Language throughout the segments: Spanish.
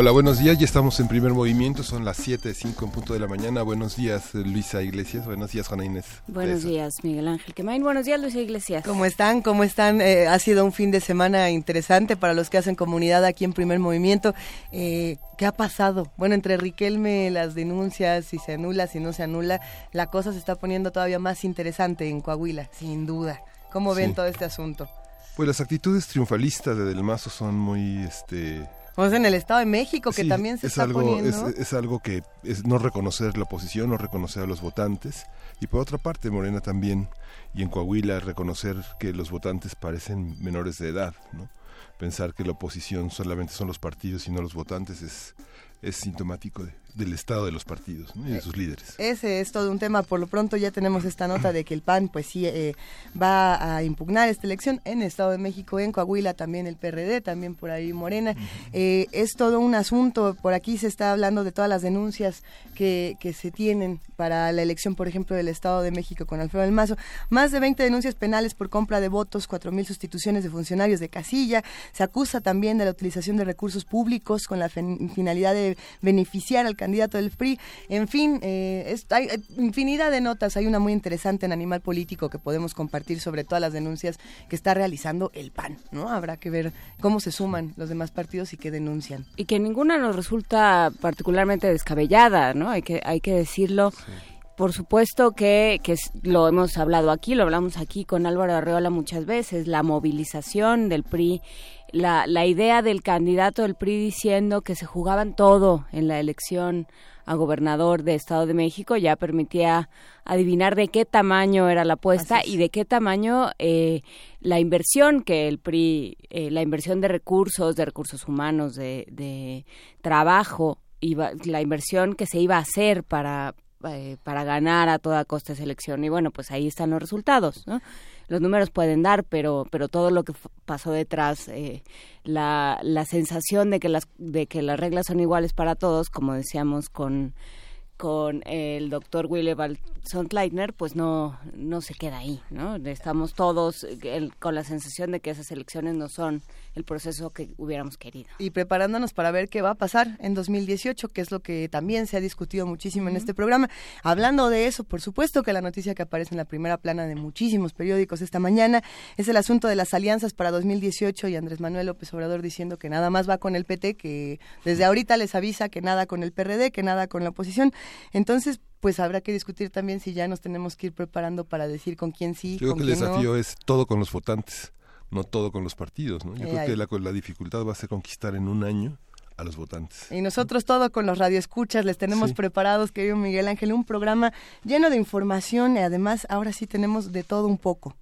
Hola, buenos días. Ya estamos en primer movimiento. Son las 7, 5 en punto de la mañana. Buenos días, Luisa Iglesias. Buenos días, Juana Inés. Buenos días, Miguel Ángel Quemain. Buenos días, Luisa Iglesias. ¿Cómo están? ¿Cómo están? Eh, ha sido un fin de semana interesante para los que hacen comunidad aquí en primer movimiento. Eh, ¿Qué ha pasado? Bueno, entre Riquelme, las denuncias, si se anula, si no se anula, la cosa se está poniendo todavía más interesante en Coahuila, sin duda. ¿Cómo ven todo este asunto? Pues las actitudes triunfalistas de Del Mazo son muy, este, pues en el Estado de México, que también se está algo, poniendo. Es, es, algo que es no reconocer la oposición, no reconocer a los votantes. Y por otra parte, Morena también, y en Coahuila, reconocer que los votantes parecen menores de edad. ¿no? Pensar que la oposición solamente son los partidos y no los votantes es, es sintomático de, del estado de los partidos ¿no? y de sus líderes. Ese es todo un tema. Por lo pronto ya tenemos esta nota de que el PAN, pues sí, eh, va a impugnar esta elección en el Estado de México, en Coahuila también el PRD, también por ahí Morena. eh, es todo un asunto. Por aquí se está hablando de todas las denuncias que, que se tienen para la elección, por ejemplo, del Estado de México con Alfredo del Mazo. Más de 20 denuncias penales por compra de votos, 4.000 sustituciones de funcionarios de casilla. Se acusa también de la utilización de recursos públicos con la finalidad de beneficiar al candidato del PRI. En fin, eh, es, hay infinidad de notas. Hay una muy interesante en Animal Político que podemos compartir sobre todas las denuncias que está realizando el PAN. ¿no? Habrá que ver cómo se suman los demás partidos y qué denuncian. Y que ninguna nos resulta particularmente descabellada, ¿no? Hay que, hay que decirlo. Sí. Por supuesto que, que lo hemos hablado aquí, lo hablamos aquí con Álvaro Arreola muchas veces, la movilización del PRI la, la idea del candidato del PRI diciendo que se jugaban todo en la elección a gobernador de Estado de México ya permitía adivinar de qué tamaño era la apuesta y de qué tamaño eh, la inversión que el PRI, eh, la inversión de recursos, de recursos humanos, de, de trabajo, iba, la inversión que se iba a hacer para, eh, para ganar a toda costa esa elección. Y bueno, pues ahí están los resultados, ¿no? Los números pueden dar, pero pero todo lo que pasó detrás, eh, la, la sensación de que las de que las reglas son iguales para todos, como decíamos con con el doctor Willebald Sondleitner, pues no, no se queda ahí, ¿no? Estamos todos el, con la sensación de que esas elecciones no son el proceso que hubiéramos querido. Y preparándonos para ver qué va a pasar en 2018, que es lo que también se ha discutido muchísimo uh -huh. en este programa. Hablando de eso, por supuesto que la noticia que aparece en la primera plana de muchísimos periódicos esta mañana es el asunto de las alianzas para 2018 y Andrés Manuel López Obrador diciendo que nada más va con el PT, que desde ahorita les avisa que nada con el PRD, que nada con la oposición. Entonces, pues habrá que discutir también si ya nos tenemos que ir preparando para decir con quién sí. Yo creo con que el desafío no. es todo con los votantes, no todo con los partidos. ¿no? Yo Eh, creo que la, la dificultad va a ser conquistar en un año a los votantes. Y nosotros todo con los radioescuchas, les tenemos Sí. preparados, querido Miguel Ángel, un programa lleno de información y además ahora sí tenemos de todo un poco.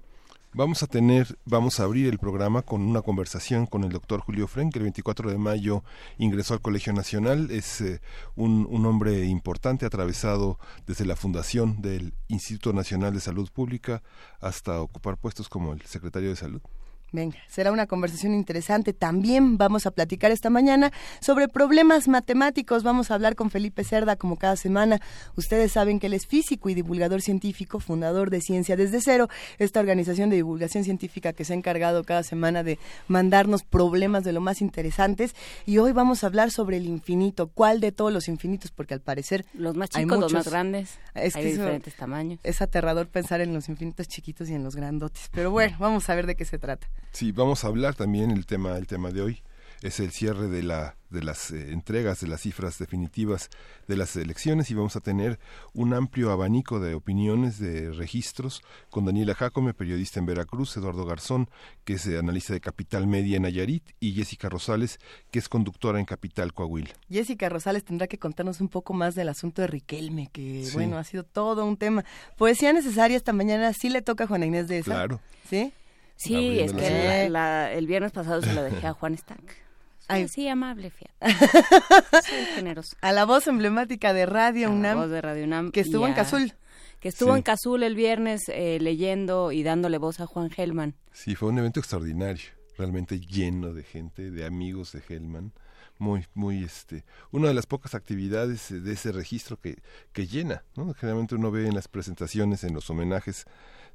Vamos a tener, vamos a abrir el programa con una conversación con el doctor Julio Frenk, que el 24 de mayo ingresó al Colegio Nacional, es eh, un, un hombre importante, atravesado desde la fundación del Instituto Nacional de Salud Pública hasta ocupar puestos como el secretario de Salud. Venga, será una conversación interesante. También vamos a platicar esta mañana sobre problemas matemáticos. Vamos a hablar con Felipe Cerda como cada semana. Ustedes saben que él es físico y divulgador científico, fundador de Ciencia desde cero, esta organización de divulgación científica que se ha encargado cada semana de mandarnos problemas de lo más interesantes. Y hoy vamos a hablar sobre el infinito. ¿Cuál de todos los infinitos? Porque al parecer Los más hay chicos, los muchos. más grandes, Es hay de diferentes tamaños. es aterrador pensar en los infinitos chiquitos y en los grandotes. Pero bueno, vamos a ver de qué se trata. Sí, vamos a hablar también el tema, el tema de hoy es el cierre de la de las eh, entregas de las cifras definitivas de las elecciones y vamos a tener un amplio abanico de opiniones, de registros con Daniela Jacome, periodista en Veracruz, Eduardo Garzón, que es eh, analista de Capital Media en Nayarit y Jessica Rosales, que es conductora en Capital Coahuila. Jessica Rosales tendrá que contarnos un poco más del asunto de Riquelme, que Sí. bueno, ha sido todo un tema. Poesía necesaria esta mañana sí le toca a Juana Inés de esa. Claro. ¿Sí? Sí, es que la- la- el viernes pasado se lo dejé a Juan Stack. Ay. Sí, amable, fíjate. Soy generoso. A la voz emblemática de Radio A la UNAM, voz de Radio UNAM que estuvo en a- Cazul. Que estuvo Sí. en Cazul el viernes eh, leyendo y dándole voz a Juan Gelman. Sí, fue un evento extraordinario, realmente lleno de gente, de amigos de Hellman, muy muy este una de las pocas actividades de ese registro que, que llena ¿no? generalmente uno ve en las presentaciones en los homenajes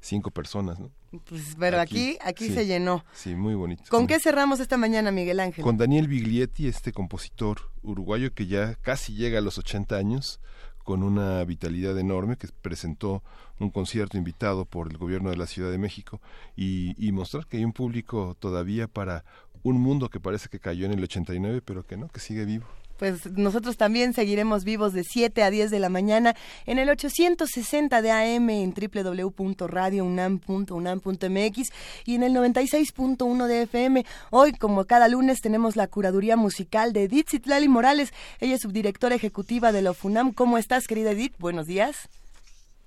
cinco personas ¿no? pues pero aquí. aquí, se llenó. Sí muy bonito. Con qué cerramos esta mañana Miguel Ángel con Daniel Biglietti este compositor uruguayo que ya casi llega a los 80 años con una vitalidad enorme que presentó un concierto invitado por el gobierno de la Ciudad de México y, y mostrar que hay un público todavía para un mundo que parece que cayó en el 89, pero que no, que sigue vivo pues nosotros también seguiremos vivos de 7 a 10 de la mañana en el 860 de AM en www.radiounam.unam.mx y en el 96.1 de FM. Hoy, como cada lunes, tenemos la curaduría musical de Edith Citlali Morales. Ella es subdirectora ejecutiva de la FUNAM. ¿Cómo estás, querida Edith? Buenos días.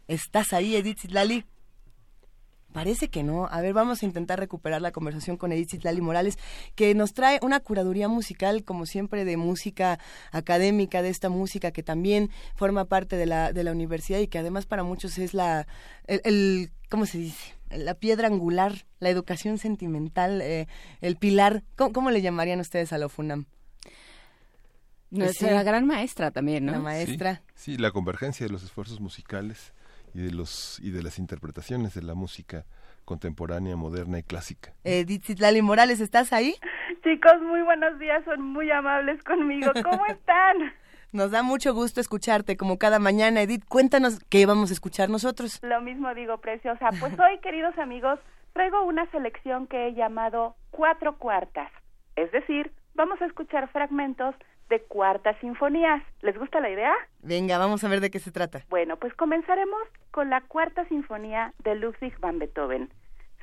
¿Estás ahí, Edith Citlali? Parece que no. A ver, vamos a intentar recuperar la conversación con Edith Citlali Morales, que nos trae una curaduría musical, como siempre, de música académica, de esta música que también forma parte de la, de la universidad y que además para muchos es la, el, ¿cómo se dice? La piedra angular, la educación sentimental, eh, el pilar. ¿Cómo, le llamarían ustedes a la FUNAM? Nuestra gran maestra también, ¿no? La maestra. sí, la convergencia de los esfuerzos musicales y de los y de las interpretaciones de la música contemporánea, moderna y clásica. Edith Citlali Morales, ¿estás ahí? Chicos, muy buenos días, son muy amables conmigo. ¿Cómo están? Nos da mucho gusto escucharte como cada mañana. Edith, cuéntanos qué vamos a escuchar nosotros. Lo mismo digo, preciosa. Pues hoy, queridos amigos, traigo una selección que he llamado Cuatro Cuartas. Es decir, vamos a escuchar fragmentos de cuartas sinfonías. ¿Les gusta la idea? Venga, vamos a ver de qué se trata. Bueno, pues comenzaremos con la cuarta sinfonía de Ludwig van Beethoven.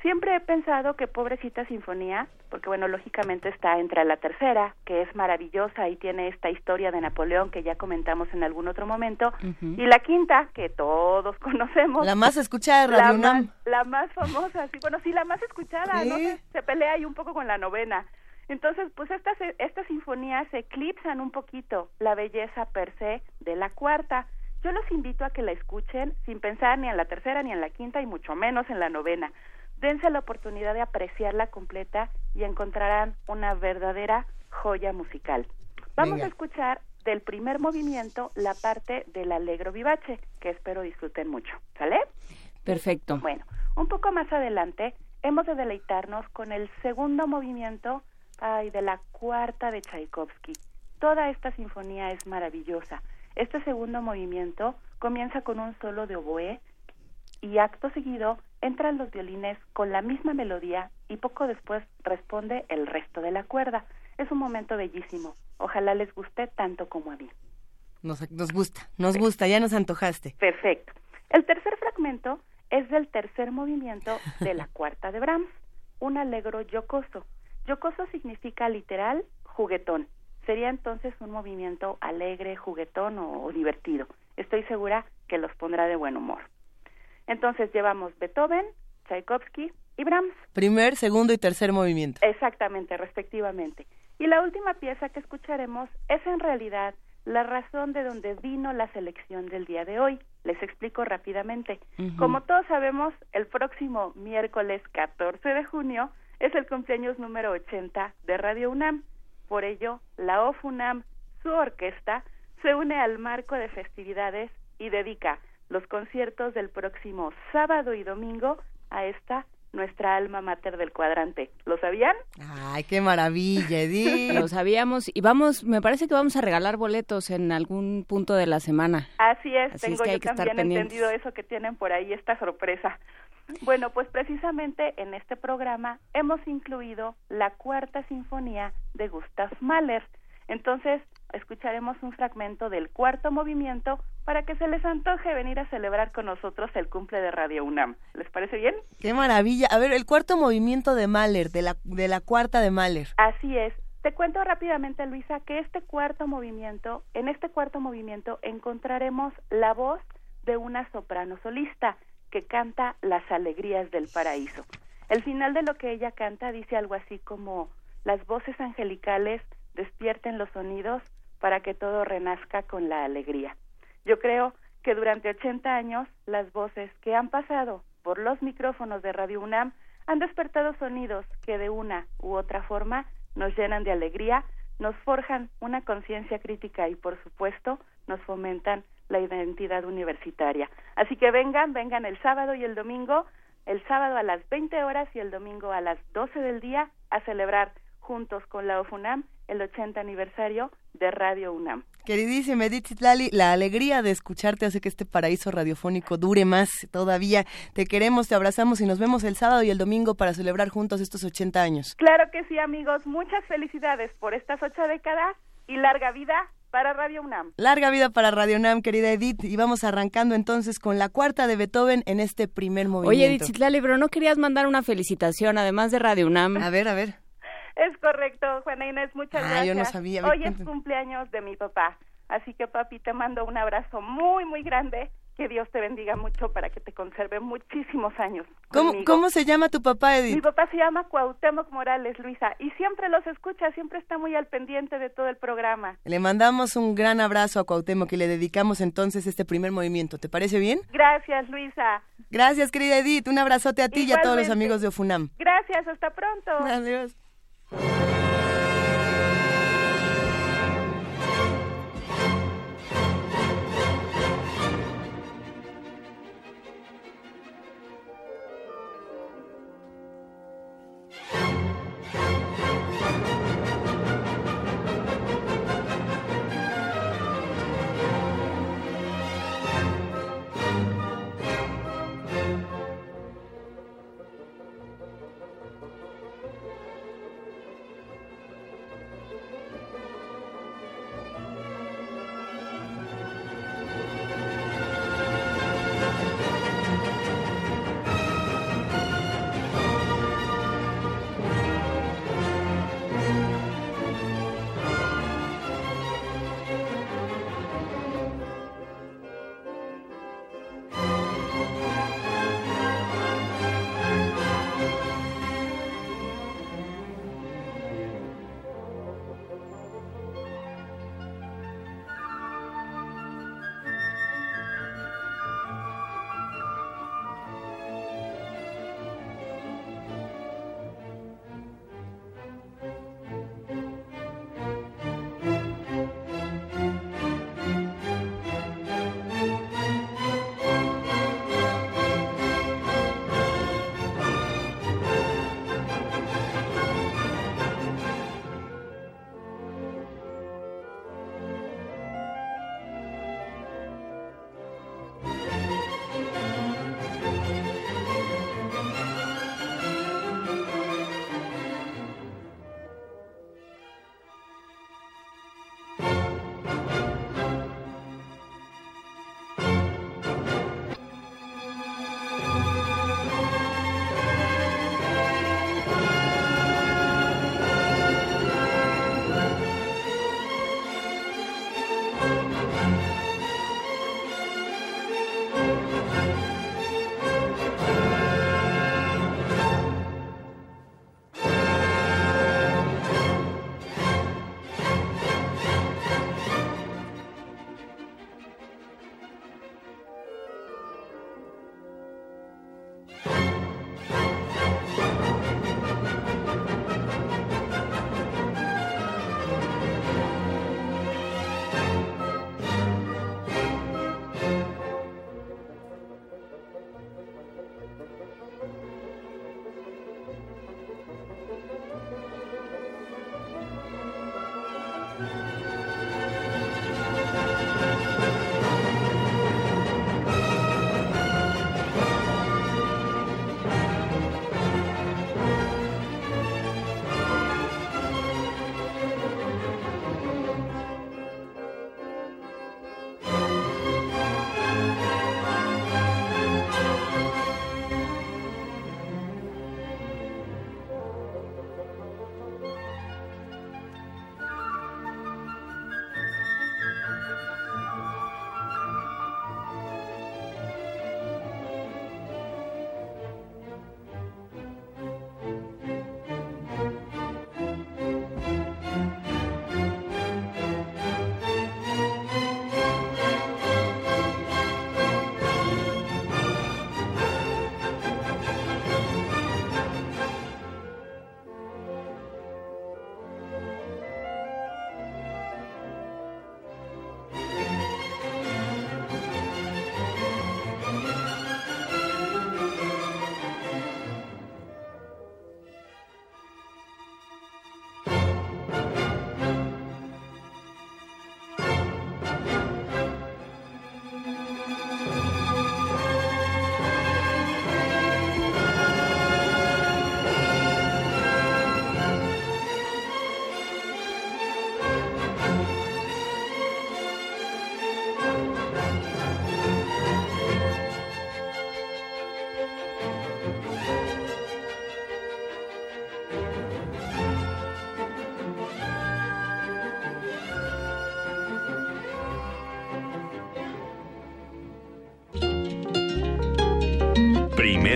Siempre he pensado que pobrecita sinfonía, porque bueno, lógicamente está entre la tercera, que es maravillosa y tiene esta historia de Napoleón que ya comentamos en algún otro momento, y la quinta, que todos conocemos. La más escuchada de Radio la más, la más famosa, sí, bueno, sí, la más escuchada, ¿no? Se pelea ahí un poco con la novena. Entonces, pues estas, estas sinfonías eclipsan un poquito la belleza per se de la cuarta. Yo los invito a que la escuchen sin pensar ni en la tercera ni en la quinta y mucho menos en la novena. Dense la oportunidad de apreciarla completa y encontrarán una verdadera joya musical. Vamos a escuchar del primer movimiento la parte del Allegro Vivace, que espero disfruten mucho. ¿Sale? Perfecto. Bueno, un poco más adelante hemos de deleitarnos con el segundo movimiento ay, de la cuarta de Tchaikovsky. Toda esta sinfonía es maravillosa. Este segundo movimiento comienza con un solo de oboe y acto seguido entran los violines con la misma melodía y poco después responde el resto de la cuerda. Es un momento bellísimo. Ojalá les guste tanto como a mí. Nos, nos gusta, nos gusta, ya nos antojaste. Perfecto. El tercer fragmento es del tercer movimiento de la cuarta de Brahms, un alegro yocoso. Yocoso significa literal juguetón. Sería entonces un movimiento alegre, juguetón o, divertido. Estoy segura que los pondrá de buen humor. Entonces llevamos Beethoven, Tchaikovsky y Brahms. Primer, segundo y tercer movimiento. Exactamente, respectivamente. Y la última pieza que escucharemos es en realidad la razón de donde vino la selección del día de hoy. Les explico rápidamente. Como todos sabemos, el próximo miércoles 14 de junio es el cumpleaños número 80 de Radio UNAM. Por ello, la OFUNAM, su orquesta, se une al marco de festividades y dedica los conciertos del próximo sábado y domingo a esta nuestra alma mater del cuadrante. ¿Lo sabían? Ay, qué maravilla, Edith. Lo sabíamos y vamos, me parece que vamos a regalar boletos en algún punto de la semana. Así es, tengo yo también entendido eso que tienen por ahí, esta sorpresa. Bueno, pues precisamente en este programa hemos incluido la cuarta sinfonía de Gustav Mahler. Entonces, escucharemos un fragmento del cuarto movimiento para que se les antoje venir a celebrar con nosotros el cumple de Radio UNAM. ¿Les parece bien? Qué maravilla. A ver, el cuarto movimiento de Mahler, de la, de la cuarta de Mahler. Así es. Te cuento rápidamente, Luisa, que este cuarto movimiento, en este cuarto movimiento encontraremos la voz de una soprano solista que canta Las alegrías del paraíso. El final de lo que ella canta dice algo así como las voces angelicales despierten los sonidos para que todo renazca con la alegría. Yo creo que durante 80 años las voces que han pasado por los micrófonos de Radio UNAM han despertado sonidos que de una u otra forma nos llenan de alegría nos forjan una conciencia crítica y, por supuesto, nos fomentan la identidad universitaria. Así que vengan, vengan el sábado y el domingo, el sábado a las 20 horas y el domingo a las 12 del día a celebrar juntos con la OFUNAM el 80 aniversario de Radio UNAM. Queridísima Edith Zitlali, la alegría de escucharte hace que este paraíso radiofónico dure más todavía. Te queremos, te abrazamos y nos vemos el sábado y el domingo para celebrar juntos estos 80 años. Claro que sí, amigos. Muchas felicidades por estas ocho décadas y larga vida para Radio UNAM. Larga vida para Radio UNAM, querida Edith. Y vamos arrancando entonces con la cuarta de Beethoven en este primer movimiento. Oye, Edith Zitlali, pero no querías mandar una felicitación, además de Radio UNAM. A ver, a ver. Es correcto, Juana Inés, muchas Ah, gracias. yo no sabía. Hoy es cumpleaños de mi papá, así que papi, te mando un abrazo muy, muy grande. Que Dios te bendiga mucho para que te conserve muchísimos años. ¿Cómo, conmigo. ¿Cómo se llama tu papá, Mi Edith? papá se llama Cuauhtémoc Morales, Luisa, y siempre los escucha, siempre está muy al pendiente de todo el programa. Le mandamos un gran abrazo a Cuauhtémoc y le dedicamos entonces este primer movimiento. ¿Te parece bien? Gracias, Luisa. Gracias, querida Edith. Un abrazote a ti y a todos los amigos de Ofunam. Gracias, hasta pronto. Adiós.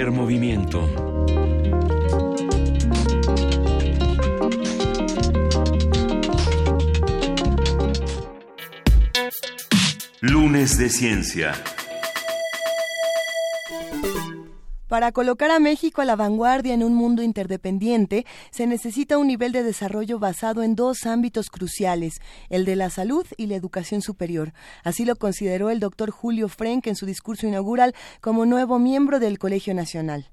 Movimiento. Lunes de Ciencia. Para colocar a México a la vanguardia en un mundo interdependiente, se necesita un nivel de desarrollo basado en dos ámbitos cruciales, el de la salud y la educación superior. Así lo consideró el doctor Julio Frenk en su discurso inaugural como nuevo miembro del Colegio Nacional.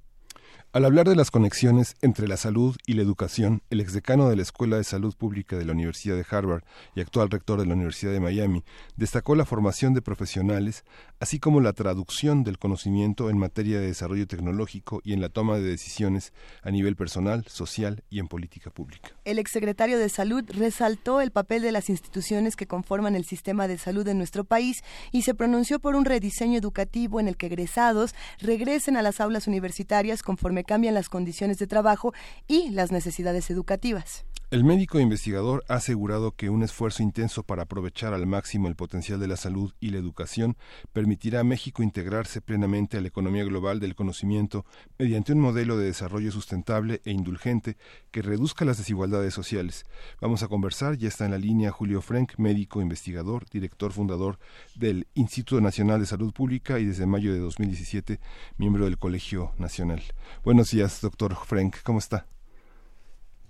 Al hablar de las conexiones entre la salud y la educación, el exdecano de la Escuela de Salud Pública de la Universidad de Harvard y actual rector de la Universidad de Miami destacó la formación de profesionales, así como la traducción del conocimiento en materia de desarrollo tecnológico y en la toma de decisiones a nivel personal, social y en política pública. El exsecretario de Salud resaltó el papel de las instituciones que conforman el sistema de salud en nuestro país y se pronunció por un rediseño educativo en el que egresados regresen a las aulas universitarias conforme cambian las condiciones de trabajo y las necesidades educativas. El médico investigador ha asegurado que un esfuerzo intenso para aprovechar al máximo el potencial de la salud y la educación permitirá a México integrarse plenamente a la economía global del conocimiento mediante un modelo de desarrollo sustentable e indulgente que reduzca las desigualdades sociales. Vamos a conversar, ya está en la línea Julio Frank, médico investigador, director fundador del Instituto Nacional de Salud Pública y desde mayo de 2017 miembro del Colegio Nacional. Buenos días, doctor Frank, ¿cómo está?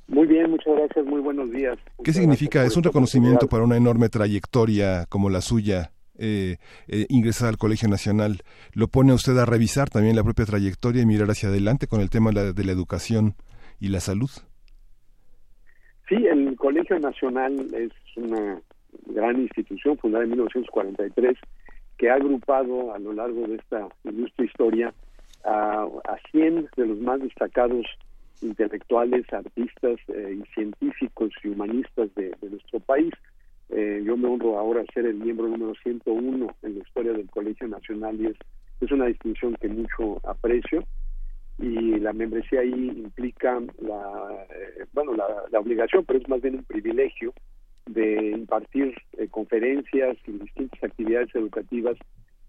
Muy bien, muchas gracias, muy buenos días. ¿Qué significa? ¿Es un reconocimiento para una enorme trayectoria como la suya? Eh, eh, ingresar al Colegio Nacional, ¿lo pone usted a revisar también la propia trayectoria y mirar hacia adelante con el tema de la, educación y la salud? Sí, el Colegio Nacional es una gran institución fundada en 1943 que ha agrupado a lo largo de esta ilustre historia a, a 100 de los más destacados intelectuales, artistas eh, y científicos y humanistas de, nuestro país. Eh, yo me honro ahora ser el miembro número 101 en la historia del Colegio Nacional y es, es una distinción que mucho aprecio y la membresía ahí implica la eh, bueno la, obligación pero es más bien un privilegio de impartir conferencias y distintas actividades educativas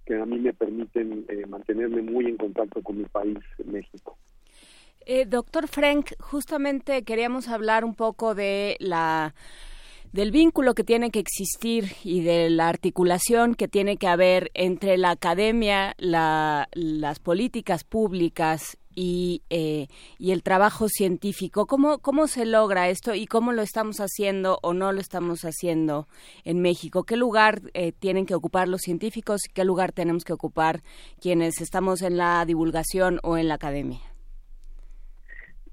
que a mí me permiten mantenerme muy en contacto con mi país México eh, doctor Frank, justamente queríamos hablar un poco de la del vínculo que tiene que existir y de la articulación que tiene que haber entre la academia, las políticas públicas y, eh, y, el trabajo científico. ¿Cómo, ¿Cómo se logra esto y cómo lo estamos haciendo o no lo estamos haciendo en México? ¿Qué lugar eh, tienen que ocupar los científicos y qué lugar tenemos que ocupar quienes estamos en la divulgación o en la academia?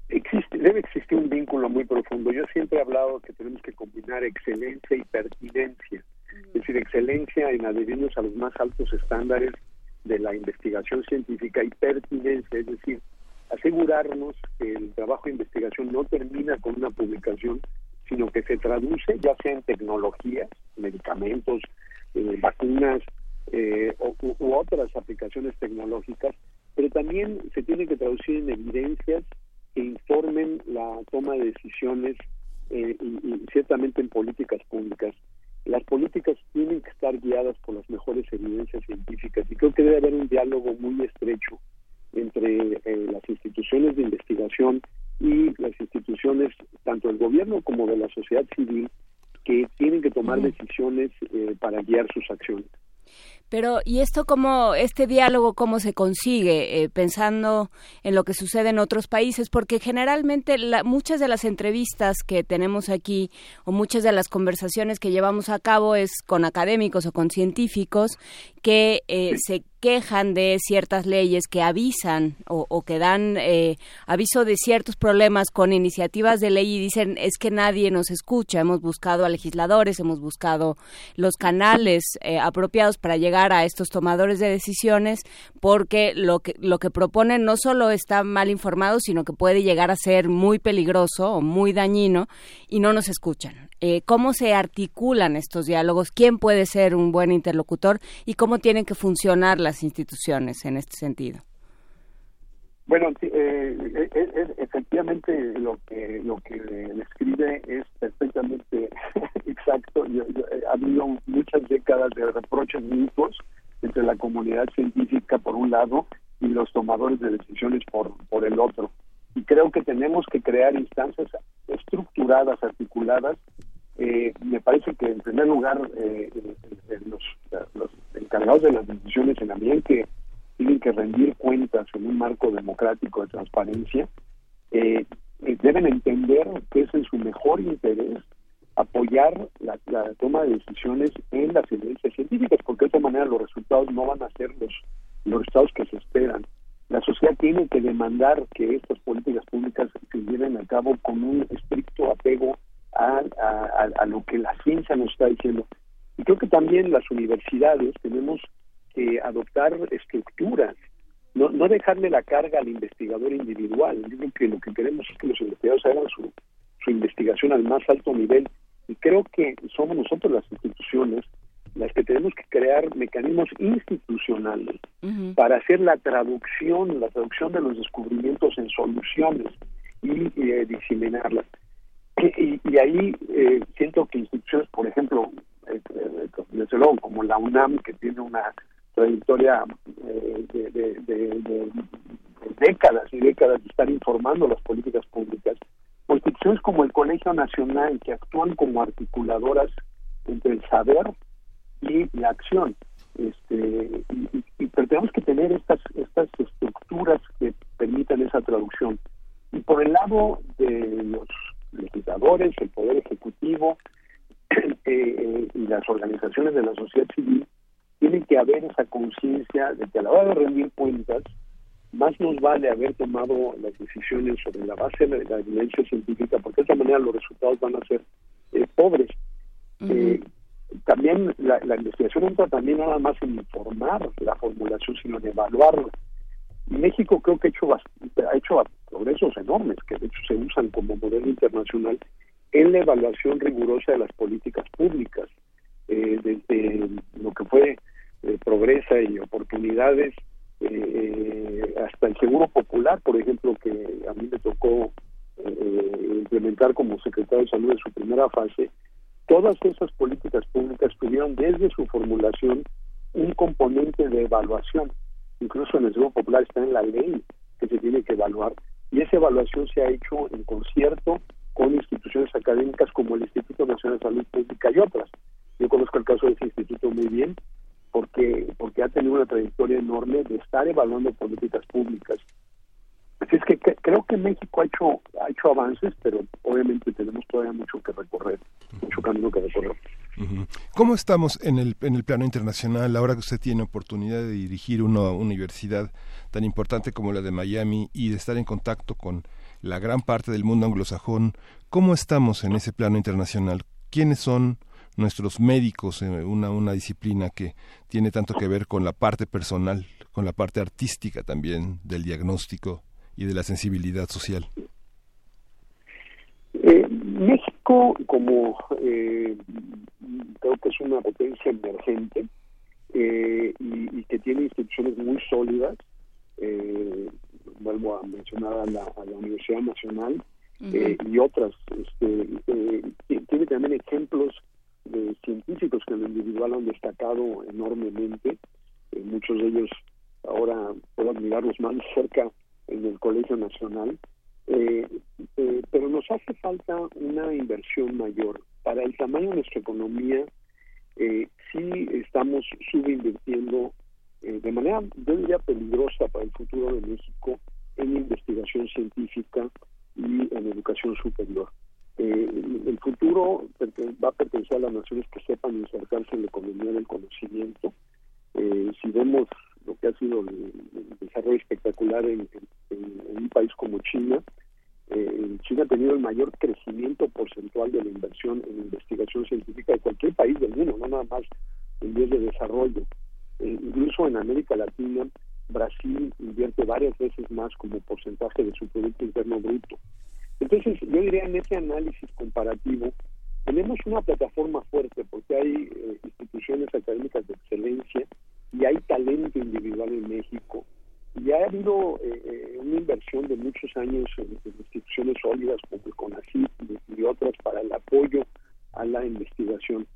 Existe, debe existir un vínculo muy profundo. Yo siempre he hablado que tenemos que combinar excelencia y pertinencia, es decir, excelencia en adherirnos a los más altos estándares de la investigación científica y pertinencia, es decir, asegurarnos que el trabajo de investigación no termina con una publicación, sino que se traduce ya sea en tecnologías, medicamentos, eh, vacunas eh, u otras aplicaciones tecnológicas, pero también se tiene que traducir en evidencias que informen la toma de decisiones eh, y, ciertamente en políticas públicas. Las políticas tienen que estar guiadas por las mejores evidencias científicas y creo que debe haber un diálogo muy estrecho entre eh, las instituciones de investigación y las instituciones tanto del gobierno como de la sociedad civil que tienen que tomar decisiones eh, para guiar sus acciones. Pero, ¿y esto cómo, este diálogo cómo se consigue, eh, pensando en lo que sucede en otros países? Porque generalmente muchas de las entrevistas que tenemos aquí o muchas de las conversaciones que llevamos a cabo es con académicos o con científicos que eh, se quejan de ciertas leyes que avisan o, que dan eh, aviso de ciertos problemas con iniciativas de ley y dicen es que nadie nos escucha. Hemos buscado a legisladores, hemos buscado los canales eh, apropiados para llegar a estos tomadores de decisiones porque lo que, lo que proponen no solo está mal informado, sino que puede llegar a ser muy peligroso o muy dañino y no nos escuchan. Eh, ¿Cómo se articulan estos diálogos? ¿Quién puede ser un buen interlocutor? ¿Y cómo tienen que funcionar las instituciones en este sentido? Bueno, eh, eh, efectivamente lo que lo que escribe es perfectamente exacto. ha habido muchas décadas de reproches mutuos entre la comunidad científica por un lado y los tomadores de decisiones por, por el otro. Y creo que tenemos que crear instancias estructuradas, articuladas. Eh, me parece que, en primer lugar, eh, los, los, encargados de las decisiones en ambiente tienen que rendir cuentas en un marco democrático de transparencia. Eh, deben entender que es en su mejor interés apoyar la, toma de decisiones en las evidencias científicas, porque de esta manera los resultados no van a ser los, los resultados que se esperan. La sociedad tiene que demandar que estas políticas públicas se lleven a cabo con un estricto apego a, a, lo que la ciencia nos está diciendo. Y creo que también las universidades tenemos que adoptar estructuras, no, no dejarle la carga al investigador individual. Yo que lo que queremos es que los investigadores hagan su, su investigación al más alto nivel. Y creo que somos nosotros las instituciones las que tenemos que crear mecanismos institucionales para hacer la traducción, la traducción de los descubrimientos en soluciones y eh, diseminarlas. Y, y, ahí eh, siento que instituciones, por ejemplo, eh, desde luego como la UNAM, que tiene una trayectoria de, de, décadas y décadas de estar informando las políticas públicas, o instituciones como el Colegio Nacional, que actúan como articuladoras entre el saber y la acción. Este, y, pero tenemos que tener estas, estas estructuras que permitan esa traducción. Y por el lado de los legisladores, el Poder Ejecutivo eh, y las organizaciones de la sociedad civil, tiene que haber esa conciencia de que a la hora de rendir cuentas, más nos vale haber tomado las decisiones sobre la base de la evidencia científica, porque de esta manera los resultados van a ser eh, pobres también la, investigación entra también nada más en informar la formulación, sino en evaluarla. México creo que ha hecho, ha hecho progresos enormes, que de hecho se usan como modelo internacional en la evaluación rigurosa de las políticas públicas, eh, desde lo que fue eh, progresa y oportunidades eh, hasta el seguro popular, por ejemplo, que a mí me tocó implementar como secretario de salud en su primera fase, Todas esas políticas públicas tuvieron desde su formulación un componente de evaluación. Incluso en el Seguro Popular está en la ley que se tiene que evaluar. Y esa evaluación se ha hecho en concierto con instituciones académicas como el Instituto Nacional de Salud Pública y otras. Yo conozco el caso de ese instituto muy bien porque porque ha tenido una trayectoria enorme de estar evaluando políticas públicas Así es que, creo que México ha hecho ha hecho avances, pero obviamente tenemos todavía mucho que recorrer, mucho camino que recorrer. ¿Cómo estamos en el, en el plano internacional ahora que usted tiene oportunidad de dirigir una universidad tan importante como la de Miami y de estar en contacto con la gran parte del mundo anglosajón? ¿Cómo estamos en ese plano internacional? ¿Quiénes son nuestros médicos, en una, una disciplina que tiene tanto que ver con la parte personal, con la parte artística también del diagnóstico y de la sensibilidad social? Eh, México, como eh, creo que es una potencia emergente eh, y, que tiene instituciones muy sólidas, vuelvo a mencionar a la, Universidad Nacional y otras, este, tiene también ejemplos de científicos que en lo individual han destacado enormemente, muchos de ellos ahora puedo admirarlos más cerca en el Colegio Nacional, eh, eh, pero nos hace falta una inversión mayor. Para el tamaño de nuestra economía, eh, sí estamos subinvirtiendo eh, de manera, yo diría, peligrosa para el futuro de México en investigación científica y en educación superior. el futuro va a pertenecer a las naciones que sepan insertarse en la economía del conocimiento. si vemos lo que ha sido el, desarrollo espectacular en, un país como China. Eh, China ha tenido el mayor crecimiento porcentual de la inversión en investigación científica de cualquier país del mundo, no nada más en vías de desarrollo. Eh, incluso en América Latina, Brasil invierte varias veces más como porcentaje de su Producto Interno Bruto. Entonces, yo diría en ese análisis comparativo, tenemos una plataforma fuerte porque hay eh, instituciones académicas de excelencia y hay talento individual en México. Y ha habido eh, eh, una inversión de muchos años en, instituciones sólidas como el CONACYT y, otras para el apoyo a la investigación.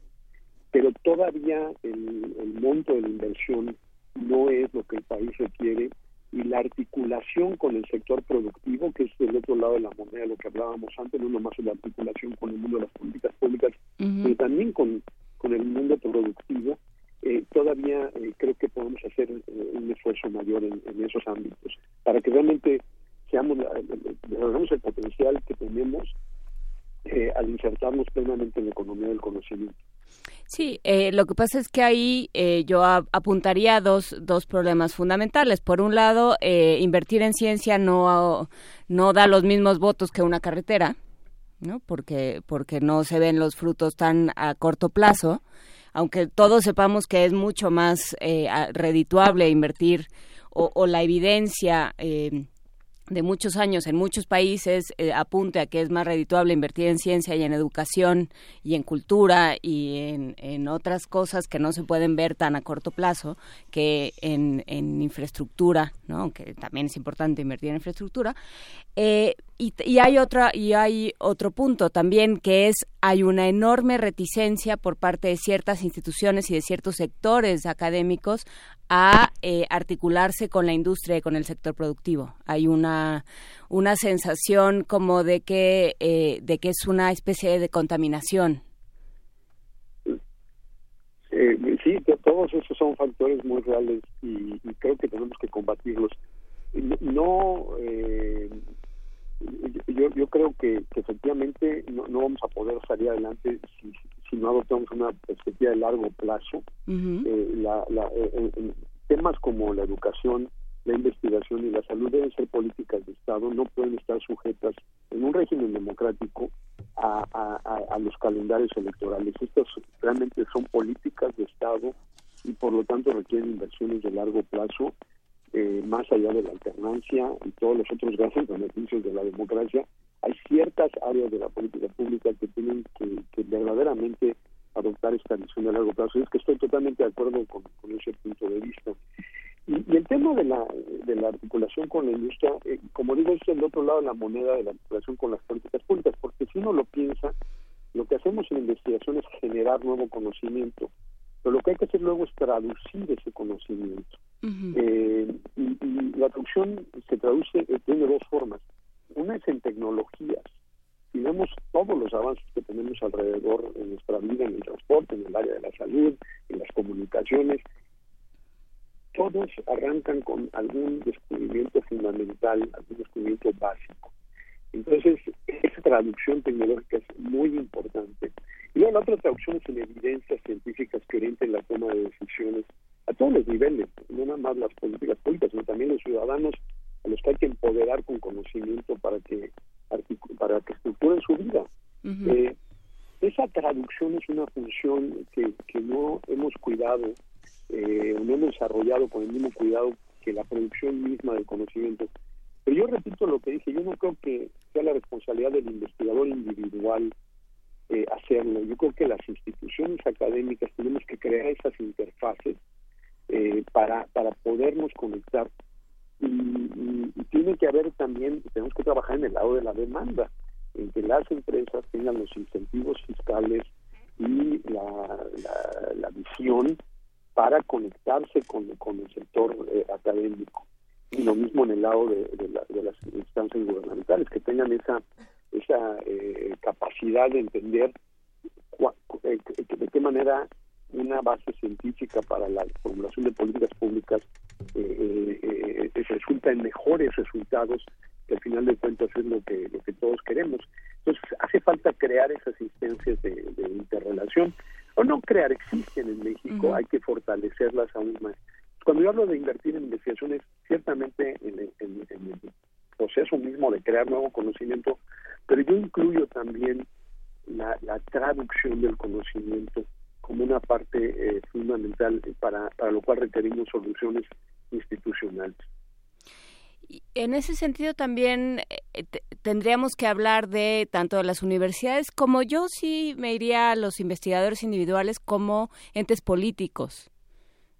Pero todavía el, monto de la inversión no es lo que el país requiere y la articulación con el sector productivo, que es el otro lado de la moneda, lo que hablábamos antes, no nomás la articulación con el mundo de las políticas públicas, pero también con, con el mundo productivo, eh, todavía eh, creo que podemos hacer eh, un esfuerzo mayor en, esos ámbitos para que realmente seamos el potencial que tenemos al insertarnos plenamente en la economía del conocimiento. Sí, eh, lo que pasa es que ahí eh, yo apuntaría dos, dos problemas fundamentales. Por un lado, eh, invertir en ciencia no, no da los mismos votos que una carretera, ¿no? Porque, porque no se ven los frutos tan a corto plazo, aunque todos sepamos que es mucho más redituable invertir o, o la evidencia de muchos años en muchos países eh, apunte a que es más redituable invertir en ciencia y en educación y en cultura y en, en otras cosas que no se pueden ver tan a corto plazo que en, en infraestructura, ¿no? que también es importante invertir en infraestructura. Eh, y, y, hay otra y hay otro punto también que es hay una enorme reticencia por parte de ciertas instituciones y de ciertos sectores académicos a eh, articularse con la industria y con el sector productivo. Hay una, una sensación como de que, eh, de que es una especie de contaminación. Eh, sí, todos esos son factores muy reales y, creo que tenemos que combatirlos. No, yo, yo creo que, efectivamente no, no, vamos a poder salir adelante si, si no adoptamos una perspectiva de largo plazo. Eh, la, eh, temas como la educación, la investigación y la salud deben ser políticas de Estado, no pueden estar sujetas en un régimen democrático a, a los calendarios electorales. Estas realmente son políticas de Estado y por lo tanto requieren inversiones de largo plazo eh, más allá de la alternancia y todos los otros grandes beneficios de la democracia, hay ciertas áreas de la política pública que tienen que, verdaderamente adoptar esta visión de largo plazo. Y es que estoy totalmente de acuerdo con, ese punto de vista. Y, el tema de la, de la articulación con la industria, eh, como digo, es el otro lado de la moneda de la articulación con las políticas públicas, porque si uno lo piensa, lo que hacemos en investigación es generar nuevo conocimiento, pero lo que hay que hacer luego es traducir ese conocimiento. Eh, y, la traducción se traduce, eh, tiene dos formas. Una es en tecnologías. Si vemos todos los avances que tenemos alrededor en nuestra vida, en el transporte, en el área de la salud, en las comunicaciones, todos arrancan con algún descubrimiento fundamental, algún descubrimiento básico. Entonces, esa traducción tecnológica es muy importante. Y luego la otra traducción es en evidencias científicas que orienten la toma de decisiones a todos los niveles, no nada más las políticas públicas, sino también los ciudadanos a los que hay que empoderar con conocimiento para que para que estructuren su vida. Eh, esa traducción es una función que, que no hemos cuidado, eh, no hemos desarrollado con el mismo cuidado que la producción misma del conocimiento. Pero yo repito lo que dije, yo no creo que sea la responsabilidad del investigador individual eh, hacerlo. Yo creo que las instituciones académicas tenemos que crear esas interfaces eh, para, para podernos conectar. Y, tiene que haber también, tenemos que trabajar en el lado de la demanda, en que las empresas tengan los incentivos fiscales y la, la, visión para conectarse con, con el sector eh, académico. Y lo mismo en el lado de, de, las instancias gubernamentales, que tengan esa, esa eh, capacidad de entender de qué manera una base científica para la formulación de políticas públicas eh, eh, eh, resulta en mejores resultados que al final de cuentas es lo que lo que todos queremos. Entonces hace falta crear esas instancias de, interrelación. O no crear existen en México hay que fortalecerlas aún más. Cuando yo hablo de invertir en investigaciones ciertamente en, en el proceso mismo de crear nuevo conocimiento pero yo incluyo también la, la traducción del conocimiento como una parte eh, fundamental para, para lo cual requerimos soluciones institucionales. En ese sentido también eh, tendríamos que hablar de tanto de las universidades como yo sí me iría a los investigadores individuales como entes políticos.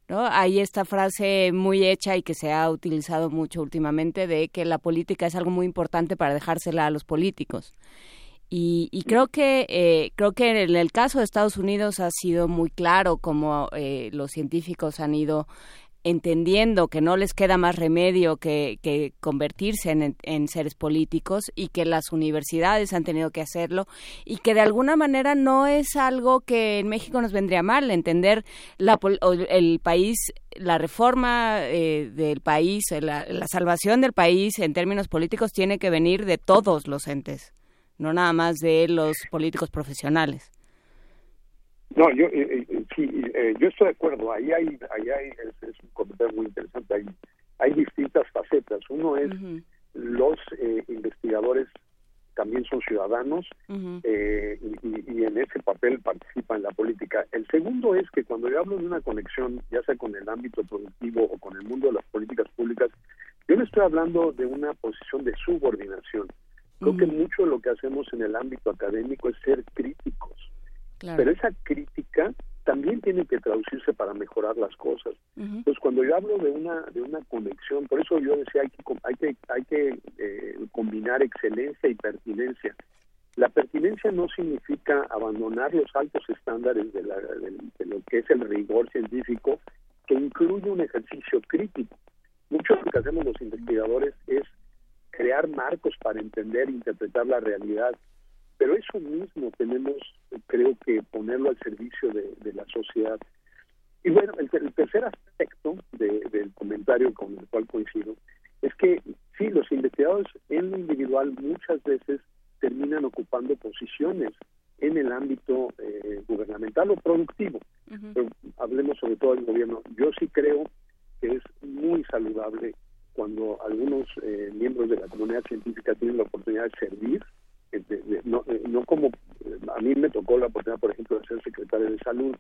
¿no? Hay esta frase muy hecha y que se ha utilizado mucho últimamente de que la política es algo muy importante para dejársela a los políticos. Y, creo que eh, creo que en el caso de Estados Unidos ha sido muy claro cómo eh, los científicos han ido entendiendo que no les queda más remedio que, que convertirse en, en, seres políticos y que las universidades han tenido que hacerlo y que de alguna manera no es algo que en México nos vendría mal, entender la, el país, la reforma eh, del país, la, la salvación del país en términos políticos tiene que venir de todos los entes, no nada más de los políticos profesionales. No, yo eh, eh, sí, eh, yo estoy de acuerdo. Ahí hay, ahí hay es, un comentario muy interesante. Hay, hay distintas facetas. Uno es los investigadores también son ciudadanos y, y, en ese papel participan en la política. El segundo es que cuando yo hablo de una conexión, ya sea con el ámbito productivo o con el mundo de las políticas públicas, yo no estoy hablando de una posición de subordinación. Creo que mucho de lo que hacemos en el ámbito académico es ser críticos pero esa crítica también tiene que traducirse para mejorar las cosas. Entonces, cuando yo hablo de una de una conexión, por eso yo decía hay que hay que hay que eh, combinar excelencia y pertinencia. La pertinencia no significa abandonar los altos estándares de, la, de, lo que es el rigor científico, que incluye un ejercicio crítico. Mucho de lo que hacemos los investigadores es crear marcos para entender e interpretar la realidad pero eso mismo tenemos, creo que, ponerlo al servicio de, la sociedad. Y bueno, el, tercer aspecto del comentario con el cual coincido es que sí, los investigadores en lo individual muchas veces terminan ocupando posiciones en el ámbito eh, gubernamental o productivo. hablemos sobre todo del gobierno. Yo sí creo que es muy saludable cuando algunos eh, miembros de la comunidad científica tienen la oportunidad de servir no, eh, no como eh, a mí me tocó la oportunidad, por ejemplo, de ser secretario de salud.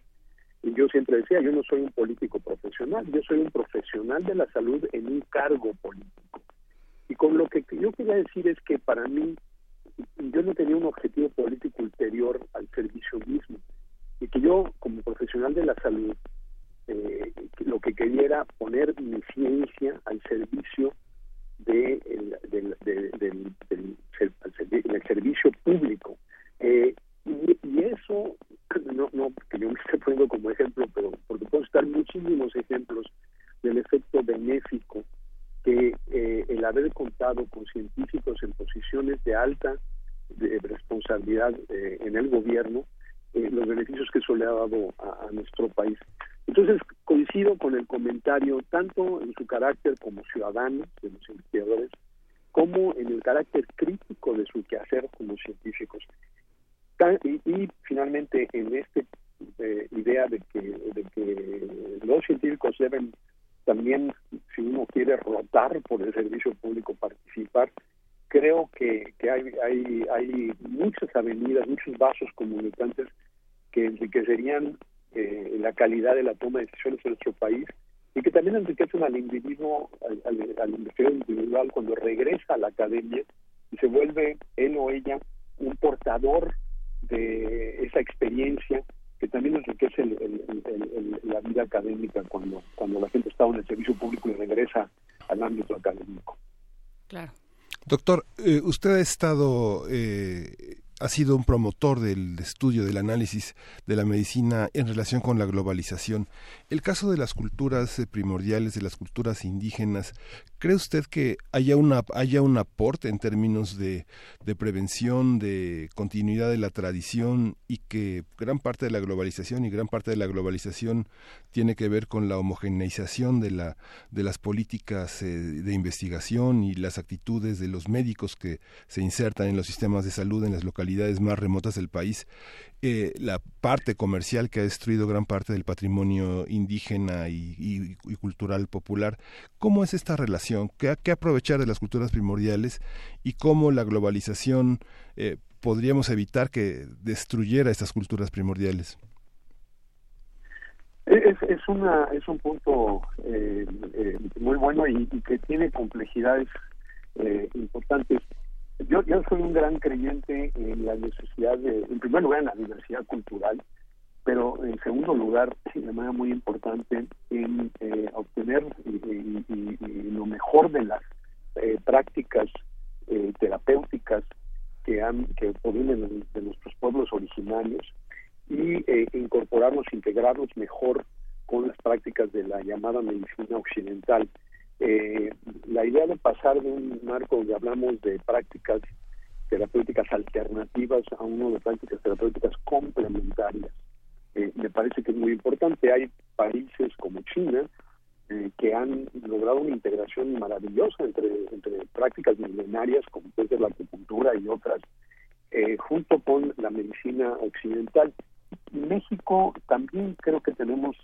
Y yo siempre decía, yo no soy un político profesional, yo soy un profesional de la salud en un cargo político. Y con lo que yo quería decir es que para mí, yo no tenía un objetivo político ulterior al servicio mismo. Y que yo, como profesional de la salud, eh, lo que quería era poner mi ciencia al servicio de, del, del, servicio público. Eh, y, eso, no, no que yo me estoy poniendo como ejemplo, pero porque puedo estar muchísimos ejemplos del efecto benéfico que eh, el haber contado con científicos en posiciones de alta de responsabilidad eh, en el gobierno, los beneficios que eso le ha dado a nuestro país. Entonces, coincido con el comentario, tanto en su carácter como ciudadano de los investigadores, como en el carácter crítico de su quehacer como científicos. Y, finalmente, en esta eh, idea de que, de que los científicos deben también, si uno quiere rotar por el servicio público, participar, creo que, que hay, hay, hay muchas avenidas, muchos vasos comunicantes que enriquecerían eh, la calidad de la toma de decisiones en nuestro país y que también enriquecen al individuo, al, investigador individual cuando regresa a la academia y se vuelve él o ella un portador de esa experiencia que también enriquece la vida académica cuando, cuando la gente está en el servicio público y regresa al ámbito académico. Claro. Doctor, eh, usted ha estado eh, ha sido un promotor del estudio, del análisis de la medicina en relación con la globalización. El caso de las culturas eh, primordiales, de las culturas indígenas, ¿cree usted que haya, una, haya un aporte en términos de, de prevención, de continuidad de la tradición y que gran parte de la globalización y gran parte de la globalización tiene que ver con la homogeneización de, la, de las políticas eh, de investigación y las actitudes de los médicos que se insertan en los sistemas de salud en las localidades más remotas del país, eh, la parte comercial que ha destruido gran parte del patrimonio indígena y, cultural popular. ¿Cómo es esta relación? ¿Qué, aprovechar de las culturas primordiales y cómo la globalización eh, podríamos evitar que destruyera estas culturas primordiales? Es, es, una, es un punto eh, muy bueno y, que tiene complejidades importantes. Yo, yo soy un gran creyente en la necesidad de, en primer lugar, en la diversidad cultural, pero en segundo lugar, de manera muy importante, en eh, obtener lo mejor de las eh, prácticas eh, terapéuticas que han que provienen de, nuestros pueblos originarios y incorporarlos, integrarlos mejor con las prácticas de la llamada medicina occidental. Eh, la idea de pasar de un marco donde hablamos de prácticas terapéuticas alternativas a uno de prácticas terapéuticas complementarias eh, me parece que es muy importante. Hay países como China eh, que han logrado una integración maravillosa entre, entre prácticas milenarias como puede ser la acupuntura y otras, eh, junto con la medicina occidental. México también creo que tenemos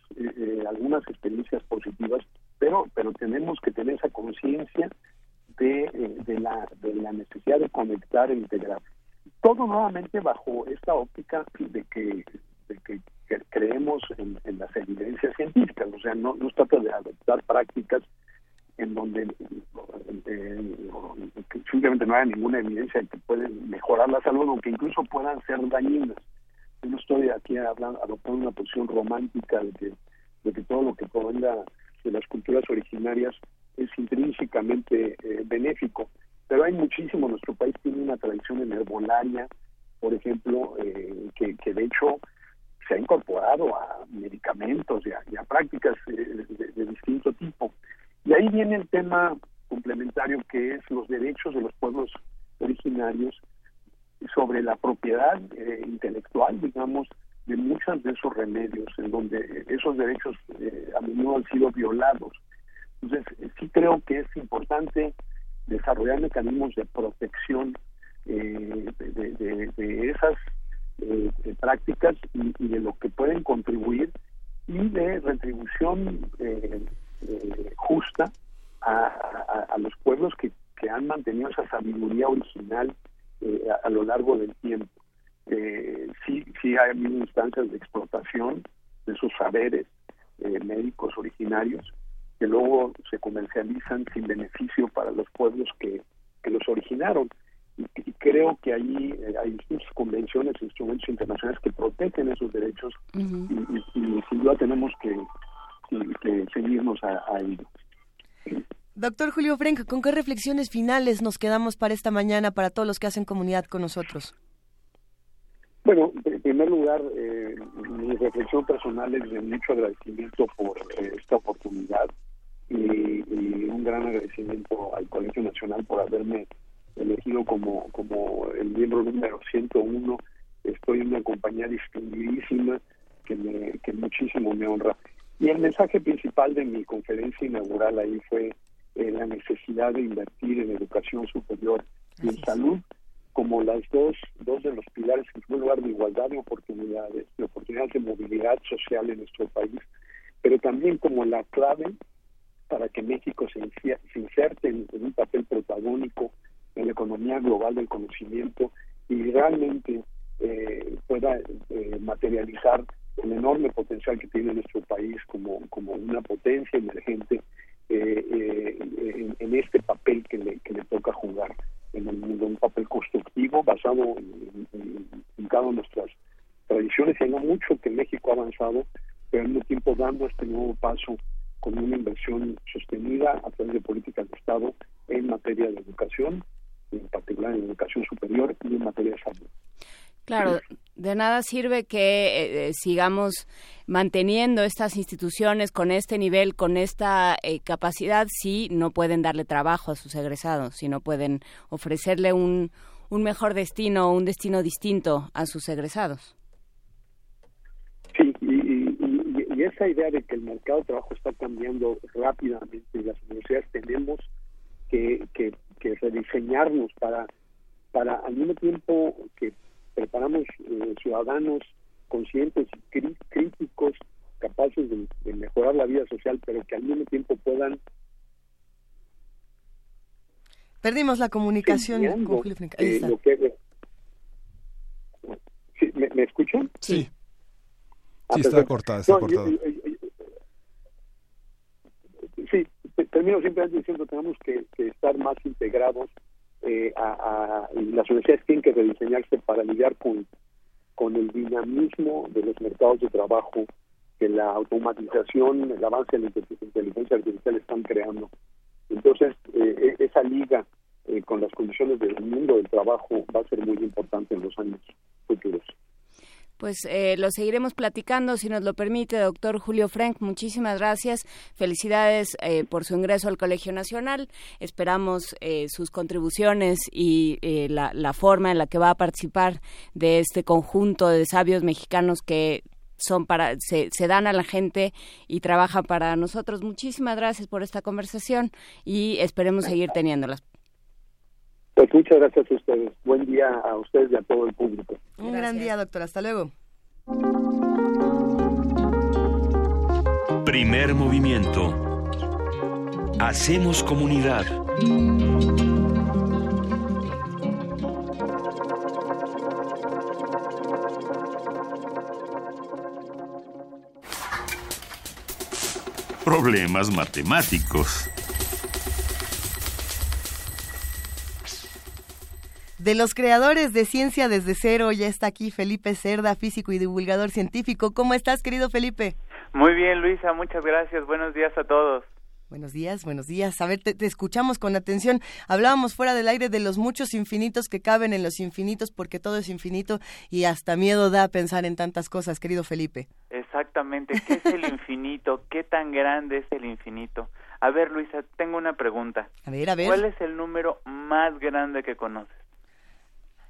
algunas experiencias positivas, pero pero tenemos que tener esa conciencia de, de, la, de la necesidad de conectar e integrar. Todo nuevamente bajo esta óptica de que, de que creemos en, las evidencias científicas, o sea, no, no se trata de adoptar prácticas en donde eh, simplemente no haya ninguna evidencia de que pueden mejorar la salud o que incluso puedan ser dañinas. No estoy aquí hablando, adoptando una posición romántica de que, de que todo lo que provenga de las culturas originarias es intrínsecamente eh, benéfico, pero hay muchísimo, nuestro país tiene una tradición en herbolaria, por ejemplo, eh, que, de hecho se ha incorporado a medicamentos y a, prácticas eh, de, distinto tipo. Y ahí viene el tema complementario que es los derechos de los pueblos originarios sobre la propiedad eh, intelectual, digamos, de muchos de esos remedios, en donde esos derechos eh, a menudo han sido violados. Entonces, sí creo que es importante desarrollar mecanismos de protección de, esas eh, prácticas y, de lo que pueden contribuir y de retribución eh, eh, justa a, los pueblos que, han mantenido esa sabiduría original eh, a, lo largo del tiempo. sí, sí hay instancias de explotación de sus saberes médicos originarios que luego se comercializan sin beneficio para los pueblos que, que los originaron y, creo que ahí eh, hay convenciones, instrumentos internacionales que protegen esos derechos y, sin duda tenemos que, seguirnos a, ello. Doctor Julio Frenk, ¿con qué reflexiones finales nos quedamos para esta mañana para todos los que hacen comunidad con nosotros? Bueno, en primer lugar, eh, mi reflexión personal es de mucho agradecimiento por eh, esta oportunidad y, y, un gran agradecimiento al Colegio Nacional por haberme elegido como, como el miembro número 101. Estoy en una compañía distinguidísima que, me, que muchísimo me honra. Y el mensaje principal de mi conferencia inaugural ahí fue eh, la necesidad de invertir en educación superior y en salud como las dos, dos de los pilares, en primer lugar, de igualdad de oportunidades, de oportunidades de movilidad social en nuestro país, pero también como la clave para que México se, inserte en un papel protagónico en la economía global del conocimiento y realmente eh, pueda eh, materializar el enorme potencial que tiene nuestro país como, como una potencia emergente eh, en, este papel que le, que le toca jugar en el mundo, un papel constructivo basado en, en, cada nuestras tradiciones. Y no mucho que México ha avanzado, pero al mismo tiempo dando este nuevo paso con una inversión sostenida a través de políticas de Estado en materia de educación, en particular en educación superior y en materia de salud. Claro, de nada sirve que eh, eh, sigamos manteniendo estas instituciones con este nivel, con esta eh, capacidad, si no pueden darle trabajo a sus egresados, si no pueden ofrecerle un, un mejor destino, un destino distinto a sus egresados. Sí, y, y, esa idea de que el mercado de trabajo está cambiando rápidamente y las universidades tenemos que, que que rediseñarnos para, para al mismo tiempo que preparamos eh, ciudadanos conscientes y críticos, capaces de, mejorar la vida social, pero que al mismo tiempo puedan Perdimos la comunicación con eh, ¿me, escuchan? Sí. Ah, sí, está cortada, está cortada. sí, termino simplemente diciendo que tenemos que, estar más integrados eh, a, y las universidades tienen que rediseñarse para lidiar con, con el dinamismo de los mercados de trabajo que la automatización, el avance de la inteligencia artificial están creando. Entonces, eh, e, esa liga eh, con las condiciones del mundo del trabajo va a ser muy importante en los años futuros. Pues eh, lo seguiremos platicando, si nos lo permite, doctor Julio Frank. Muchísimas gracias. Felicidades eh, por su ingreso al Colegio Nacional. Esperamos eh, sus contribuciones y la, la, forma en la que va a participar de este conjunto de sabios mexicanos que son para se, se dan a la gente y trabajan para nosotros. Muchísimas gracias por esta conversación y esperemos seguir teniéndolas. Pues muchas gracias a ustedes. Buen día a ustedes y a todo el público. Un gran día, doctor. Hasta luego. Primer movimiento. Hacemos comunidad. Problemas matemáticos. De los creadores de Ciencia desde cero, ya está aquí Felipe Cerda, físico y divulgador científico. ¿Cómo estás, querido Felipe? Muy bien, Luisa, muchas gracias. Buenos días a todos. Buenos días, buenos días. A ver, te, escuchamos con atención. Hablábamos fuera del aire de los muchos infinitos que caben en los infinitos porque todo es infinito y hasta miedo da pensar en tantas cosas, querido Felipe. Exactamente. ¿Qué es el infinito? ¿Qué tan grande es el infinito? A ver, Luisa, tengo una pregunta. A ver, a ver. ¿Cuál es el número más grande que conoces?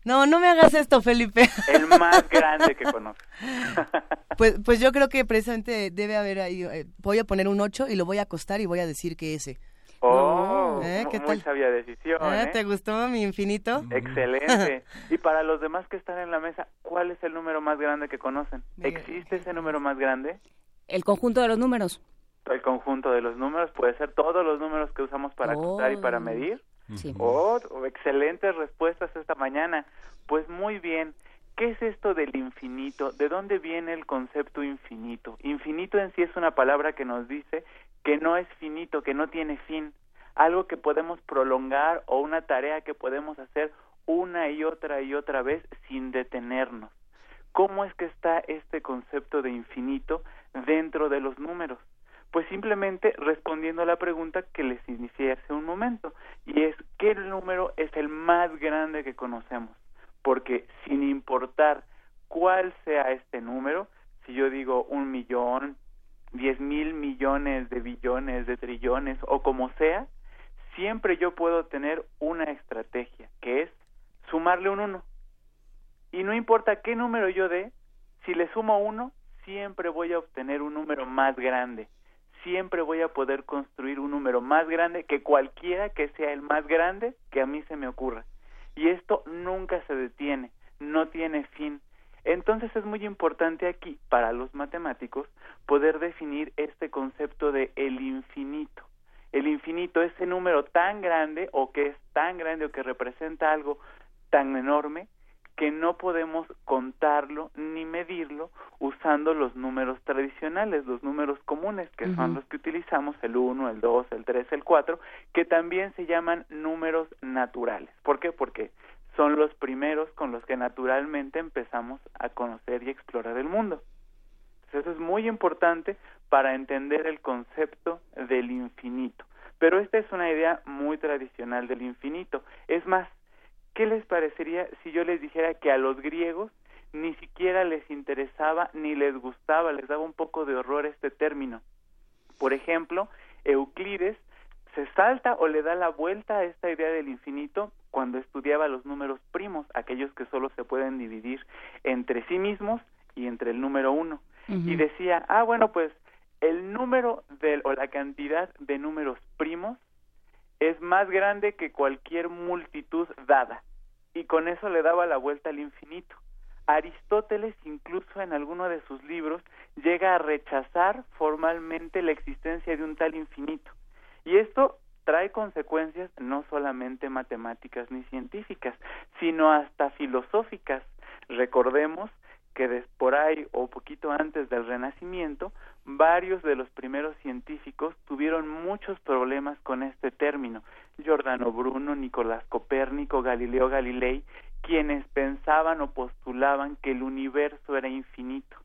No, no me hagas esto, Felipe. El más grande que conozco. pues, pues yo creo que precisamente debe haber ahí, eh, voy a poner un 8 y lo voy a acostar y voy a decir que ese. Oh, ¿Eh? ¿qué muy sabia decisión. ¿Eh? ¿eh? ¿Te gustó mi infinito? Excelente. y para los demás que están en la mesa, ¿cuál es el número más grande que conocen? ¿Existe ese número más grande? El conjunto de los números. El conjunto de los números puede ser todos los números que usamos para acostar y para oh. Oh, excelentes respuestas esta mañana. Pues muy bien. ¿Qué es esto del infinito? ¿De dónde viene el concepto infinito? Infinito en sí es una palabra que nos dice que no es finito, que no tiene fin, algo que podemos prolongar o una tarea que podemos hacer una y otra y otra vez sin detenernos. ¿Cómo es que está este concepto de infinito dentro de los números? Pues simplemente respondiendo a la pregunta que les inicié hace un momento, y es ¿qué número es el más grande que conocemos? Porque sin importar cuál sea este número, si yo digo un millón, diez mil millones de billones, de trillones o como sea, siempre yo puedo tener una estrategia, que es sumarle un uno. Y no importa qué número yo dé, si le sumo uno, siempre voy a obtener un número más grande siempre voy a poder construir un número más grande que cualquiera que sea el más grande que a mí se me ocurra. Y esto nunca se detiene, no tiene fin. Entonces es muy importante aquí, para los matemáticos, poder definir este concepto de el infinito. El infinito, ese número tan grande o que es tan grande o que representa algo tan enorme que no podemos contarlo ni medirlo usando los números tradicionales, los números comunes, que son los que utilizamos, el 1, el 2, el 3, el 4, que también se llaman números naturales. ¿Por qué? Porque son los primeros con los que naturalmente empezamos a conocer y explorar el mundo. eso es muy importante para entender el concepto del infinito. Pero esta es una idea muy tradicional del infinito. Es más, ¿qué les parecería si yo les dijera que a los griegos ni siquiera les interesaba ni les gustaba, les daba un poco de horror este término? Por ejemplo, Euclides se salta o le da la vuelta a esta idea del infinito cuando estudiaba los números primos, aquellos que solo se pueden dividir entre sí mismos y entre el número uno. Y decía, ah, bueno, pues el número del, o la cantidad de números primos es más grande que cualquier multitud dada. Y con eso le daba la vuelta al infinito. Aristóteles incluso en alguno de sus libros llega a rechazar formalmente la existencia de un tal infinito. Y esto trae consecuencias no solamente matemáticas ni científicas, sino hasta filosóficas. Recordemos que por ahí o poquito antes del Renacimiento, varios de los primeros científicos tuvieron muchos problemas con este término. Giordano Bruno, Nicolás Copérnico, Galileo Galilei, quienes pensaban o postulaban que el universo era infinito,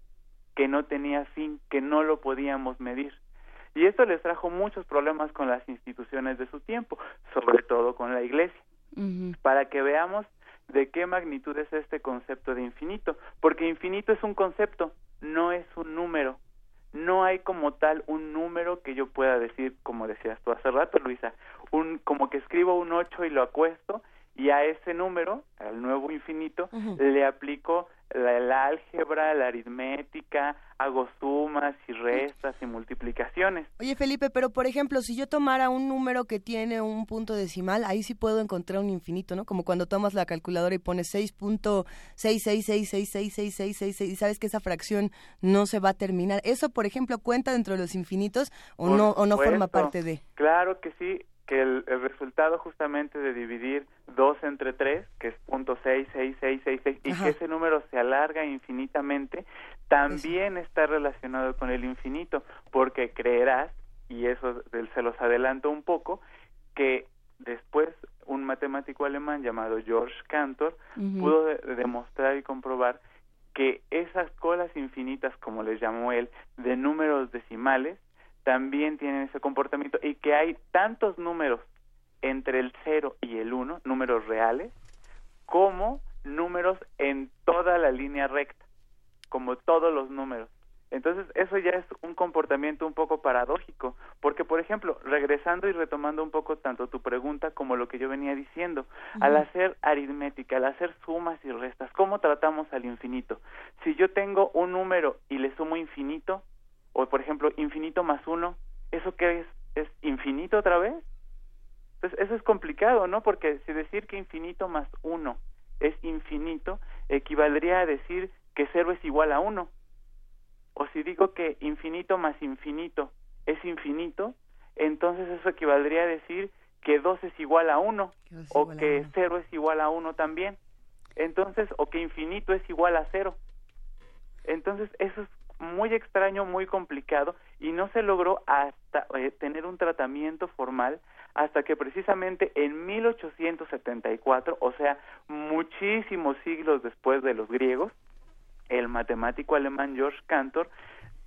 que no tenía fin, que no lo podíamos medir. Y esto les trajo muchos problemas con las instituciones de su tiempo, sobre todo con la Iglesia. Para que veamos de qué magnitud es este concepto de infinito, porque infinito es un concepto, no es un número. No hay como tal un número que yo pueda decir, como decías tú hace rato, Luisa, un como que escribo un 8 y lo acuesto y a ese número, al nuevo infinito, le aplico la, álgebra, la aritmética, hago sumas y restas y multiplicaciones. Oye Felipe, pero por ejemplo, si yo tomara un número que tiene un punto decimal, ahí sí puedo encontrar un infinito, ¿no? Como cuando tomas la calculadora y pones 6.666666666 y sabes que esa fracción no se va a terminar. ¿Eso, por ejemplo, cuenta dentro de los infinitos o no o no forma parte de? Claro que sí que el, resultado justamente de dividir 2 entre 3, que es punto seis, seis, seis, seis, seis, y que ese número se alarga infinitamente, también está relacionado con el infinito, porque creerás, y eso se los adelanto un poco, que después un matemático alemán llamado George Cantor pudo demostrar y comprobar que esas colas infinitas, como les llamó él, de números decimales, también tienen ese comportamiento y que hay tantos números entre el 0 y el 1, números reales, como números en toda la línea recta, como todos los números. Entonces, eso ya es un comportamiento un poco paradójico, porque, por ejemplo, regresando y retomando un poco tanto tu pregunta como lo que yo venía diciendo, al hacer aritmética, al hacer sumas y restas, ¿cómo tratamos al infinito? Si yo tengo un número y le sumo infinito, o por ejemplo, infinito más uno, ¿eso qué es? ¿Es infinito otra vez? Entonces, eso es complicado, ¿no? Porque si decir que infinito más uno es infinito, equivaldría a decir que cero es igual a uno. O si digo que infinito más infinito es infinito, entonces eso equivaldría a decir que dos es igual a uno, o que cero es igual a uno también. Entonces, o que infinito es igual a cero. Entonces, eso es muy extraño, muy complicado y no se logró hasta eh, tener un tratamiento formal hasta que precisamente en 1874, o sea, muchísimos siglos después de los griegos, el matemático alemán George Cantor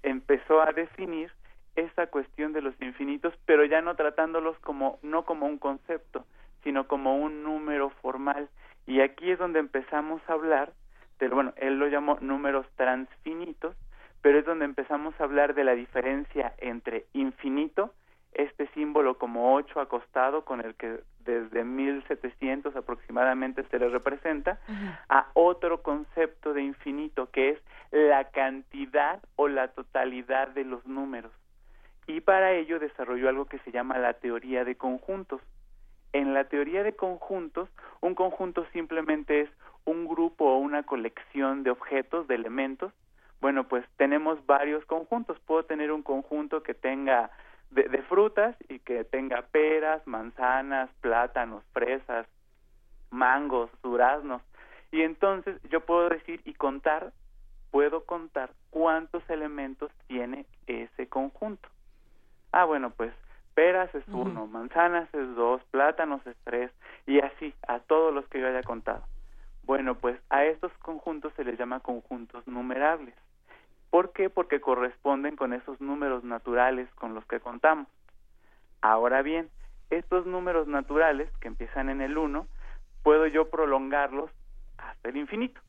empezó a definir esta cuestión de los infinitos, pero ya no tratándolos como no como un concepto, sino como un número formal. Y aquí es donde empezamos a hablar de, bueno, él lo llamó números transfinitos, pero es donde empezamos a hablar de la diferencia entre infinito, este símbolo como 8 acostado con el que desde 1700 aproximadamente se le representa, a otro concepto de infinito que es la cantidad o la totalidad de los números. Y para ello desarrolló algo que se llama la teoría de conjuntos. En la teoría de conjuntos, un conjunto simplemente es un grupo o una colección de objetos, de elementos, bueno, pues tenemos varios conjuntos. Puedo tener un conjunto que tenga de, frutas y que tenga peras, manzanas, plátanos, fresas, mangos, duraznos. Y entonces yo puedo decir y contar, puedo contar cuántos elementos tiene ese conjunto. Ah, bueno, pues peras es uno, manzanas es dos, plátanos es tres, y así a todos los que yo haya contado. Bueno, pues a estos conjuntos se les llama conjuntos numerables. ¿Por qué? Porque corresponden con esos números naturales con los que contamos. Ahora bien, estos números naturales que empiezan en el 1, puedo yo prolongarlos hasta el infinito.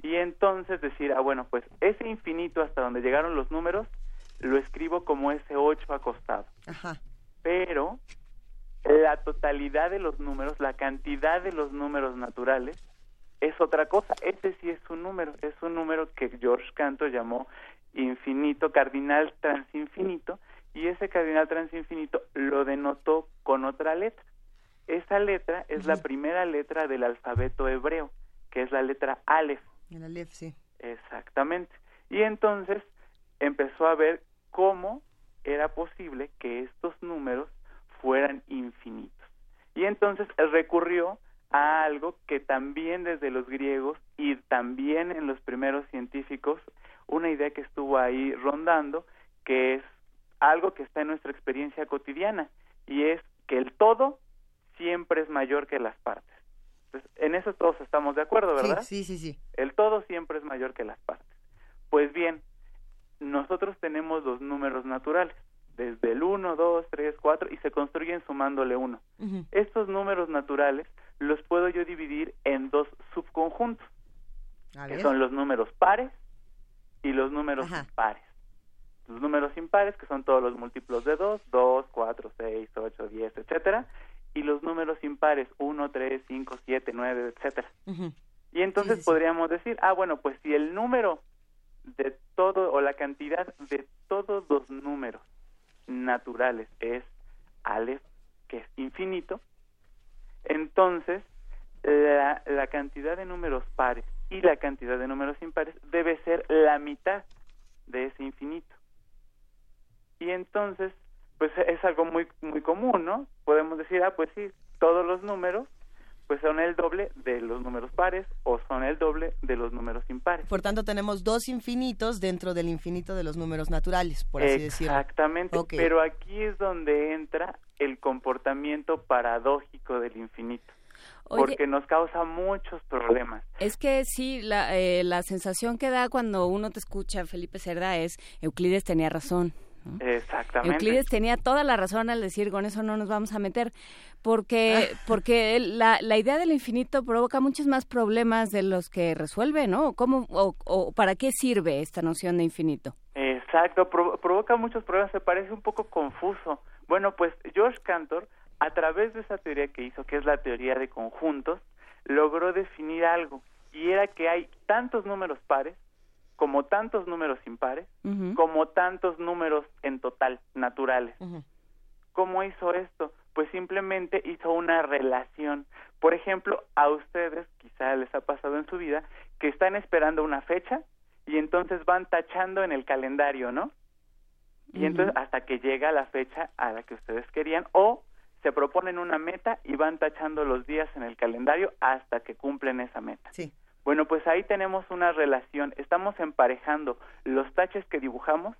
Y entonces decir, ah, bueno, pues ese infinito hasta donde llegaron los números, lo escribo como ese 8 acostado. Ajá. Pero la totalidad de los números, la cantidad de los números naturales, es otra cosa. Este sí es un número, es un número que George Cantor llamó infinito, cardinal transinfinito, y ese cardinal transinfinito lo denotó con otra letra. Esa letra es la primera letra del alfabeto hebreo, que es la letra Aleph. El Aleph, sí. Exactamente. Y entonces empezó a ver cómo era posible que estos números fueran infinitos. Y entonces recurrió a algo que también desde los griegos y también en los primeros científicos, una idea que estuvo ahí rondando, que es algo que está en nuestra experiencia cotidiana, y es que el todo siempre es mayor que las partes. en eso todos estamos de acuerdo, ¿verdad? Sí, sí, sí, El todo siempre es mayor que las partes. Pues bien, nosotros tenemos los números naturales, desde el 1, 2, 3, 4, y se construyen sumándole 1. Estos números naturales los puedo yo dividir en dos conjuntos, que son los números pares y los números impares. Los números impares, que son todos los múltiplos de 2, 2, 4, 6, 8, 10, etcétera, y los números impares, 1, 3, 5, 7, 9, etcétera. Y entonces podríamos decir, ah, bueno, pues si el número de todo o la cantidad de todos los números naturales es Aleph, que es infinito, entonces la, la cantidad de números pares y la cantidad de números impares debe ser la mitad de ese infinito. Y entonces, pues es algo muy muy común, ¿no? Podemos decir, ah, pues sí, todos los números pues son el doble de los números pares o son el doble de los números impares. Por tanto, tenemos dos infinitos dentro del infinito de los números naturales, por así decirlo. Exactamente, pero aquí es donde entra el comportamiento paradójico del infinito. porque nos causa muchos problemas. Es que sí, la, eh, la sensación que da cuando uno te escucha, Felipe Cerda, es Euclides tenía razón. Exactamente. Euclides tenía toda la razón al decir con eso no nos vamos a meter, porque, porque la, la idea del infinito provoca muchos más problemas de los que resuelve, ¿no? ¿Cómo, o, ¿Para qué sirve esta noción de infinito? Exacto, provoca muchos problemas, se parece un poco confuso. Bueno, pues George Cantor, a través de esa teoría que hizo, que es la teoría de conjuntos, logró definir algo, y era que hay tantos números pares como tantos números impares, como tantos números en total naturales. ¿Cómo hizo esto? Pues simplemente hizo una relación. Por ejemplo, a ustedes quizá les ha pasado en su vida que están esperando una fecha y entonces van tachando en el calendario, ¿no? Y entonces hasta que llega la fecha a la que ustedes querían o se proponen una meta y van tachando los días en el calendario hasta que cumplen esa meta. Sí. Bueno, pues ahí tenemos una relación, estamos emparejando los taches que dibujamos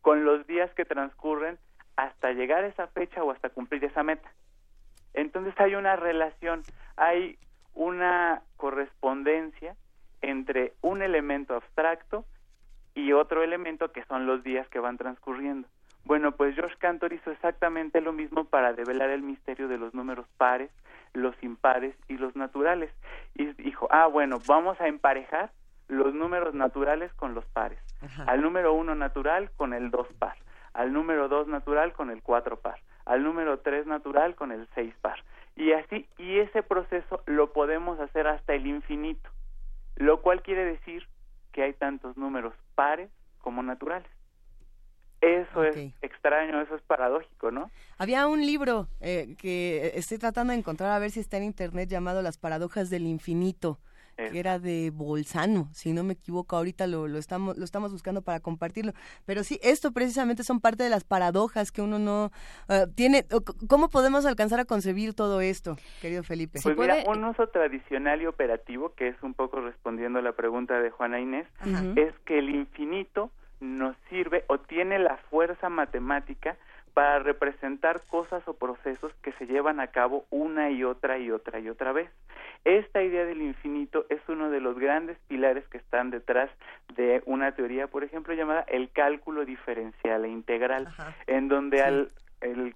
con los días que transcurren hasta llegar a esa fecha o hasta cumplir esa meta. Entonces hay una relación, hay una correspondencia entre un elemento abstracto y otro elemento que son los días que van transcurriendo. Bueno, pues George Cantor hizo exactamente lo mismo para develar el misterio de los números pares, los impares y los naturales. Y dijo, ah, bueno, vamos a emparejar los números naturales con los pares. Al número uno natural con el dos par. Al número dos natural con el cuatro par. Al número tres natural con el seis par. Y así, y ese proceso lo podemos hacer hasta el infinito. Lo cual quiere decir que hay tantos números pares como naturales. Eso es extraño, eso es paradójico, ¿no? Había un libro eh, que estoy tratando de encontrar a ver si está en internet llamado Las paradojas del infinito que era de Bolzano, si no me equivoco, ahorita lo, lo, estamos, lo estamos buscando para compartirlo. Pero sí, esto precisamente son parte de las paradojas que uno no eh, tiene. ¿Cómo podemos alcanzar a concebir todo esto, querido Felipe? Pues mira, un uso tradicional y operativo, que es un poco respondiendo a la pregunta de Juana Inés, es que el infinito nos sirve o tiene la fuerza matemática para representar cosas o procesos que se llevan a cabo una y otra y otra y otra vez. Esta idea del infinito es uno de los grandes pilares que están detrás de una teoría, por ejemplo, llamada el cálculo diferencial e integral, en donde al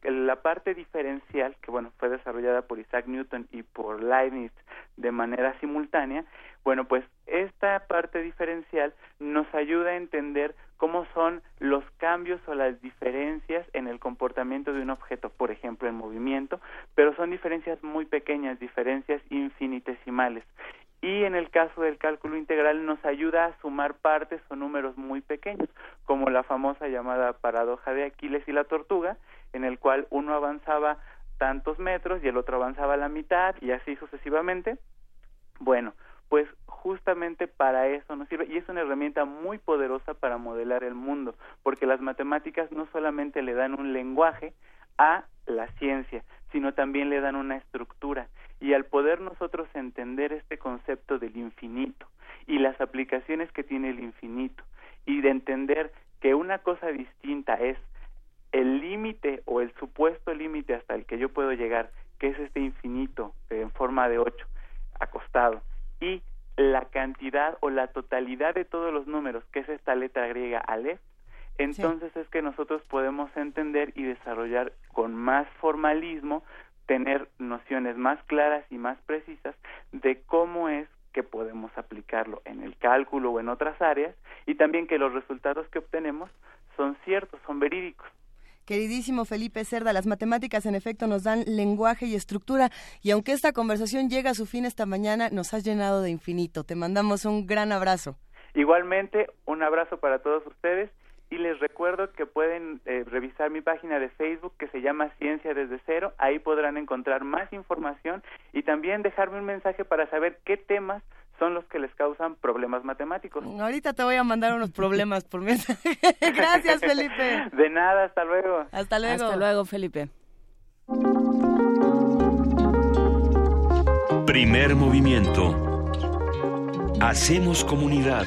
la parte diferencial, que bueno, fue desarrollada por Isaac Newton y por Leibniz de manera simultánea, bueno, pues esta parte diferencial nos ayuda a entender cómo son los cambios o las diferencias en el comportamiento de un objeto, por ejemplo, en movimiento, pero son diferencias muy pequeñas, diferencias infinitesimales. Y en el caso del cálculo integral nos ayuda a sumar partes o números muy pequeños, como la famosa llamada paradoja de Aquiles y la tortuga, en el cual uno avanzaba tantos metros y el otro avanzaba la mitad y así sucesivamente. Bueno, pues justamente para eso nos sirve y es una herramienta muy poderosa para modelar el mundo, porque las matemáticas no solamente le dan un lenguaje a la ciencia, sino también le dan una estructura y al poder nosotros entender este concepto del infinito y las aplicaciones que tiene el infinito y de entender que una cosa distinta es el límite o el supuesto límite hasta el que yo puedo llegar, que es este infinito en forma de 8 acostado y la cantidad o la totalidad de todos los números, que es esta letra griega Aleph, entonces es que nosotros podemos entender y desarrollar con más formalismo, tener nociones más claras y más precisas de cómo es que podemos aplicarlo en el cálculo o en otras áreas y también que los resultados que obtenemos son ciertos, son verídicos. Queridísimo Felipe Cerda, las matemáticas en efecto nos dan lenguaje y estructura y aunque esta conversación llega a su fin esta mañana, nos has llenado de infinito. Te mandamos un gran abrazo. Igualmente, un abrazo para todos ustedes y les recuerdo que pueden eh, revisar mi página de Facebook que se llama Ciencia desde cero. Ahí podrán encontrar más información y también dejarme un mensaje para saber qué temas son los que les causan problemas matemáticos. Ahorita te voy a mandar unos problemas por mensaje. Gracias, Felipe. De nada, hasta luego. Hasta luego. Hasta luego, Felipe. Primer movimiento. Hacemos comunidad.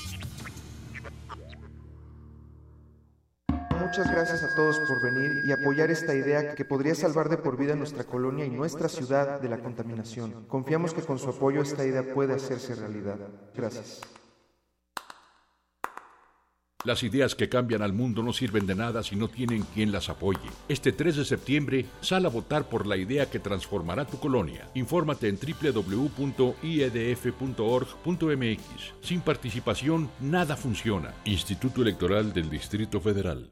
Muchas gracias a todos por venir y apoyar esta idea que podría salvar de por vida nuestra colonia y nuestra ciudad de la contaminación. Confiamos que con su apoyo esta idea puede hacerse realidad. Gracias. Las ideas que cambian al mundo no sirven de nada si no tienen quien las apoye. Este 3 de septiembre, sal a votar por la idea que transformará tu colonia. Infórmate en www.iedf.org.mx. Sin participación, nada funciona. Instituto Electoral del Distrito Federal.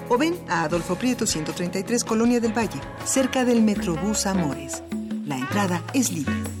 o ven a Adolfo Prieto 133 Colonia del Valle, cerca del Metrobús Amores. La entrada es libre.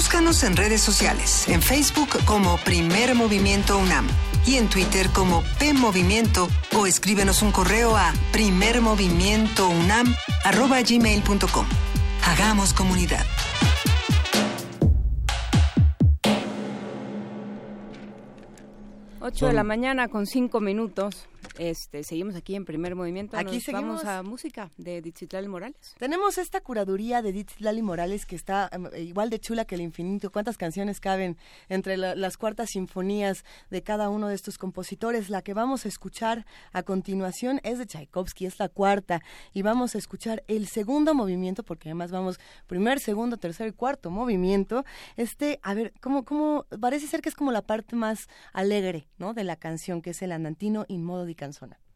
Búscanos en redes sociales, en Facebook como Primer Movimiento UNAM y en Twitter como P Movimiento o escríbenos un correo a primermovimientounam@gmail.com. Hagamos comunidad. Ocho de la mañana con cinco minutos. Este, seguimos aquí en primer movimiento. Aquí Nos vamos a música de Ditzilali Morales. Tenemos esta curaduría de Ditzilali Morales que está em, igual de chula que el infinito. ¿Cuántas canciones caben entre las cuartas sinfonías de cada uno de estos compositores? La que vamos a escuchar a continuación es de Tchaikovsky, es la cuarta. Y vamos a escuchar el segundo movimiento, porque además vamos primer, segundo, tercer y cuarto movimiento. Este, a ver, ¿cómo, cómo? Parece ser que es como la parte más alegre, ¿no? De la canción, que es el andantino in modo di persona.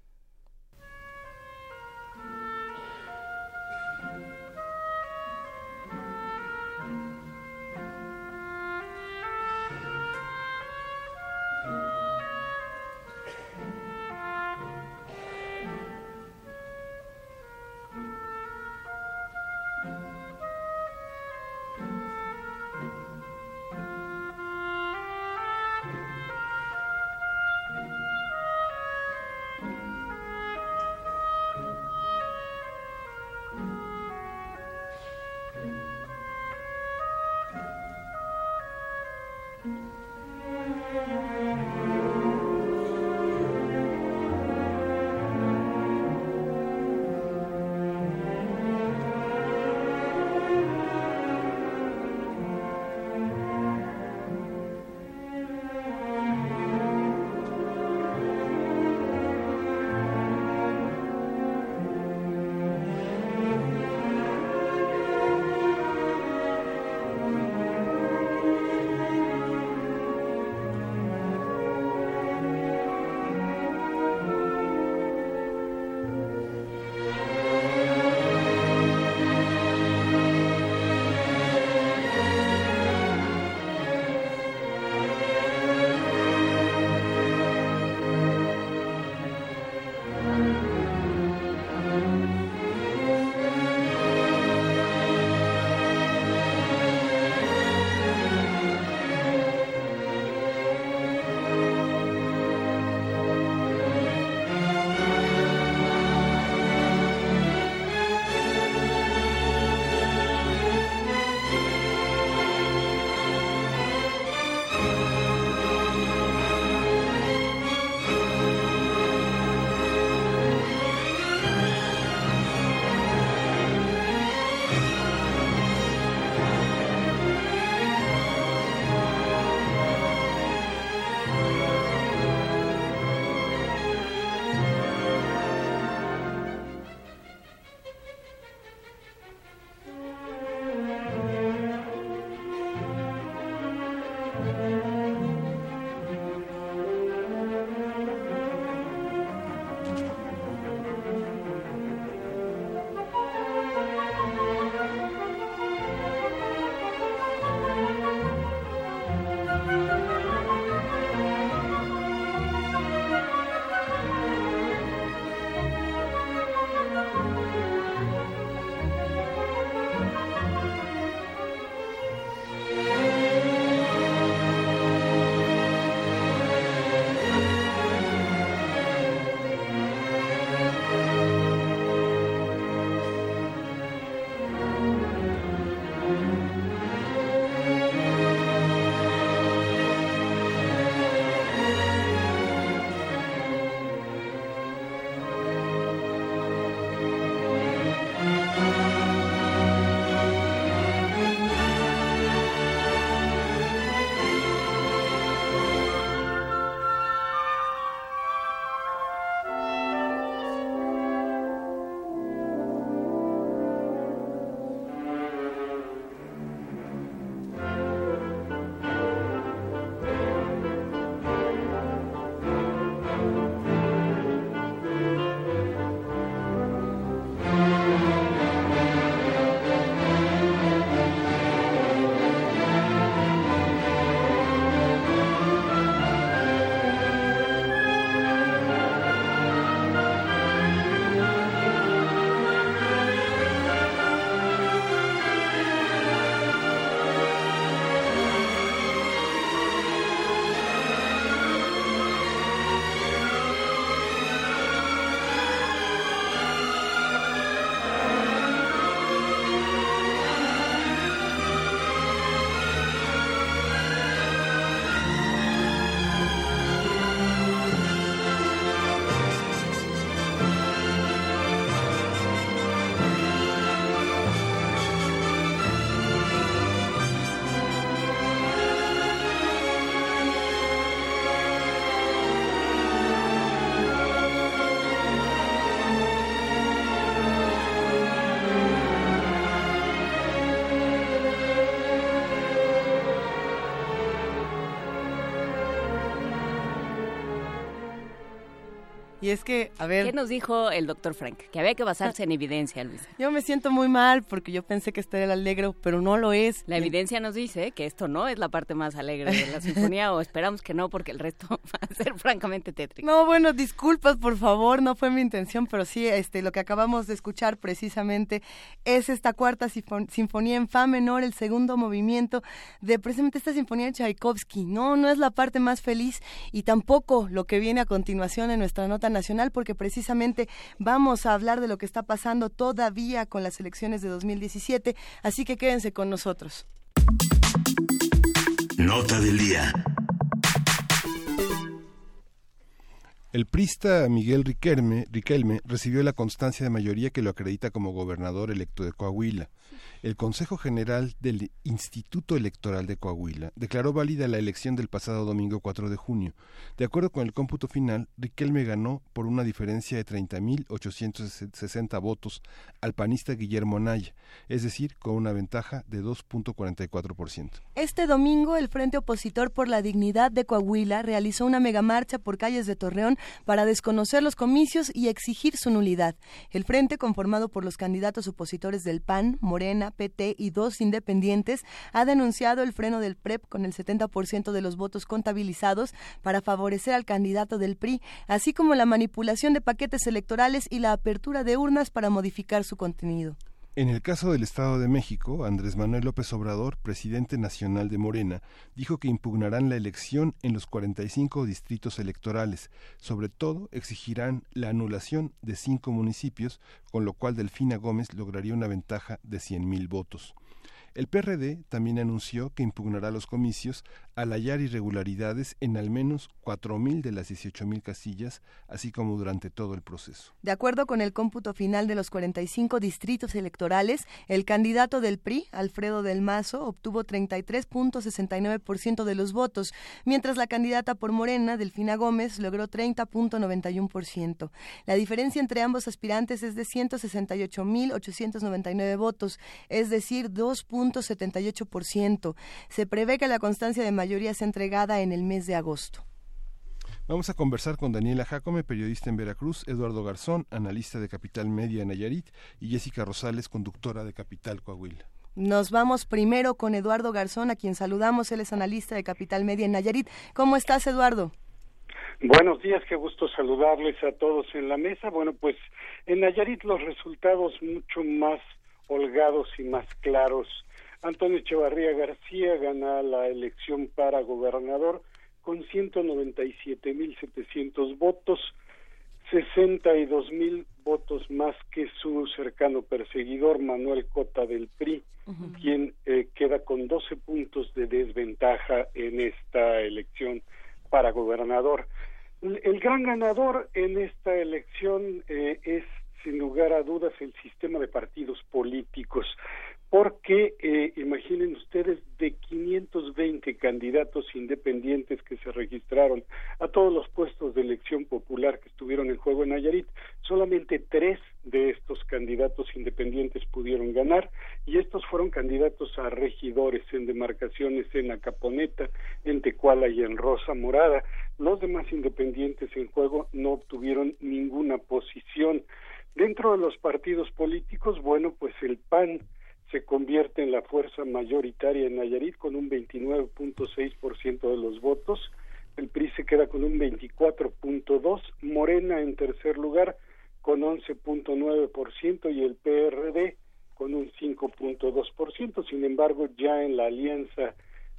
Y es que, a ver... ¿Qué nos dijo el doctor Frank? Que había que basarse en evidencia, Luisa. Yo me siento muy mal porque yo pensé que este era el alegro, pero no lo es. La evidencia nos dice que esto no es la parte más alegre de la sinfonía, o esperamos que no, porque el resto va a ser francamente tétrico. No, bueno, disculpas, por favor, no fue mi intención, pero sí, este, lo que acabamos de escuchar precisamente es esta cuarta sinfonía en fa menor, el segundo movimiento de precisamente esta sinfonía de Tchaikovsky. No, no es la parte más feliz y tampoco lo que viene a continuación en nuestra nota nacional, porque precisamente vamos a hablar de lo que está pasando todavía con las elecciones de 2017, así que quédense con nosotros. Nota del día. El prista Miguel Riquelme, Riquelme recibió la constancia de mayoría que lo acredita como gobernador electo de Coahuila el Consejo General del Instituto Electoral de Coahuila declaró válida la elección del pasado domingo 4 de junio. De acuerdo con el cómputo final, Riquelme ganó por una diferencia de 30.860 votos al panista Guillermo Naya, es decir, con una ventaja de 2.44%. Este domingo, el Frente Opositor por la Dignidad de Coahuila realizó una megamarcha por calles de Torreón para desconocer los comicios y exigir su nulidad. El frente, conformado por los candidatos opositores del PAN, Morena, PT y dos independientes, ha denunciado el freno del PREP con el 70% de los votos contabilizados para favorecer al candidato del PRI, así como la manipulación de paquetes electorales y la apertura de urnas para modificar su contenido. En el caso del Estado de México, Andrés Manuel López Obrador, presidente nacional de Morena, dijo que impugnarán la elección en los 45 distritos electorales. Sobre todo, exigirán la anulación de cinco municipios, con lo cual Delfina Gómez lograría una ventaja de 100.000 votos. El PRD también anunció que impugnará los comicios al hallar irregularidades en al menos 4.000 de las 18.000 casillas, así como durante todo el proceso. De acuerdo con el cómputo final de los 45 distritos electorales, el candidato del PRI, Alfredo del Mazo, obtuvo 33.69% de los votos, mientras la candidata por Morena, Delfina Gómez, logró 30.91%. La diferencia entre ambos aspirantes es de 168.899 votos, es decir, 2. 78%. Se prevé que la constancia de mayoría sea entregada en el mes de agosto. Vamos a conversar con Daniela Jacome, periodista en Veracruz, Eduardo Garzón, analista de Capital Media en Nayarit, y Jessica Rosales, conductora de Capital Coahuila. Nos vamos primero con Eduardo Garzón, a quien saludamos. Él es analista de Capital Media en Nayarit. ¿Cómo estás, Eduardo? Buenos días, qué gusto saludarles a todos en la mesa. Bueno, pues en Nayarit los resultados mucho más holgados y más claros Antonio Echevarría García gana la elección para gobernador con 197.700 votos, 62.000 votos más que su cercano perseguidor Manuel Cota del PRI, quien eh, queda con 12 puntos de desventaja en esta elección para gobernador. El gran ganador en esta elección eh, es sin lugar a dudas el sistema de partidos políticos porque eh, imaginen ustedes de 520 candidatos independientes que se registraron a todos los puestos de elección popular que estuvieron en juego en Nayarit, solamente tres de estos candidatos independientes pudieron ganar y estos fueron candidatos a regidores en demarcaciones en Acaponeta, en Tecuala y en Rosa Morada. Los demás independientes en juego no obtuvieron ninguna posición. Dentro de los partidos políticos, bueno, pues el PAN se convierte en la fuerza mayoritaria en Nayarit con un 29.6% de los votos, el PRI se queda con un 24.2%, Morena en tercer lugar con 11.9% y el PRD con un 5.2%, sin embargo ya en la alianza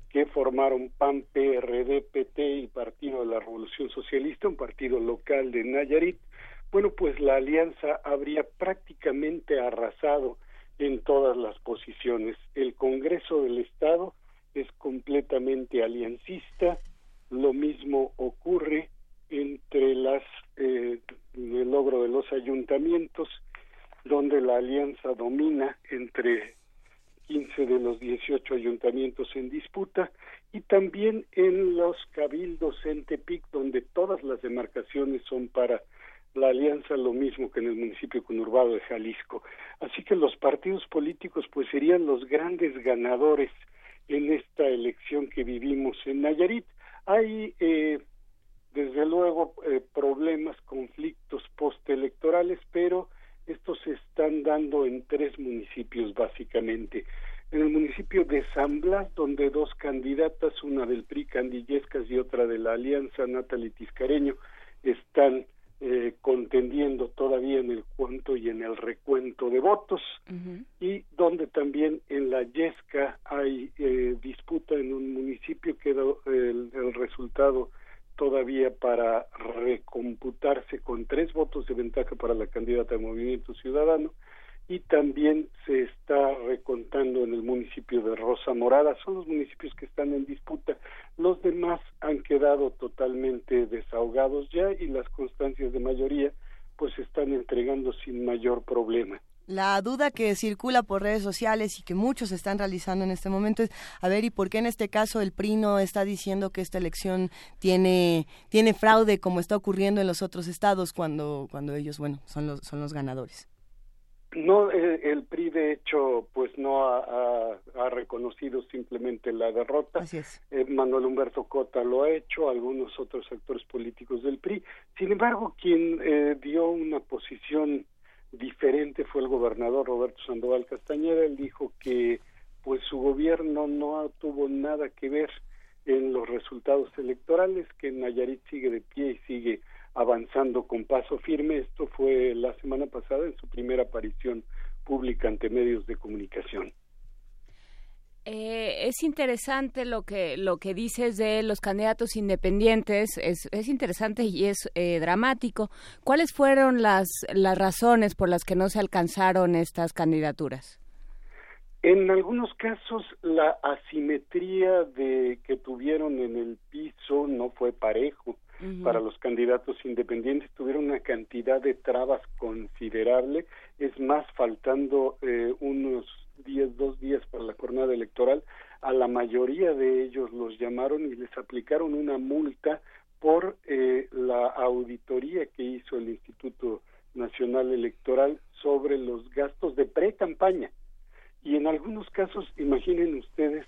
que formaron PAN, PRD, PT y Partido de la Revolución Socialista, un partido local de Nayarit, bueno, pues la alianza habría prácticamente arrasado en todas las posiciones. El Congreso del Estado es completamente aliancista, lo mismo ocurre entre las eh, el logro de los ayuntamientos, donde la alianza domina entre 15 de los 18 ayuntamientos en disputa y también en los cabildos en Tepic, donde todas las demarcaciones son para la alianza lo mismo que en el municipio conurbado de Jalisco. Así que los partidos políticos pues serían los grandes ganadores en esta elección que vivimos en Nayarit. Hay eh, desde luego eh, problemas, conflictos postelectorales, pero estos se están dando en tres municipios básicamente. En el municipio de San Blas, donde dos candidatas, una del PRI Candillescas y otra de la Alianza Natalie Tiscareño, están eh, contendiendo todavía en el cuento y en el recuento de votos y donde también en la Yesca hay eh, disputa en un municipio queda el, el resultado todavía para recomputarse con tres votos de ventaja para la candidata de Movimiento Ciudadano y también se está recontando en el municipio de Rosa Morada. Son los municipios que están en disputa. Los demás han quedado totalmente desahogados ya y las constancias de mayoría pues se están entregando sin mayor problema. La duda que circula por redes sociales y que muchos están realizando en este momento es, a ver, ¿y por qué en este caso el PRI no está diciendo que esta elección tiene, tiene fraude como está ocurriendo en los otros estados cuando, cuando ellos, bueno, son los, son los ganadores? No, eh, el PRI de hecho pues no ha, reconocido simplemente la derrota. Así es. Eh, Manuel Humberto Cota lo ha hecho, algunos otros actores políticos del PRI. Sin embargo, quien eh, dio una posición diferente fue el gobernador Roberto Sandoval Castañeda. Él dijo que pues su gobierno no tuvo nada que ver en los resultados electorales, que Nayarit sigue de pie y sigue avanzando con paso firme. Esto fue la semana pasada en su primera aparición pública ante medios de comunicación. Eh, es interesante lo que lo que dices de los candidatos independientes es, es interesante y es eh, dramático cuáles fueron las las razones por las que no se alcanzaron estas candidaturas en algunos casos la asimetría de que tuvieron en el piso no fue parejo para los candidatos independientes. Tuvieron una cantidad de trabas considerable, es más, faltando eh, unos días, dos días para la jornada electoral, a la mayoría de ellos los llamaron y les aplicaron una multa por eh, la auditoría que hizo el Instituto Nacional Electoral sobre los gastos de pre-campaña. Y en algunos casos, imaginen ustedes,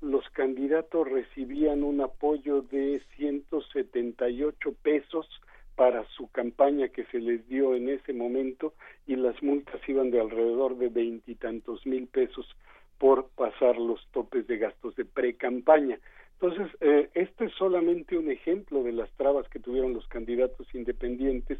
los candidatos recibían un apoyo de 178 pesos para su campaña que se les dio en ese momento y las multas iban de alrededor de veintitantos mil pesos por pasar los topes de gastos de pre-campaña. Entonces, eh, este es solamente un ejemplo de las trabas que tuvieron los candidatos independientes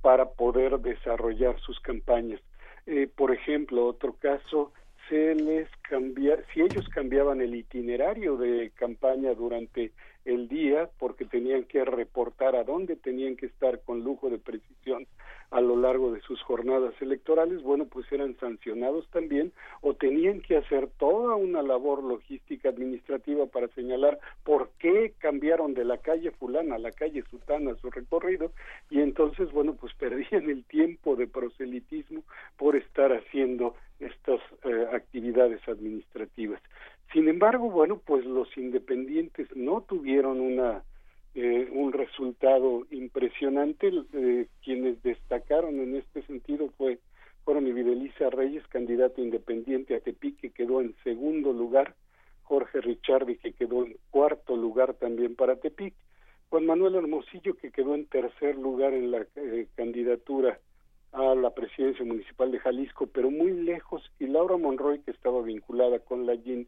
para poder desarrollar sus campañas. Eh, por ejemplo, otro caso se les cambia, si ellos cambiaban el itinerario de campaña durante el día, porque tenían que reportar a dónde tenían que estar con lujo de precisión a lo largo de sus jornadas electorales, bueno, pues eran sancionados también o tenían que hacer toda una labor logística administrativa para señalar por qué cambiaron de la calle fulana a la calle sutana su recorrido y entonces, bueno, pues perdían el tiempo de proselitismo por estar haciendo estas eh, actividades administrativas. Sin embargo, bueno, pues los independientes no tuvieron una eh, un resultado impresionante. Eh, quienes destacaron en este sentido fue fueron Ibideliza Reyes, candidato independiente a Tepic, que quedó en segundo lugar, Jorge Richardi, que quedó en cuarto lugar también para Tepic, Juan Manuel Hermosillo, que quedó en tercer lugar en la candidatura a la presidencia municipal de Jalisco, pero muy lejos, y Laura Monroy, que estaba vinculada con la GIN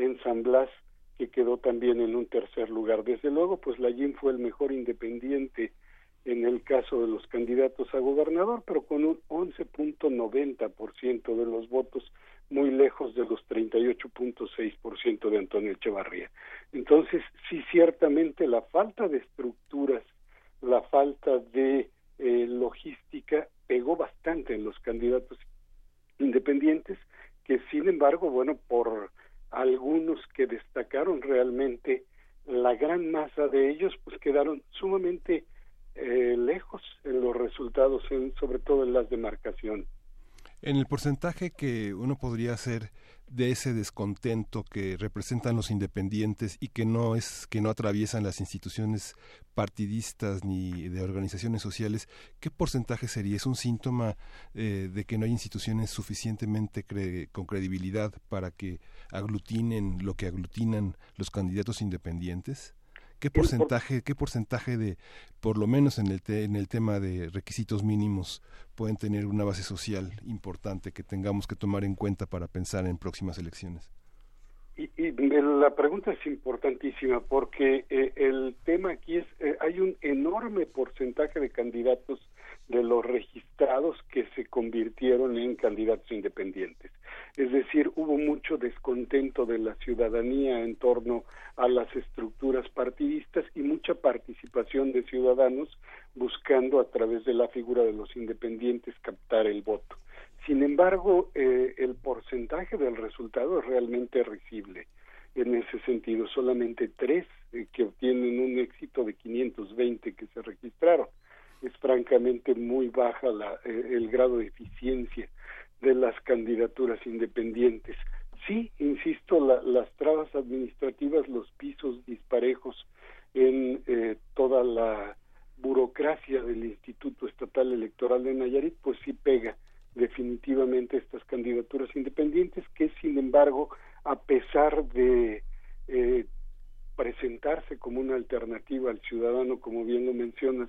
en San Blas, que quedó también en un tercer lugar. Desde luego, pues la GIN fue el mejor independiente en el caso de los candidatos a gobernador, pero con un 11.90% de los votos, muy lejos de los 38.6% de Antonio Echevarría. Entonces, sí, ciertamente la falta de estructuras, la falta de eh, logística pegó bastante en los candidatos independientes, que sin embargo, bueno, por algunos que destacaron realmente, la gran masa de ellos pues quedaron sumamente eh, lejos en los resultados, en, sobre todo en las demarcaciones. En el porcentaje que uno podría hacer de ese descontento que representan los independientes y que no es que no atraviesan las instituciones partidistas ni de organizaciones sociales, ¿qué porcentaje sería? ¿Es un síntoma eh, de que no hay instituciones suficientemente con credibilidad para que aglutinen lo que aglutinan los candidatos independientes? ¿Qué porcentaje, qué porcentaje de, por lo menos en el, en el tema de requisitos mínimos, pueden tener una base social importante que tengamos que tomar en cuenta para pensar en próximas elecciones? Y, la pregunta es importantísima porque eh, el tema aquí es, eh, hay un enorme porcentaje de candidatos de los registrados que se convirtieron en candidatos independientes. Es decir, hubo mucho descontento de la ciudadanía en torno a las estructuras partidistas y mucha participación de ciudadanos buscando a través de la figura de los independientes captar el voto. Sin embargo, eh, el porcentaje del resultado es realmente risible. En ese sentido, solamente tres eh, que obtienen un éxito de 520 que se registraron. Es francamente muy baja la, eh, el grado de eficiencia de las candidaturas independientes. Sí, insisto, las trabas administrativas, los pisos disparejos en toda la burocracia del Instituto Estatal Electoral de Nayarit, pues sí pega definitivamente estas candidaturas independientes que sin embargo a pesar de eh, presentarse como una alternativa al ciudadano como bien lo mencionas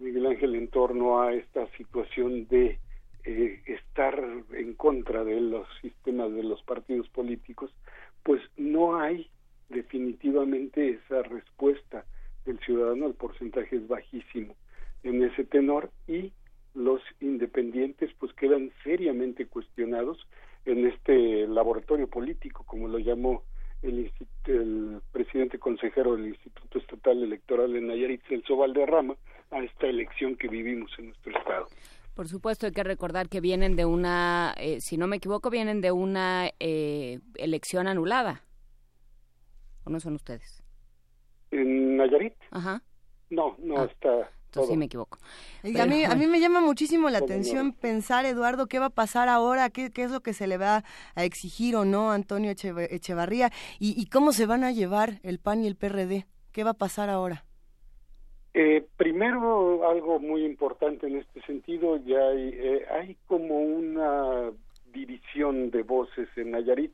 Miguel Ángel en torno a esta situación de eh, estar en contra de los sistemas de los partidos políticos pues no hay definitivamente esa respuesta del ciudadano el porcentaje es bajísimo en ese tenor y los independientes pues quedan seriamente cuestionados en este laboratorio político, como lo llamó el, el presidente consejero del Instituto Estatal Electoral en Nayarit, Celso Valderrama, a esta elección que vivimos en nuestro estado. Por supuesto, hay que recordar que vienen de una, eh, si no me equivoco, vienen de una eh, elección anulada. ¿O no son ustedes? ¿En Nayarit? Ajá. No, no, ah. está sí me equivoco. a, mí, a mí me llama muchísimo la atención pensar, Eduardo, qué va a pasar ahora, qué, qué es lo que se le va a exigir o no a Antonio Echevarría y, cómo se van a llevar el PAN y el PRD. ¿Qué va a pasar ahora? Eh, primero, algo muy importante en este sentido, ya hay, eh, hay como una división de voces en Nayarit,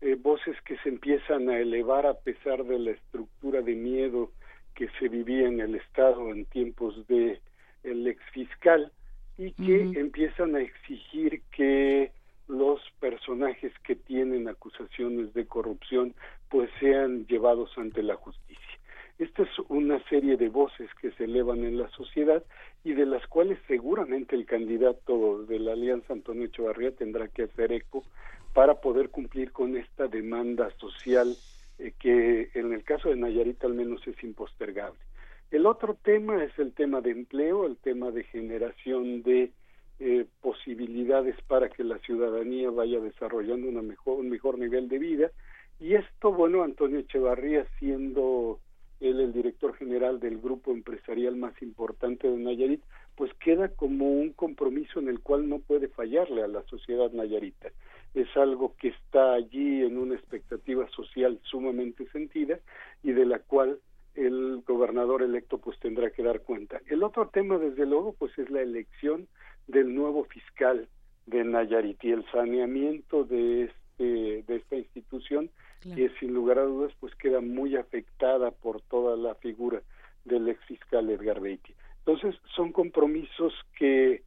eh, voces que se empiezan a elevar a pesar de la estructura de miedo que se vivía en el Estado en tiempos de el ex fiscal y que empiezan a exigir que los personajes que tienen acusaciones de corrupción pues sean llevados ante la justicia. Esta es una serie de voces que se elevan en la sociedad y de las cuales seguramente el candidato de la Alianza Antonio Echevarría tendrá que hacer eco para poder cumplir con esta demanda social eh, que en el caso de Nayarit al menos es impostergable. El otro tema es el tema de empleo, el tema de generación de eh, posibilidades para que la ciudadanía vaya desarrollando una mejor, un mejor nivel de vida. Y esto, bueno, Antonio Echevarría, siendo él el director general del grupo empresarial más importante de Nayarit, pues queda como un compromiso en el cual no puede fallarle a la sociedad nayarita es algo que está allí en una expectativa social sumamente sentida y de la cual el gobernador electo pues tendrá que dar cuenta. El otro tema desde luego pues es la elección del nuevo fiscal de Nayarit y el saneamiento de este de esta institución que sin lugar a dudas pues queda muy afectada por toda la figura del ex fiscal Edgar Beatty. Entonces son compromisos que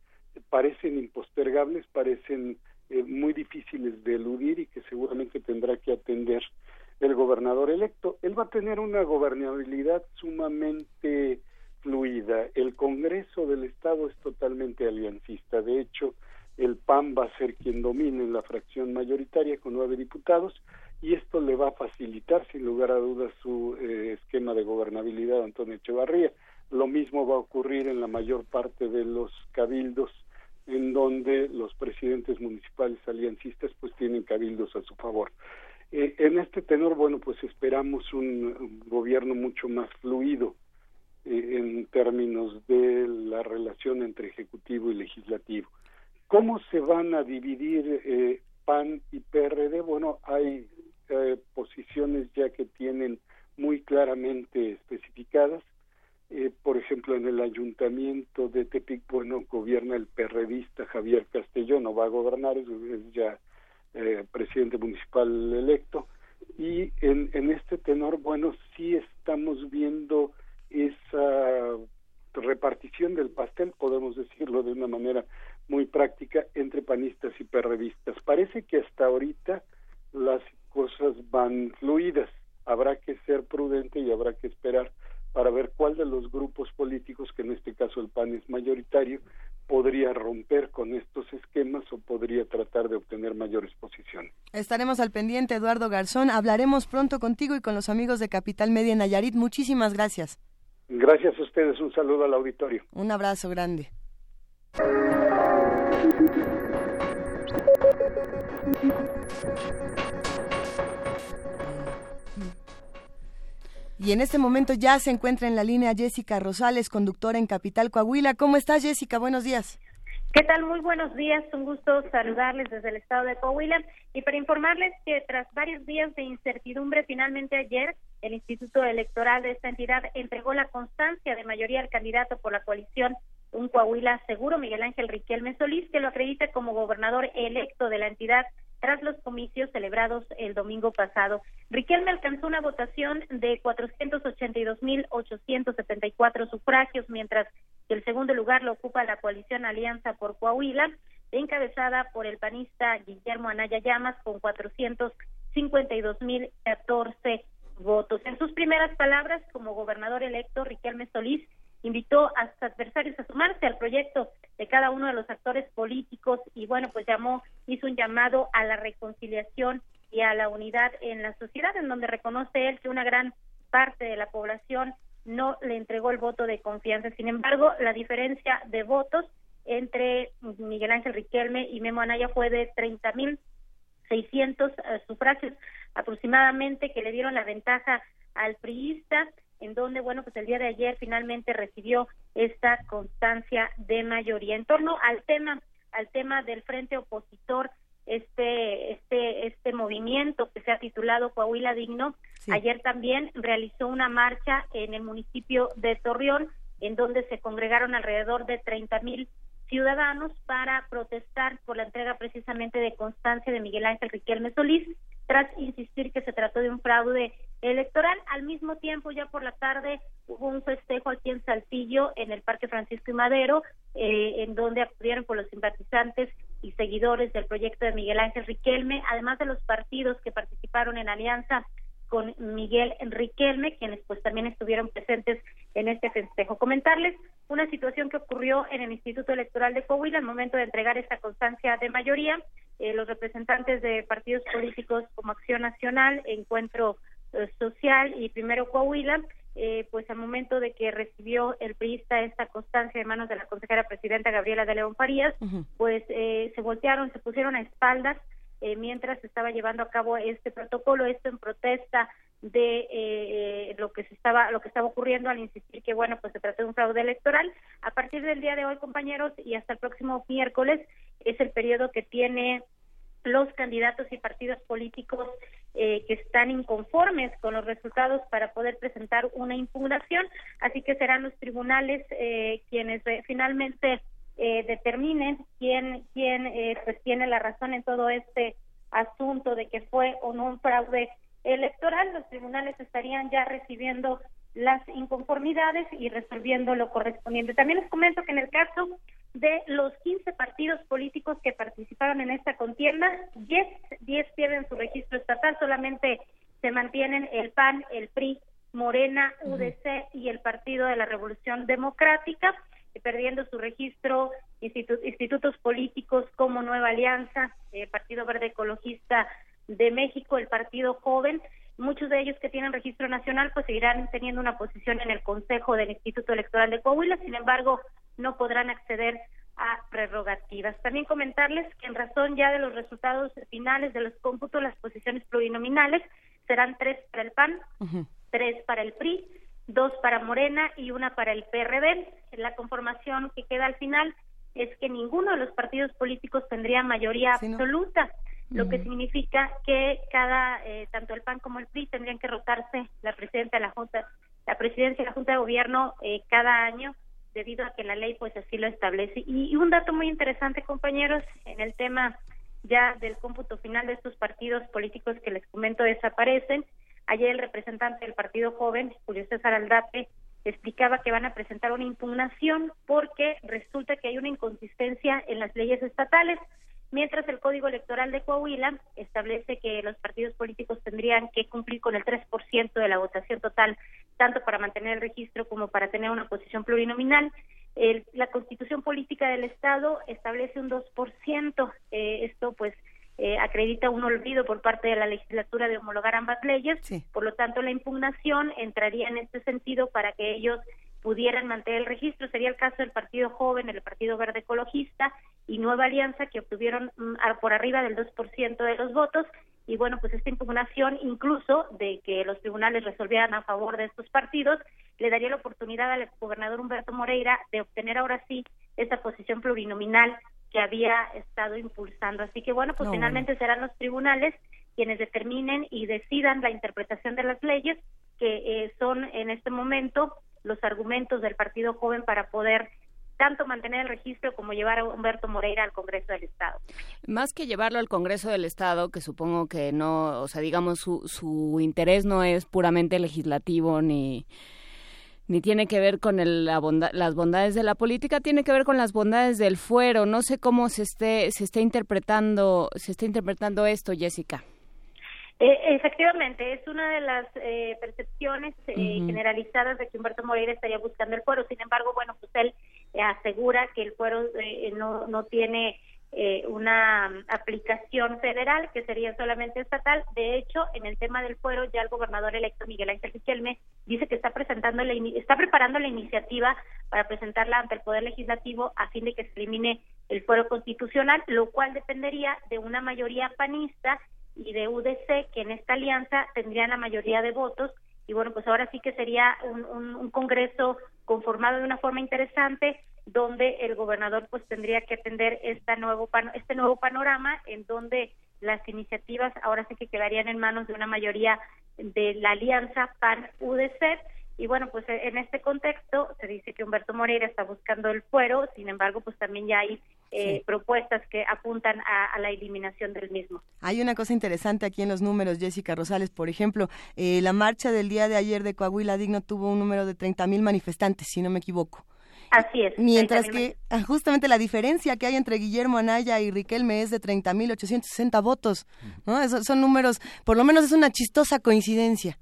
parecen impostergables, parecen eh, muy difíciles de eludir y que seguramente tendrá que atender el gobernador electo. Él va a tener una gobernabilidad sumamente fluida. El Congreso del Estado es totalmente aliancista. De hecho, el PAN va a ser quien domine la fracción mayoritaria con nueve diputados y esto le va a facilitar sin lugar a dudas su eh, esquema de gobernabilidad Antonio Echevarría. Lo mismo va a ocurrir en la mayor parte de los cabildos en donde los presidentes municipales aliancistas pues tienen cabildos a su favor. Eh, en este tenor, bueno, pues esperamos un, gobierno mucho más fluido eh, en términos de la relación entre ejecutivo y legislativo. ¿Cómo se van a dividir eh, PAN y PRD? Bueno, hay posiciones ya que tienen muy claramente especificadas eh, por ejemplo, en el ayuntamiento de Tepic, bueno, gobierna el perredista Javier Castellón, va a gobernar, es, ya eh, presidente municipal electo, y en, en este tenor, bueno, sí estamos viendo esa repartición del pastel, podemos decirlo de una manera muy práctica, entre panistas y perrevistas. Parece que hasta ahorita las cosas van fluidas. Habrá que ser prudente y habrá que esperar para ver cuál de los grupos políticos, que en este caso el PAN es mayoritario, podría romper con estos esquemas o podría tratar de obtener mayores posiciones. Estaremos al pendiente, Eduardo Garzón. Hablaremos pronto contigo y con los amigos de Capital Media Nayarit. Muchísimas gracias. Gracias a ustedes. Un saludo al auditorio. Un abrazo grande. Y en este momento ya se encuentra en la línea Jessica Rosales, conductora en Capital Coahuila. ¿Cómo estás, Jessica? Buenos días. ¿Qué tal? Muy buenos días. Un gusto saludarles desde el estado de Coahuila y para informarles que tras varios días de incertidumbre, finalmente ayer el Instituto Electoral de esta entidad entregó la constancia de mayoría al candidato por la coalición Un Coahuila Seguro, Miguel Ángel Riquelme Solís, que lo acredita como gobernador electo de la entidad tras los comicios celebrados el domingo pasado. Riquelme alcanzó una votación de 482.874 sufragios, mientras que el segundo lugar lo ocupa la coalición Alianza por Coahuila, encabezada por el panista Guillermo Anaya Llamas con 452.014 votos. En sus primeras palabras como gobernador electo, Riquelme Solís invitó a sus adversarios a sumarse al proyecto de cada uno de los actores políticos y bueno, pues llamó, hizo un llamado a la reconciliación y a la unidad en la sociedad, en donde reconoce él que una gran parte de la población no le entregó el voto de confianza. Sin embargo, la diferencia de votos entre Miguel Ángel Riquelme y Memo Anaya fue de 30 mil 600 eh, sufragios aproximadamente que le dieron la ventaja al priista en donde, bueno, pues el día de ayer finalmente recibió esta constancia de mayoría. En torno al tema, al tema del frente opositor, este, este, este movimiento que se ha titulado Coahuila Digno, ayer también realizó una marcha en el municipio de Torreón, en donde se congregaron alrededor de 30 mil ciudadanos para protestar por la entrega precisamente de constancia de Miguel Ángel Riquelme Solís, tras insistir que se trató de un fraude electoral. Al mismo tiempo, ya por la tarde hubo un festejo aquí en Saltillo, en el Parque Francisco y Madero, eh, en donde acudieron por los simpatizantes y seguidores del proyecto de Miguel Ángel Riquelme, además de los partidos que participaron en alianza con Miguel Riquelme, quienes pues también estuvieron presentes en este festejo. Comentarles una situación que ocurrió en el Instituto Electoral de Coahuila al momento de entregar esta constancia de mayoría. Eh, los representantes de partidos políticos como Acción Nacional, Encuentro Social y Primero Coahuila, eh, pues al momento de que recibió el priista esta constancia de manos de la consejera presidenta Gabriela de León Farías, pues se voltearon, se pusieron a espaldas eh, mientras se estaba llevando a cabo este protocolo, esto en protesta de eh, eh, lo que se estaba lo que estaba ocurriendo al insistir que bueno pues se trata de un fraude electoral. A partir del día de hoy compañeros y hasta el próximo miércoles es el periodo que tiene los candidatos y partidos políticos que están inconformes con los resultados para poder presentar una impugnación así que serán los tribunales quienes finalmente eh, determinen quién quién eh, pues tiene la razón en todo este asunto de que fue o no un fraude electoral, los tribunales estarían ya recibiendo las inconformidades y resolviendo lo correspondiente. También les comento que en el caso de los 15 partidos políticos que participaron en esta contienda, 10, 10 pierden su registro estatal, solamente se mantienen el PAN, el PRI, Morena, UDC y el Partido de la Revolución Democrática perdiendo su registro. Institutos políticos como Nueva Alianza, eh, Partido Verde Ecologista de México, el Partido Joven, muchos de ellos que tienen registro nacional pues seguirán teniendo una posición en el Consejo del Instituto Electoral de Coahuila, sin embargo no podrán acceder a prerrogativas. También comentarles que en razón ya de los resultados finales de los cómputos, las posiciones plurinominales serán tres para el PAN, tres para el PRI, dos para Morena y una para el PRD. La conformación que queda al final es que ninguno de los partidos políticos tendría mayoría absoluta, lo que significa que cada, eh, tanto el PAN como el PRI tendrían que rotarse la presidenta de la Junta, la presidencia de la Junta de Gobierno eh, cada año debido a que la ley pues así lo establece. Y, un dato muy interesante, compañeros, en el tema ya del cómputo final de estos partidos políticos que les comento desaparecen. Ayer el representante del Partido Joven, Julio César Aldape, explicaba que van a presentar una impugnación porque resulta que hay una inconsistencia en las leyes estatales, mientras el Código Electoral de Coahuila establece que los partidos políticos tendrían que cumplir con el 3% de la votación total, tanto para mantener el registro como para tener una posición plurinominal. la Constitución Política del Estado establece un 2%. Eh, esto, pues, eh, acredita un olvido por parte de la legislatura de homologar ambas leyes. Por lo tanto, la impugnación entraría en este sentido para que ellos pudieran mantener el registro. Sería el caso del Partido Joven, el Partido Verde Ecologista y Nueva Alianza, que obtuvieron mm, por arriba del 2% de los votos. Y bueno, pues esta impugnación, incluso de que los tribunales resolvieran a favor de estos partidos, le daría la oportunidad al gobernador Humberto Moreira de obtener ahora sí esa posición plurinominal que había estado impulsando. Así que bueno, pues finalmente serán los tribunales quienes determinen y decidan la interpretación de las leyes que eh, son en este momento los argumentos del Partido Joven para poder tanto mantener el registro como llevar a Humberto Moreira al Congreso del Estado. Más que llevarlo al Congreso del Estado, que supongo que no, o sea, digamos, su, su interés no es puramente legislativo ni ni tiene que ver con el, las bondades de la política, tiene que ver con las bondades del fuero. No sé cómo se esté se está interpretando se está interpretando esto, Jessica. Eh, efectivamente, es una de las eh, percepciones eh, generalizadas de que Humberto Moreira estaría buscando el fuero. Sin embargo, bueno, pues él asegura que el fuero no, no tiene eh, una aplicación federal que sería solamente estatal. De hecho, en el tema del fuero, ya el gobernador electo Miguel Ángel Riquelme dice que está presentando la está preparando la iniciativa para presentarla ante el Poder Legislativo a fin de que se elimine el fuero constitucional, lo cual dependería de una mayoría panista y de UDC, que en esta alianza tendrían la mayoría de votos. Y bueno, pues ahora sí que sería un, un, Congreso conformado de una forma interesante, donde el gobernador pues tendría que atender esta nuevo este nuevo panorama en donde las iniciativas ahora sí que quedarían en manos de una mayoría de la alianza PAN-UDC y bueno, pues en este contexto se dice que Humberto Moreira está buscando el fuero, sin embargo, pues también ya hay eh, propuestas que apuntan a, la eliminación del mismo. Hay una cosa interesante aquí en los números, Jessica Rosales, por ejemplo, eh, la marcha del día de ayer de Coahuila Digno tuvo un número de 30 mil manifestantes, si no me equivoco. Así es. Mientras que ah, justamente la diferencia que hay entre Guillermo Anaya y Riquelme es de 30.860 votos. ¿no? Esos son números, por lo menos es una chistosa coincidencia.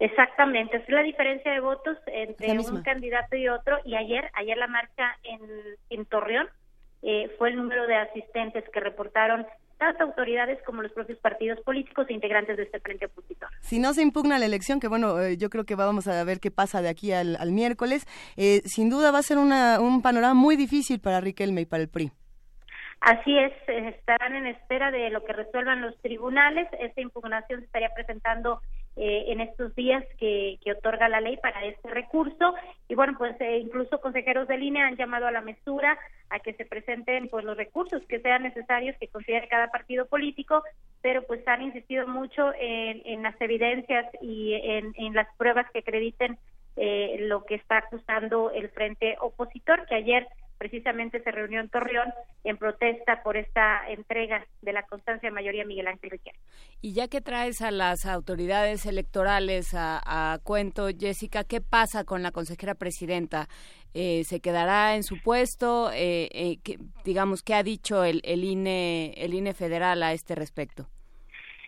Exactamente, es la diferencia de votos entre un candidato y otro. Y ayer, ayer la marcha en, en Torreón eh, fue el número de asistentes que reportaron las autoridades como los propios partidos políticos e integrantes de este frente opositor. Si no se impugna la elección, que bueno, eh, yo creo que vamos a ver qué pasa de aquí al, miércoles, eh, sin duda va a ser una, un panorama muy difícil para Riquelme y para el PRI. Así es, estarán en espera de lo que resuelvan los tribunales. Esta impugnación se estaría presentando eh, en estos días que, que, otorga la ley para este recurso. Y bueno, pues eh, incluso consejeros de línea han llamado a la mesura a que se presenten pues los recursos que sean necesarios que considere cada partido político, pero pues han insistido mucho en, en las evidencias y en, en las pruebas que acrediten eh, lo que está acusando el frente opositor, que ayer precisamente se reunió en Torreón en protesta por esta entrega de la constancia de mayoría Miguel Ángel Riquelme. Y ya que traes a las autoridades electorales a, cuento, Jessica, ¿qué pasa con la consejera presidenta? Eh, ¿Se quedará en su puesto? Eh, eh, digamos, ¿qué ha dicho el, el, INE, el INE federal a este respecto?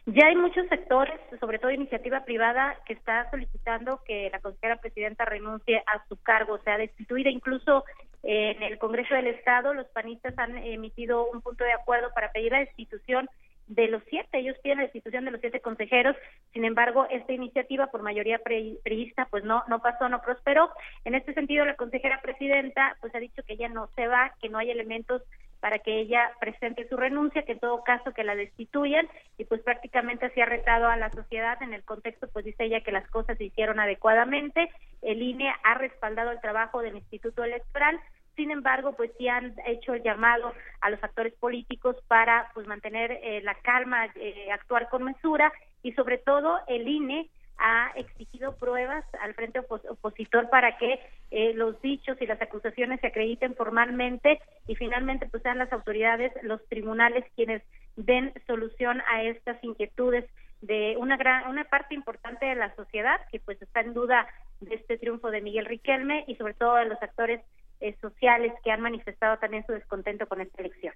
Ya hay muchos sectores, sobre todo iniciativa privada, que está solicitando que la consejera presidenta renuncie a su cargo, o sea, destituida. Incluso eh, en el Congreso del Estado, los panistas han emitido un punto de acuerdo para pedir la destitución de los siete, ellos piden la destitución de los siete consejeros, sin embargo, esta iniciativa por mayoría priista pues no no pasó, no prosperó. En este sentido, la consejera presidenta pues ha dicho que ella no se va, que no hay elementos para que ella presente su renuncia, que en todo caso que la destituyan y pues prácticamente así ha retado a la sociedad en el contexto, pues dice ella que las cosas se hicieron adecuadamente, el INE ha respaldado el trabajo del Instituto Electoral, sin embargo, pues sí han hecho el llamado a los actores políticos para pues mantener eh, la calma, eh, actuar con mesura y sobre todo el INE ha exigido pruebas al frente opositor para que eh, los dichos y las acusaciones se acrediten formalmente y finalmente pues sean las autoridades, los tribunales quienes den solución a estas inquietudes de una gran una parte importante de la sociedad que pues está en duda de este triunfo de Miguel Riquelme y sobre todo de los actores eh, sociales que han manifestado también su descontento con esta elección.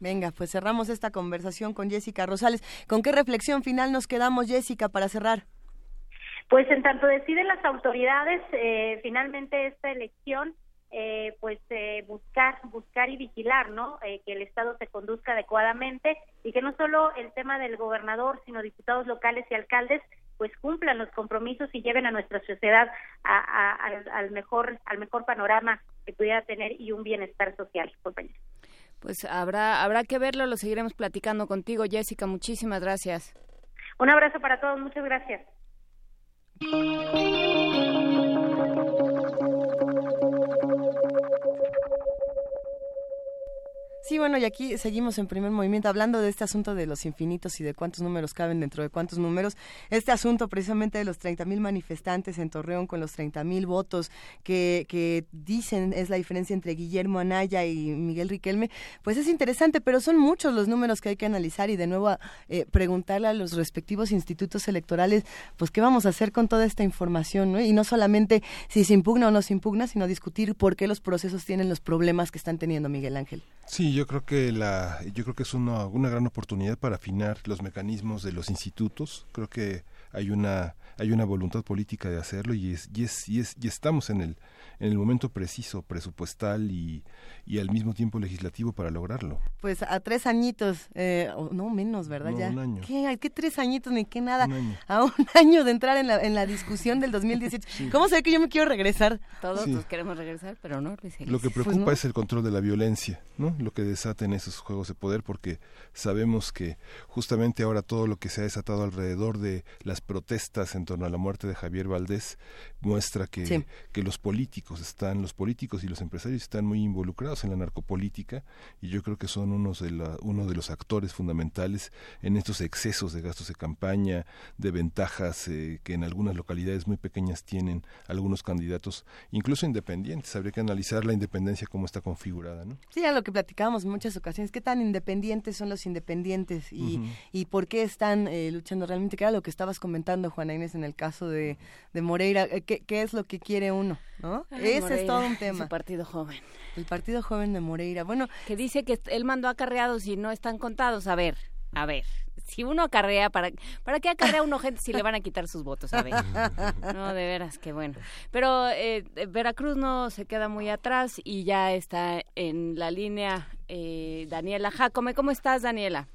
Venga, pues cerramos esta conversación con Jessica Rosales. ¿Con qué reflexión final nos quedamos, Jessica, para cerrar? Pues en tanto deciden las autoridades, eh, finalmente esta elección, eh, pues eh, buscar, buscar y vigilar, ¿no? que el Estado se conduzca adecuadamente y que no solo el tema del gobernador, sino diputados locales y alcaldes, pues cumplan los compromisos y lleven a nuestra sociedad al mejor, al mejor panorama que pudiera tener y un bienestar social, compañeros. Pues habrá, habrá que verlo, lo seguiremos platicando contigo, Jessica. Muchísimas gracias. Un abrazo para todos, muchas gracias. Thank you. Sí, bueno, y aquí seguimos en primer movimiento hablando de este asunto de los infinitos y de cuántos números caben dentro de cuántos números. Este asunto precisamente de los 30.000 manifestantes en Torreón con los 30.000 votos que, que dicen es la diferencia entre Guillermo Anaya y Miguel Riquelme, pues es interesante, pero son muchos los números que hay que analizar y de nuevo eh, preguntarle a los respectivos institutos electorales, pues qué vamos a hacer con toda esta información, ¿no? Y no solamente si se impugna o no se impugna, sino discutir por qué los procesos tienen los problemas que están teniendo Miguel Ángel. Sí, yo creo que la, yo creo que es una, una gran oportunidad para afinar los mecanismos de los institutos. Creo que hay una hay una voluntad política de hacerlo y es y es y es y estamos en el en el momento preciso presupuestal y, y al mismo tiempo legislativo para lograrlo. Pues a tres añitos, eh, no menos, ¿verdad? ya. Un año. ¿Qué, ¿Qué, tres añitos ni qué nada? A un año de entrar en la, en la discusión del 2018. ¿Cómo sé que yo me quiero regresar? Todos nos queremos regresar, pero no. Lo que pues preocupa es el control de la violencia, ¿no? Lo que desaten esos juegos de poder, porque sabemos que justamente ahora todo lo que se ha desatado alrededor de las protestas en torno a la muerte de Javier Valdés muestra que, que los políticos están, los políticos y los empresarios están muy involucrados en la narcopolítica y yo creo que son unos de la, uno de los actores fundamentales en estos excesos de gastos de campaña, de ventajas eh, que en algunas localidades muy pequeñas tienen algunos candidatos, incluso independientes. Habría que analizar la independencia como está configurada, ¿no? Sí, a lo que platicábamos en muchas ocasiones, qué tan independientes son los independientes y, y por qué están eh, luchando realmente, que era lo que estabas comentando, Juana Inés, en el caso de, de Moreira, eh, ¿qué, ¿qué, es lo que quiere uno? ¿no? Ese es todo un tema. El partido joven. El partido joven de Moreira. Bueno, que dice que él mandó acarreados y no están contados. A ver, a ver. Si uno acarrea, ¿para, ¿para qué acarrea uno gente si le van a quitar sus votos? A ver. No, de veras, qué bueno. Pero eh, Veracruz no se queda muy atrás y ya está en la línea eh, Daniela Jacome. ¿Cómo estás, Daniela?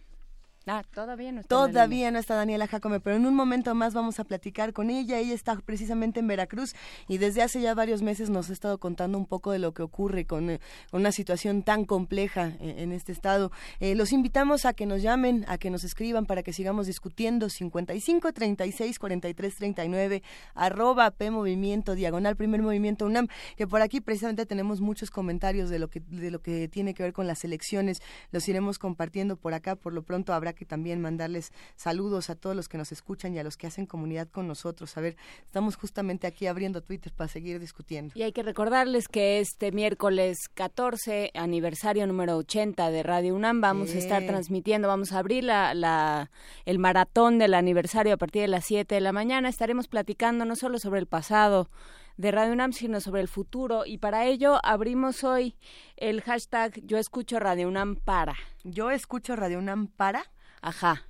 Ah, todavía no está. Todavía no está Daniela Jacome, pero en un momento más vamos a platicar con ella. Ella está precisamente en Veracruz y desde hace ya varios meses nos ha estado contando un poco de lo que ocurre con, eh, una situación tan compleja eh, en este estado. Eh, los invitamos a que nos llamen, a que nos escriban para que sigamos discutiendo. 55 36 43 39 arroba P Movimiento Diagonal Primer Movimiento UNAM, que por aquí precisamente tenemos muchos comentarios de lo que de lo que tiene que ver con las elecciones. Los iremos compartiendo por acá. Por lo pronto habrá que también mandarles saludos a todos los que nos escuchan y a los que hacen comunidad con nosotros. A ver, estamos justamente aquí abriendo Twitter para seguir discutiendo. Y hay que recordarles que este miércoles 14, aniversario número 80 de Radio UNAM, vamos a estar transmitiendo, vamos a abrir la, la, el maratón del aniversario a partir de las 7 de la mañana. Estaremos platicando no solo sobre el pasado, de Radio UNAM, sino sobre el futuro. Y para ello abrimos hoy el hashtag Yo escucho Radio UNAM para. Yo escucho Radio UNAM para. Ajá.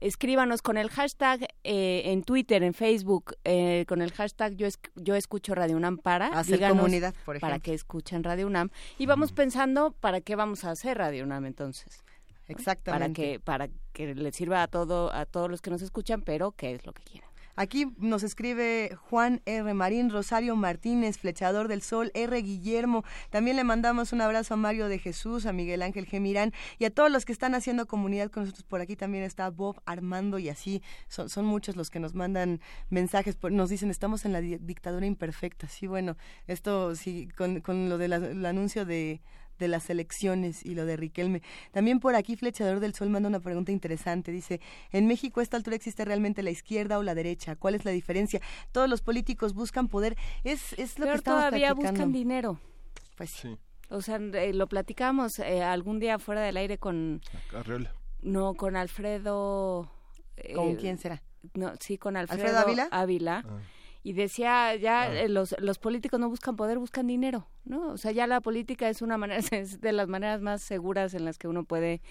Escríbanos con el hashtag eh, en Twitter, en Facebook, eh, con el hashtag yo, yo escucho Radio UNAM para. Hacer comunidad, por ejemplo. Para que escuchen Radio UNAM. Y vamos pensando para qué vamos a hacer Radio UNAM entonces. Exactamente. Para que, para que les sirva a, todo, a todos los que nos escuchan, pero qué es lo que quieren. Aquí nos escribe Juan R. Marín, Rosario Martínez, Flechador del Sol, R. Guillermo. También le mandamos un abrazo a Mario de Jesús, a Miguel Ángel Gemirán y a todos los que están haciendo comunidad con nosotros. Por aquí también está Bob Armando y así. Son, muchos los que nos mandan mensajes. Nos dicen, estamos en la dictadura imperfecta. Sí, bueno, esto sí, con, con lo del anuncio de de las elecciones y lo de Riquelme. También por aquí Flechador del Sol manda una pregunta interesante. Dice, ¿en México a esta altura existe realmente la izquierda o la derecha? ¿Cuál es la diferencia? Todos los políticos buscan poder. Es, es lo que estamos todavía buscan dinero. Pues sí. O sea, eh, lo platicamos eh, algún día fuera del aire con... Arreola No, con Alfredo... ¿Con eh, quién será? No, sí, con Alfredo, Ávila. Ávila. Ah. Y decía, ya ah. eh, los, los políticos no buscan poder, buscan dinero, ¿no? O sea, ya la política es una manera, es de las maneras más seguras en las que uno puede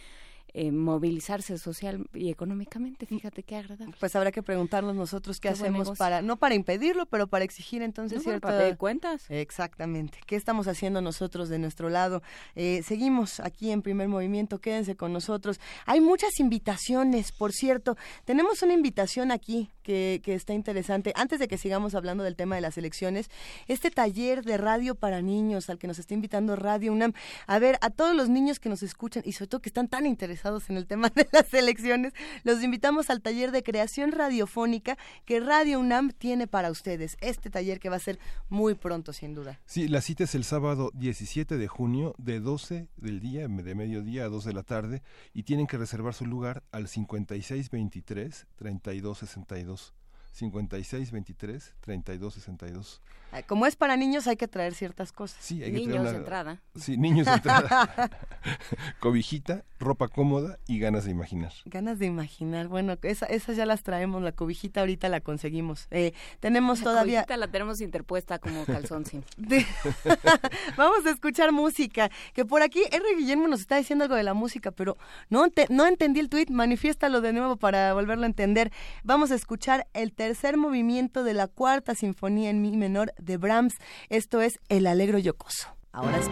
eh, movilizarse social y económicamente. Fíjate qué agradable. Pues habrá que preguntarnos nosotros qué, hacemos para, no para impedirlo, pero para exigir entonces cierto cierta... cuentas. Exactamente. ¿Qué estamos haciendo nosotros de nuestro lado? Eh, seguimos aquí en Primer Movimiento, quédense con nosotros. Hay muchas invitaciones, por cierto. Tenemos una invitación aquí que, que está interesante. Antes de que sigamos hablando del tema de las elecciones, este taller de radio para niños al que nos está invitando Radio UNAM. A ver, a todos los niños que nos escuchan y sobre todo que están tan interesados en el tema de las elecciones, los invitamos al taller de creación radiofónica que Radio UNAM tiene para ustedes. Este taller que va a ser muy pronto, sin duda. Sí, la cita es el sábado 17 de junio de 12 del día, de mediodía a 2 de la tarde, y tienen que reservar su lugar al 5623 3262. 56 23 32 62. Como es para niños hay que traer ciertas cosas. Sí, hay que niños traer de entrada. Sí, niños de entrada. Cobijita, ropa cómoda y ganas de imaginar. Ganas de imaginar. Bueno, esa, esas ya las traemos. La cobijita ahorita la conseguimos. Eh, tenemos la todavía. Cobijita la tenemos interpuesta como calzón, sí. Vamos a escuchar música. Que por aquí R. Guillermo nos está diciendo algo de la música, pero no, no entendí el tweet. Manifiéstalo de nuevo para volverlo a entender. Vamos a escuchar el tercer movimiento de la cuarta sinfonía en mi menor de Brahms. Esto es El Alegro Yocoso. Ahora sí.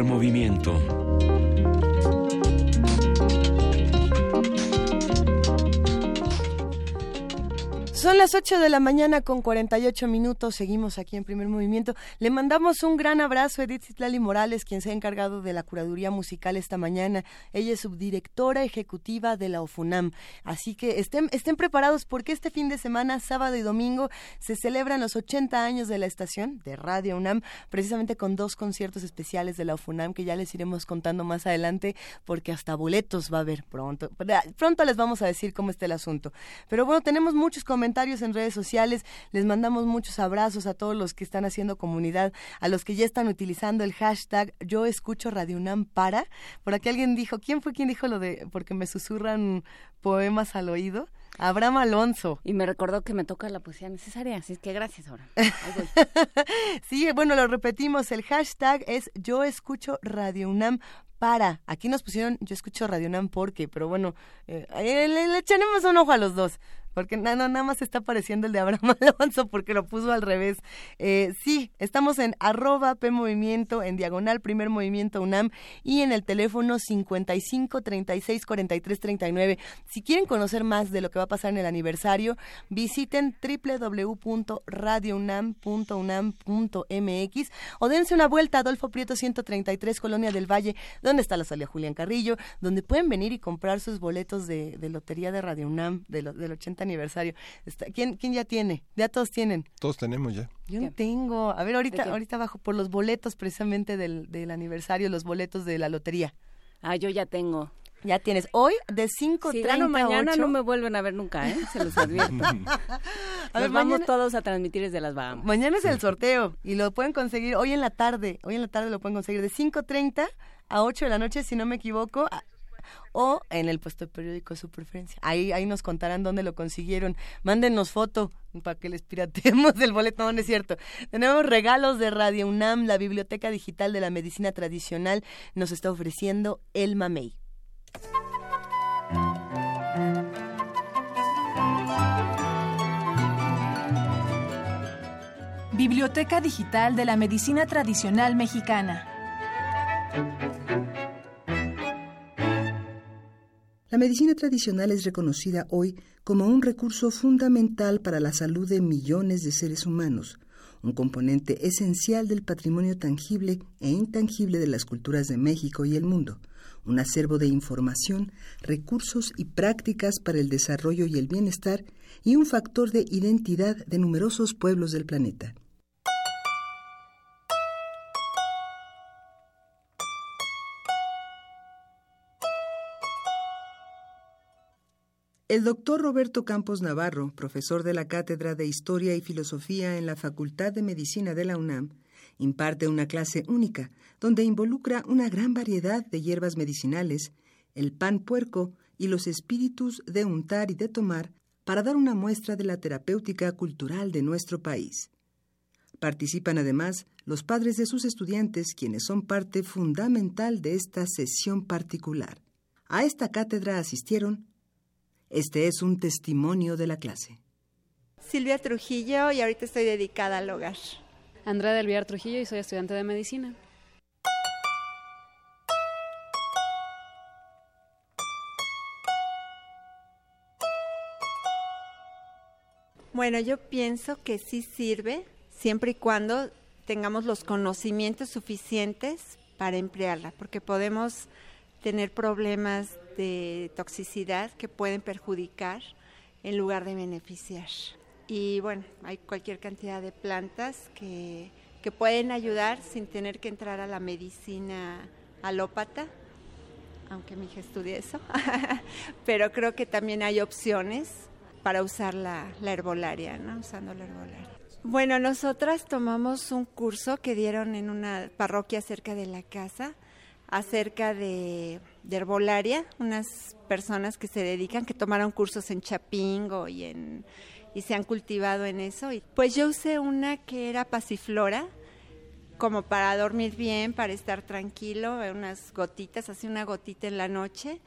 Movimiento. Son las 8 de la mañana con 48 minutos. Seguimos aquí en primer movimiento. Le mandamos un gran abrazo a Edith Citlali Morales, quien se ha encargado de la curaduría musical esta mañana. Ella es subdirectora ejecutiva de la OFUNAM. Así que estén, estén preparados porque este fin de semana, sábado y domingo, se celebran los 80 años de la estación de Radio UNAM, precisamente con dos conciertos especiales de la OFUNAM que ya les iremos contando más adelante porque hasta boletos va a haber pronto. Pronto les vamos a decir cómo está el asunto. Pero bueno, tenemos muchos comentarios en redes sociales. Les mandamos muchos abrazos a todos los que están haciendo comunidad, a los que ya están utilizando el hashtag Yo escucho Radio UNAM para. Por aquí alguien dijo, ¿quién fue quien dijo lo de porque me susurran poemas al oído? Abraham Alonso. Y me recordó que me toca la poesía necesaria, así es que gracias ahora. sí, bueno, lo repetimos, el hashtag es Yo escucho Radio UNAM para. Aquí nos pusieron Yo escucho Radio UNAM porque, pero bueno, eh, le, le echaremos un ojo a los dos porque no, nada más está apareciendo el de Abraham Alonso porque lo puso al revés. Eh, sí, estamos en arroba P Movimiento, en diagonal Primer Movimiento UNAM y en el teléfono 55 36 43 39. Si quieren conocer más de lo que va a pasar en el aniversario, visiten www.radiounam.unam.mx o dense una vuelta a Adolfo Prieto 133, Colonia del Valle, donde está la salida Julián Carrillo, donde pueden venir y comprar sus boletos de, lotería de Radio UNAM del 80 aniversario. ¿quién, ¿Quién ya tiene? Ya todos tienen. Todos tenemos ya. Yo no tengo. A ver, ahorita, ahorita bajo por los boletos precisamente del, del aniversario, los boletos de la lotería. Ah, yo ya tengo. Ya tienes. Hoy de 5.30 si gano mañana no me vuelven a ver nunca, ¿eh? Se los advierto. a ver, vamos todos a transmitir desde las Bahamas. Mañana es el sorteo y lo pueden conseguir hoy en la tarde. Hoy en la tarde lo pueden conseguir de 5.30 a 8 de la noche, si no me equivoco o en el puesto de periódico de su preferencia. Ahí, ahí nos contarán dónde lo consiguieron. Mándenos foto para que les piratemos el boleto, no, es cierto. Tenemos regalos de Radio UNAM, la Biblioteca Digital de la Medicina Tradicional nos está ofreciendo el Mamey. Biblioteca Digital de la Medicina Tradicional Mexicana. La medicina tradicional es reconocida hoy como un recurso fundamental para la salud de millones de seres humanos, un componente esencial del patrimonio tangible e intangible de las culturas de México y el mundo, un acervo de información, recursos y prácticas para el desarrollo y el bienestar y un factor de identidad de numerosos pueblos del planeta. El doctor Roberto Campos Navarro, profesor de la Cátedra de Historia y Filosofía en la Facultad de Medicina de la UNAM, imparte una clase única donde involucra una gran variedad de hierbas medicinales, el pan puerco y los espíritus de untar y de tomar para dar una muestra de la terapéutica cultural de nuestro país. Participan además los padres de sus estudiantes, quienes son parte fundamental de esta sesión particular. A esta cátedra asistieron este es un testimonio de la clase. Silvia Trujillo y ahorita estoy dedicada al hogar. Andrea del Villar Trujillo y soy estudiante de medicina. Bueno, yo pienso que sí sirve siempre y cuando tengamos los conocimientos suficientes para emplearla, porque podemos tener problemas de toxicidad que pueden perjudicar en lugar de beneficiar. Y bueno, hay cualquier cantidad de plantas que, que pueden ayudar sin tener que entrar a la medicina alópata, aunque mi hija estudie eso, pero creo que también hay opciones para usar la, la herbolaria, ¿no? Usando la herbolaria. Bueno, nosotras tomamos un curso que dieron en una parroquia cerca de la casa acerca de, herbolaria, unas personas que se dedican, que tomaron cursos en Chapingo y, en, y se han cultivado en eso. Y pues yo usé una que era pasiflora, como para dormir bien, para estar tranquilo, unas gotitas, así una gotita en la noche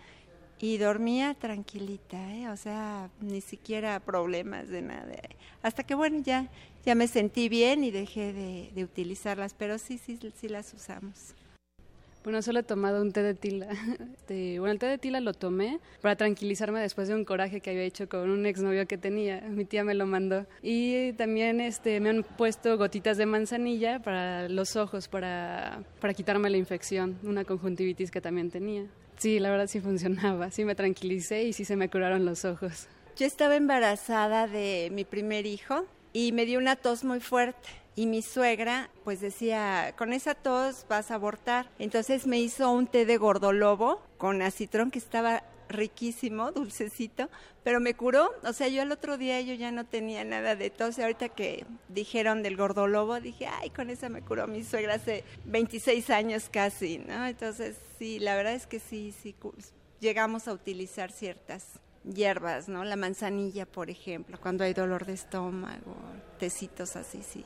y dormía tranquilita, ¿eh? o sea, ni siquiera problemas de nada. Hasta que bueno, ya, ya me sentí bien y dejé de, de utilizarlas, pero sí, sí, sí las usamos. Bueno, solo he tomado un té de tila. bueno, el té de tila lo tomé para tranquilizarme después de un coraje que había hecho con un exnovio que tenía. Mi tía me lo mandó. Y también este, me han puesto gotitas de manzanilla para los ojos, para, para quitarme la infección, una conjuntivitis que también tenía. Sí, la verdad sí funcionaba. Sí me tranquilicé y sí se me curaron los ojos. Yo estaba embarazada de mi primer hijo y me dio una tos muy fuerte y mi suegra pues decía, con esa tos vas a abortar. Entonces me hizo un té de gordolobo con acitrón que estaba riquísimo, dulcecito, pero me curó, o sea, yo el otro día yo ya no tenía nada de tos, y ahorita que dijeron del gordolobo, dije, ay, con esa me curó mi suegra hace 26 años casi, ¿no? Entonces, sí, la verdad es que sí, sí, llegamos a utilizar ciertas hierbas, ¿no? La manzanilla, por ejemplo, cuando hay dolor de estómago, tecitos así, sí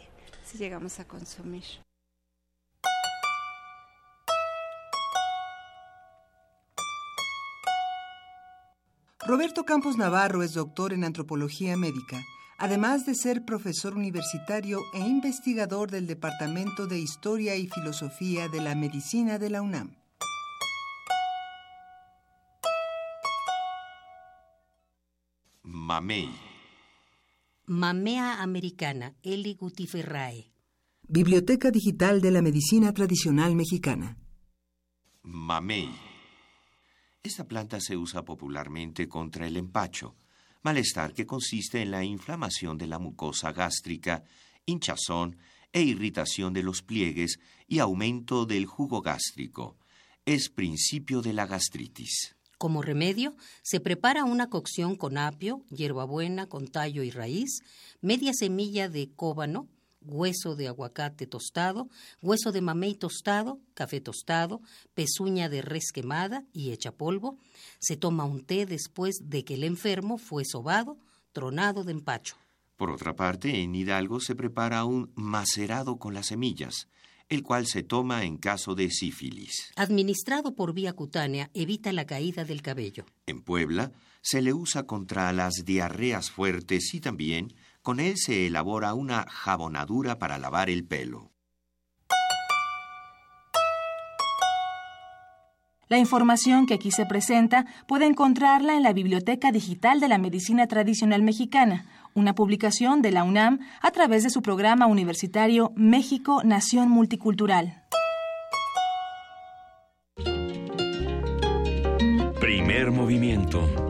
si llegamos a consumir. Roberto Campos Navarro es doctor en antropología médica, además de ser profesor universitario e investigador del Departamento de Historia y Filosofía de la Medicina de la UNAM. Mamey Mamea Americana, Eli Gutiferrae. Biblioteca Digital de la Medicina Tradicional Mexicana. Mamey. Esta planta se usa popularmente contra el empacho, malestar que consiste en la inflamación de la mucosa gástrica, hinchazón e irritación de los pliegues y aumento del jugo gástrico. Es principio de la gastritis. Como remedio, se prepara una cocción con apio, hierbabuena con tallo y raíz, media semilla de cóbano, hueso de aguacate tostado, hueso de mamey tostado, café tostado, pezuña de res quemada y hecha polvo. Se toma un té después de que el enfermo fue sobado, tronado de empacho. Por otra parte, en Hidalgo se prepara un macerado con las semillas el cual se toma en caso de sífilis. Administrado por vía cutánea, evita la caída del cabello. En Puebla, se le usa contra las diarreas fuertes y también con él se elabora una jabonadura para lavar el pelo. La información que aquí se presenta puede encontrarla en la Biblioteca Digital de la Medicina Tradicional Mexicana una publicación de la UNAM a través de su programa universitario México Nación Multicultural. Primer movimiento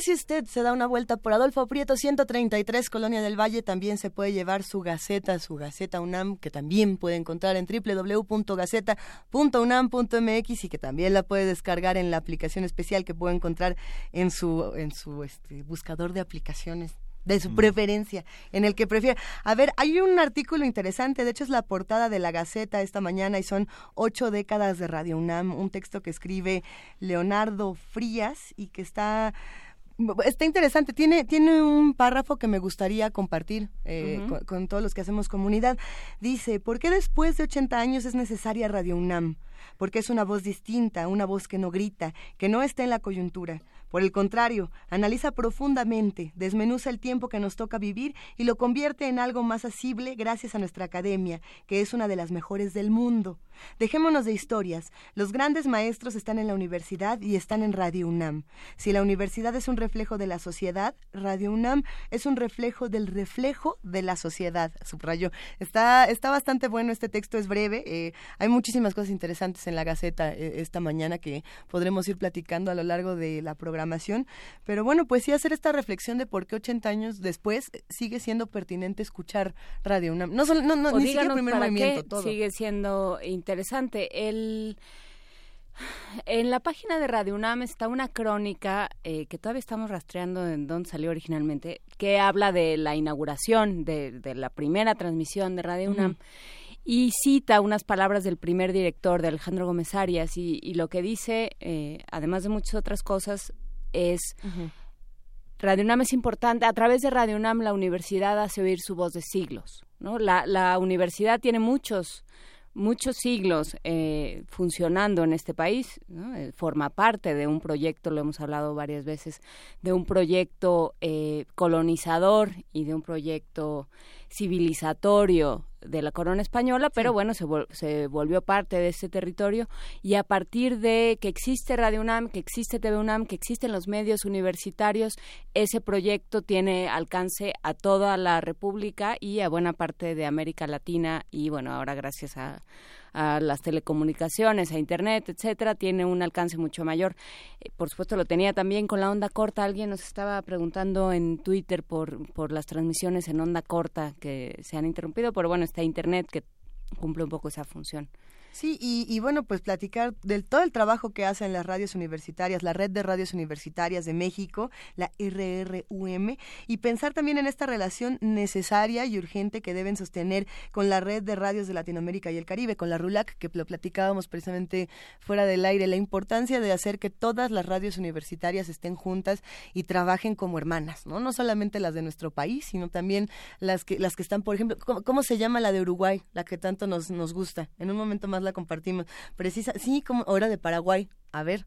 Si usted se da una vuelta por Adolfo Prieto 133, Colonia del Valle, también se puede llevar su Gaceta, su Gaceta UNAM, que también puede encontrar en www.gaceta.unam.mx y que también la puede descargar en la aplicación especial que puede encontrar en su, en su este, buscador de aplicaciones de su mm. preferencia, en el que prefiere. A ver, hay un artículo interesante, de hecho es la portada de la Gaceta esta mañana y son ocho décadas de Radio UNAM, un texto que escribe Leonardo Frías y que está Está interesante, tiene, tiene un párrafo que me gustaría compartir eh, con, todos los que hacemos comunidad. Dice, ¿por qué después de 80 años es necesaria Radio UNAM? Porque es una voz distinta, una voz que no grita, que no está en la coyuntura. Por el contrario, analiza profundamente, desmenuza el tiempo que nos toca vivir y lo convierte en algo más asible gracias a nuestra academia, que es una de las mejores del mundo. Dejémonos de historias. Los grandes maestros están en la universidad y están en Radio UNAM. Si la universidad es un reflejo de la sociedad, Radio UNAM es un reflejo del reflejo de la sociedad, subrayó. Está, está bastante bueno este texto, es breve. Eh, hay muchísimas cosas interesantes en la Gaceta eh, esta mañana que podremos ir platicando a lo largo de la programación. Pero bueno, pues sí hacer esta reflexión de por qué 80 años después sigue siendo pertinente escuchar Radio UNAM. No, no, no ni siquiera primer movimiento, todo. Sigue siendo interesante. El, en la página de Radio UNAM está una crónica eh, que todavía estamos rastreando en dónde salió originalmente, que habla de la inauguración de, la primera transmisión de Radio UNAM. Y cita unas palabras del primer director, de Alejandro Gómez Arias, y, lo que dice, eh, además de muchas otras cosas, es Radio UNAM es importante. A través de Radio UNAM la universidad hace oír su voz de siglos. ¿no? La, la universidad tiene muchos muchos siglos eh, funcionando en este país, eh, forma parte de un proyecto, lo hemos hablado varias veces, de un proyecto eh, colonizador y de un proyecto civilizatorio de la corona española, pero bueno, se, se, volvió parte de ese territorio. Y a partir de que existe Radio UNAM, que existe TV UNAM, que existen los medios universitarios, ese proyecto tiene alcance a toda la República y a buena parte de América Latina y bueno, ahora gracias a, a las telecomunicaciones, a Internet, etcétera, tiene un alcance mucho mayor. Eh, por supuesto, lo tenía también con la onda corta. Alguien nos estaba preguntando en Twitter por, por las transmisiones en onda corta que se han interrumpido, pero bueno, está Internet que cumple un poco esa función. Sí, y, bueno, pues platicar del todo el trabajo que hacen las radios universitarias, la Red de Radios Universitarias de México, la RRUM, y pensar también en esta relación necesaria y urgente que deben sostener con la Red de Radios de Latinoamérica y el Caribe, con la RULAC, que lo platicábamos precisamente fuera del aire, la importancia de hacer que todas las radios universitarias estén juntas y trabajen como hermanas, ¿no? No solamente las de nuestro país, sino también las que, las que están, por ejemplo, ¿cómo, cómo se llama la de Uruguay, la que tanto nos, nos gusta? En un momento más la compartimos. Precisa, sí, como hora de Paraguay. A ver,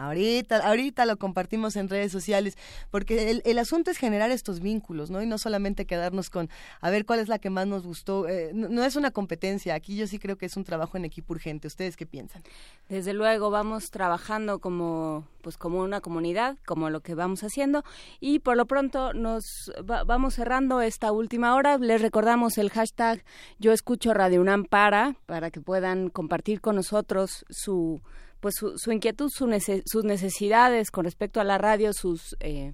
Ahorita, ahorita lo compartimos en redes sociales, porque el, el, asunto es generar estos vínculos, ¿no? Y no solamente quedarnos con a ver cuál es la que más nos gustó. Eh, no, es una competencia, aquí yo sí creo que es un trabajo en equipo urgente. ¿Ustedes qué piensan? Desde luego, vamos trabajando como, pues como una comunidad, como lo que vamos haciendo, y por lo pronto nos vamos cerrando esta última hora. Les recordamos el hashtag Yo escucho Radio UNAM para, para que puedan compartir con nosotros su pues su, inquietud, sus necesidades con respecto a la radio, sus eh,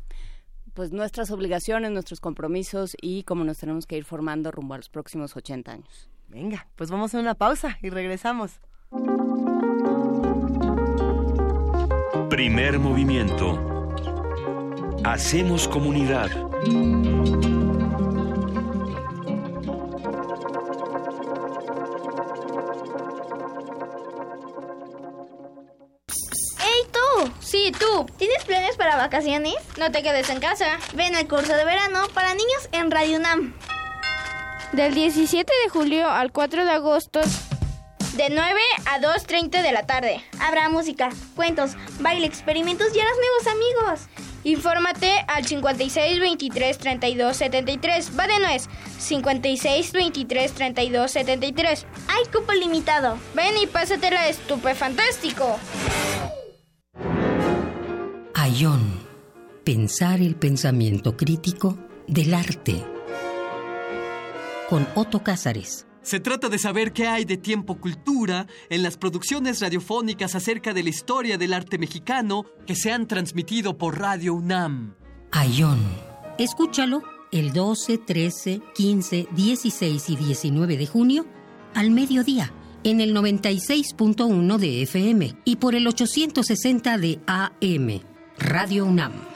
pues nuestras obligaciones, nuestros compromisos y cómo nos tenemos que ir formando rumbo a los próximos 80 años. Venga, pues vamos a una pausa y regresamos. Primer movimiento. Hacemos comunidad. Sí, tú. ¿Tienes planes para vacaciones? No te quedes en casa. Ven al curso de verano para niños en Radio UNAM. Del 17 de julio al 4 de agosto. De 9 a 2.30 de la tarde. Habrá música, cuentos, baile, experimentos y harás nuevos amigos. Infórmate al 56 23 32 73. Va de nuez. 56 23 32 73. Hay cupo limitado. Ven y pásatela estupefantástico. Ayón. Pensar el pensamiento crítico del arte. Con Otto Cázares. Se trata de saber qué hay de tiempo cultura en las producciones radiofónicas acerca de la historia del arte mexicano que se han transmitido por Radio UNAM. Ayón. Escúchalo el 12, 13, 15, 16 y 19 de junio al mediodía en el 96.1 de FM y por el 860 de AM. Radio UNAM.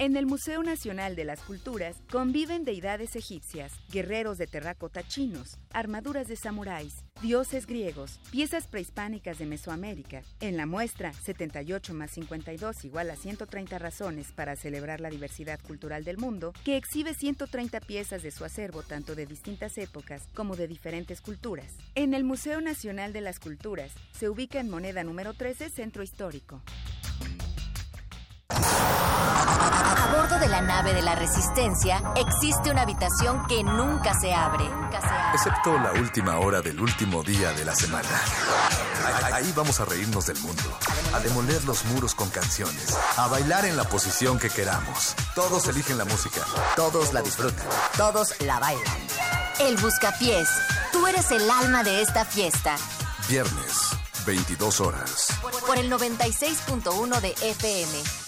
En el Museo Nacional de las Culturas conviven deidades egipcias, guerreros de terracota chinos, armaduras de samuráis, dioses griegos, piezas prehispánicas de Mesoamérica. En la muestra 78 más 52 igual a 130 razones para celebrar la diversidad cultural del mundo, que exhibe 130 piezas de su acervo tanto de distintas épocas como de diferentes culturas. En el Museo Nacional de las Culturas se ubica en moneda número 13 Centro Histórico. A bordo de la nave de la Resistencia existe una habitación que nunca se abre. Excepto la última hora del último día de la semana. Ahí vamos a reírnos del mundo, a demoler los muros con canciones, a bailar en la posición que queramos. Todos eligen la música. Todos la disfrutan. Todos la bailan. El Buscapiés. Tú eres el alma de esta fiesta. Viernes, 22 horas. Por el 96.1 de FM.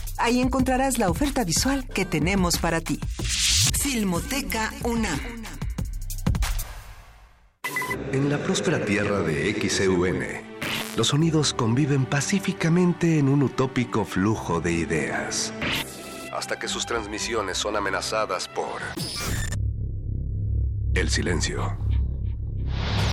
Ahí encontrarás la oferta visual que tenemos para ti. Filmoteca UNAM. En la próspera tierra de XEUN, los sonidos conviven pacíficamente en un utópico flujo de ideas. Hasta que sus transmisiones son amenazadas por el silencio.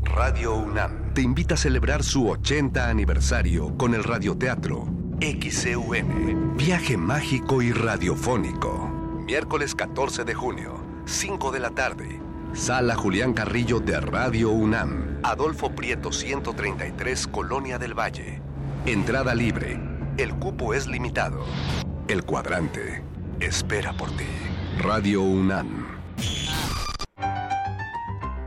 Radio UNAM te invita a celebrar su 80 aniversario con el radioteatro XEUN, viaje mágico y radiofónico. Miércoles 14 de junio, 5 de la tarde. Sala Julián Carrillo de Radio UNAM, Adolfo Prieto 133, Colonia del Valle. Entrada libre. El cupo es limitado. El cuadrante espera por ti. Radio UNAM.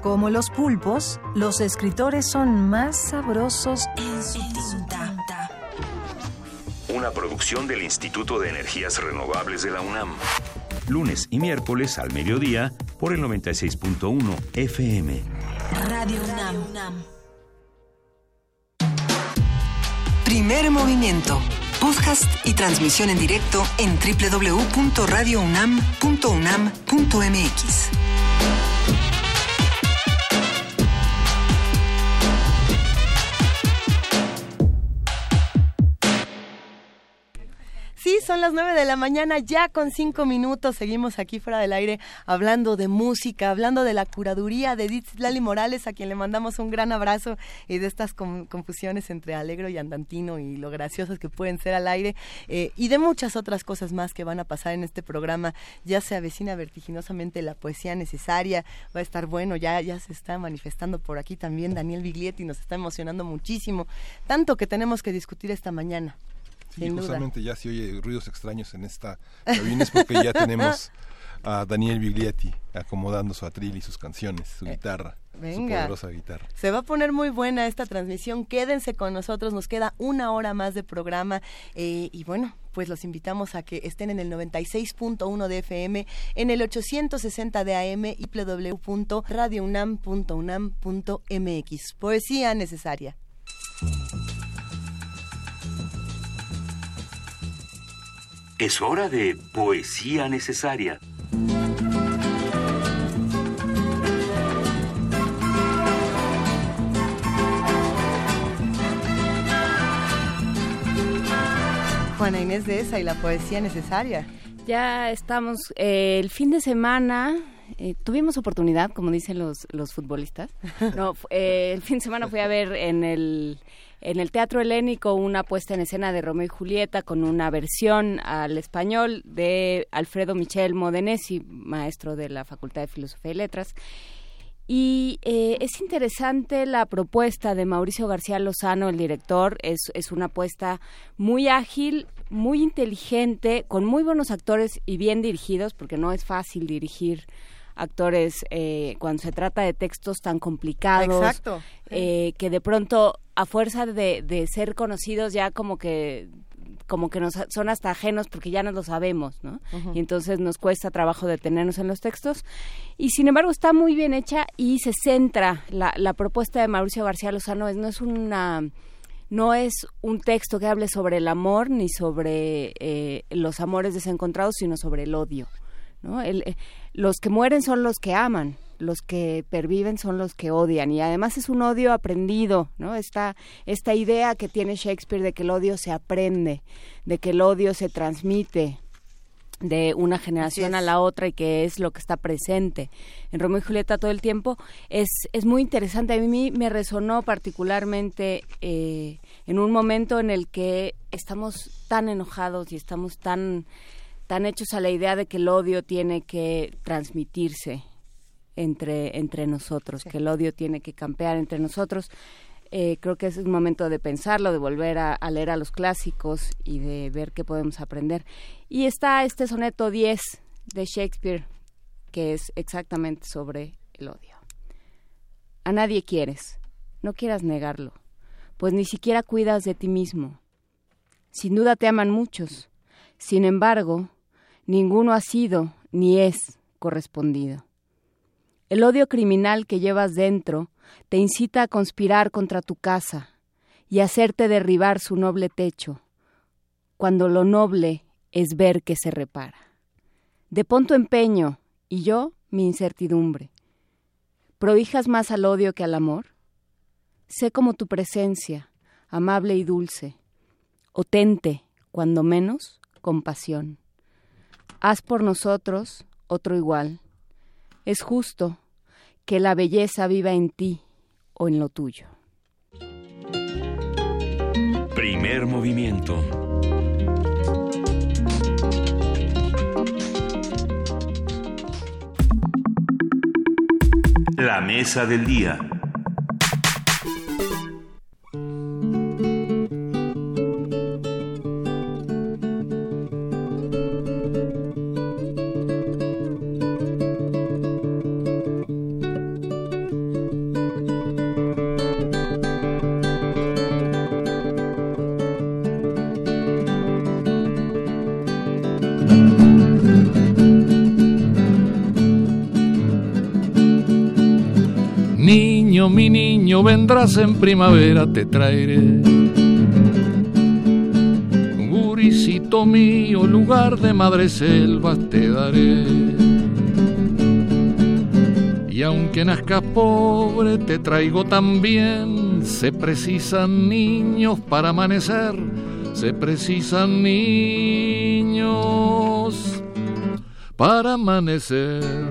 Como los pulpos, los escritores son más sabrosos en su tinta. Una producción del Instituto de Energías Renovables de la UNAM. Lunes y miércoles al mediodía por el 96.1 FM. Radio UNAM. Primer movimiento. Podcast y transmisión en directo en www.radiounam.unam.mx. son las nueve de la mañana, ya con cinco minutos. Seguimos aquí fuera del aire hablando de música, hablando de la curaduría de Edith Lali Morales, a quien le mandamos un gran abrazo y de estas confusiones entre alegro y andantino y lo graciosos que pueden ser al aire eh, y de muchas otras cosas más que van a pasar en este programa. Ya se avecina vertiginosamente la poesía necesaria, va a estar bueno, ya, ya se está manifestando por aquí también Daniel Biglietti, nos está emocionando muchísimo, tanto que tenemos que discutir esta mañana. Sí, sin duda. justamente ya se oye ruidos extraños en esta cabina es porque ya tenemos a Daniel Biglietti acomodando su atril y sus canciones, su guitarra, su Eh, venga. poderosa guitarra. Se va a poner muy buena esta transmisión. Quédense con nosotros. Nos queda una hora más de programa. eh, y bueno, pues los invitamos a que estén en el 96.1 de FM, en el 860 de AM y www.radiounam.unam.mx. Poesía necesaria. Es hora de poesía necesaria. Juana Inés de esa y la poesía necesaria. Ya estamos, eh, el fin de semana eh, tuvimos oportunidad, como dicen los, los futbolistas. Eh, el fin de semana fui a ver en el, en el Teatro Helénico una puesta en escena de Romeo y Julieta con una versión al español de Alfredo Michel Modenesi, maestro de la Facultad de Filosofía y Letras. Y eh, es interesante la propuesta de Mauricio García Lozano, el director. Es, es una apuesta muy ágil, muy inteligente, con muy buenos actores y bien dirigidos, porque no es fácil dirigir actores eh, cuando se trata de textos tan complicados. Exacto. eh, que de pronto, a fuerza de, de ser conocidos, ya como que como que nos son hasta ajenos porque ya no lo sabemos, ¿no? Y entonces nos cuesta trabajo detenernos en los textos. Y sin embargo está muy bien hecha y se centra. La, la propuesta de Mauricio García Lozano es, no es una no es un texto que hable sobre el amor ni sobre eh, los amores desencontrados, sino sobre el odio. ¿no? El, eh, los que mueren son los que aman, los que perviven son los que odian y además es un odio aprendido, ¿no? Esta, esta idea que tiene Shakespeare de que el odio se aprende, de que el odio se transmite, de una generación a la otra y que es lo que está presente en Romeo y Julieta todo el tiempo, es, es muy interesante. A mí me resonó particularmente eh, en un momento en el que estamos tan enojados y estamos tan, tan hechos a la idea de que el odio tiene que transmitirse entre, entre nosotros, que el odio tiene que campear entre nosotros. Eh, creo que es un momento de pensarlo, de volver a, leer a los clásicos y de ver qué podemos aprender. Y está este soneto 10 de Shakespeare, que es exactamente sobre el odio. A nadie quieres, no quieras negarlo, pues ni siquiera cuidas de ti mismo. Sin duda te aman muchos, sin embargo, ninguno ha sido ni es correspondido. El odio criminal que llevas dentro te incita a conspirar contra tu casa y hacerte derribar su noble techo, cuando lo noble es ver que se repara. De pon tu empeño y yo mi incertidumbre. ¿Prohijas más al odio que al amor? Sé como tu presencia, amable y dulce, o tente, cuando menos, compasión. Haz por nosotros otro igual. Es justo que la belleza viva en ti o en lo tuyo. Primer movimiento. La mesa del día. Vendrás en primavera, te traeré. Gurisito mío, lugar de madre selvas te daré. Y aunque nazcas pobre, te traigo también. Se precisan niños para amanecer, se precisan niños para amanecer.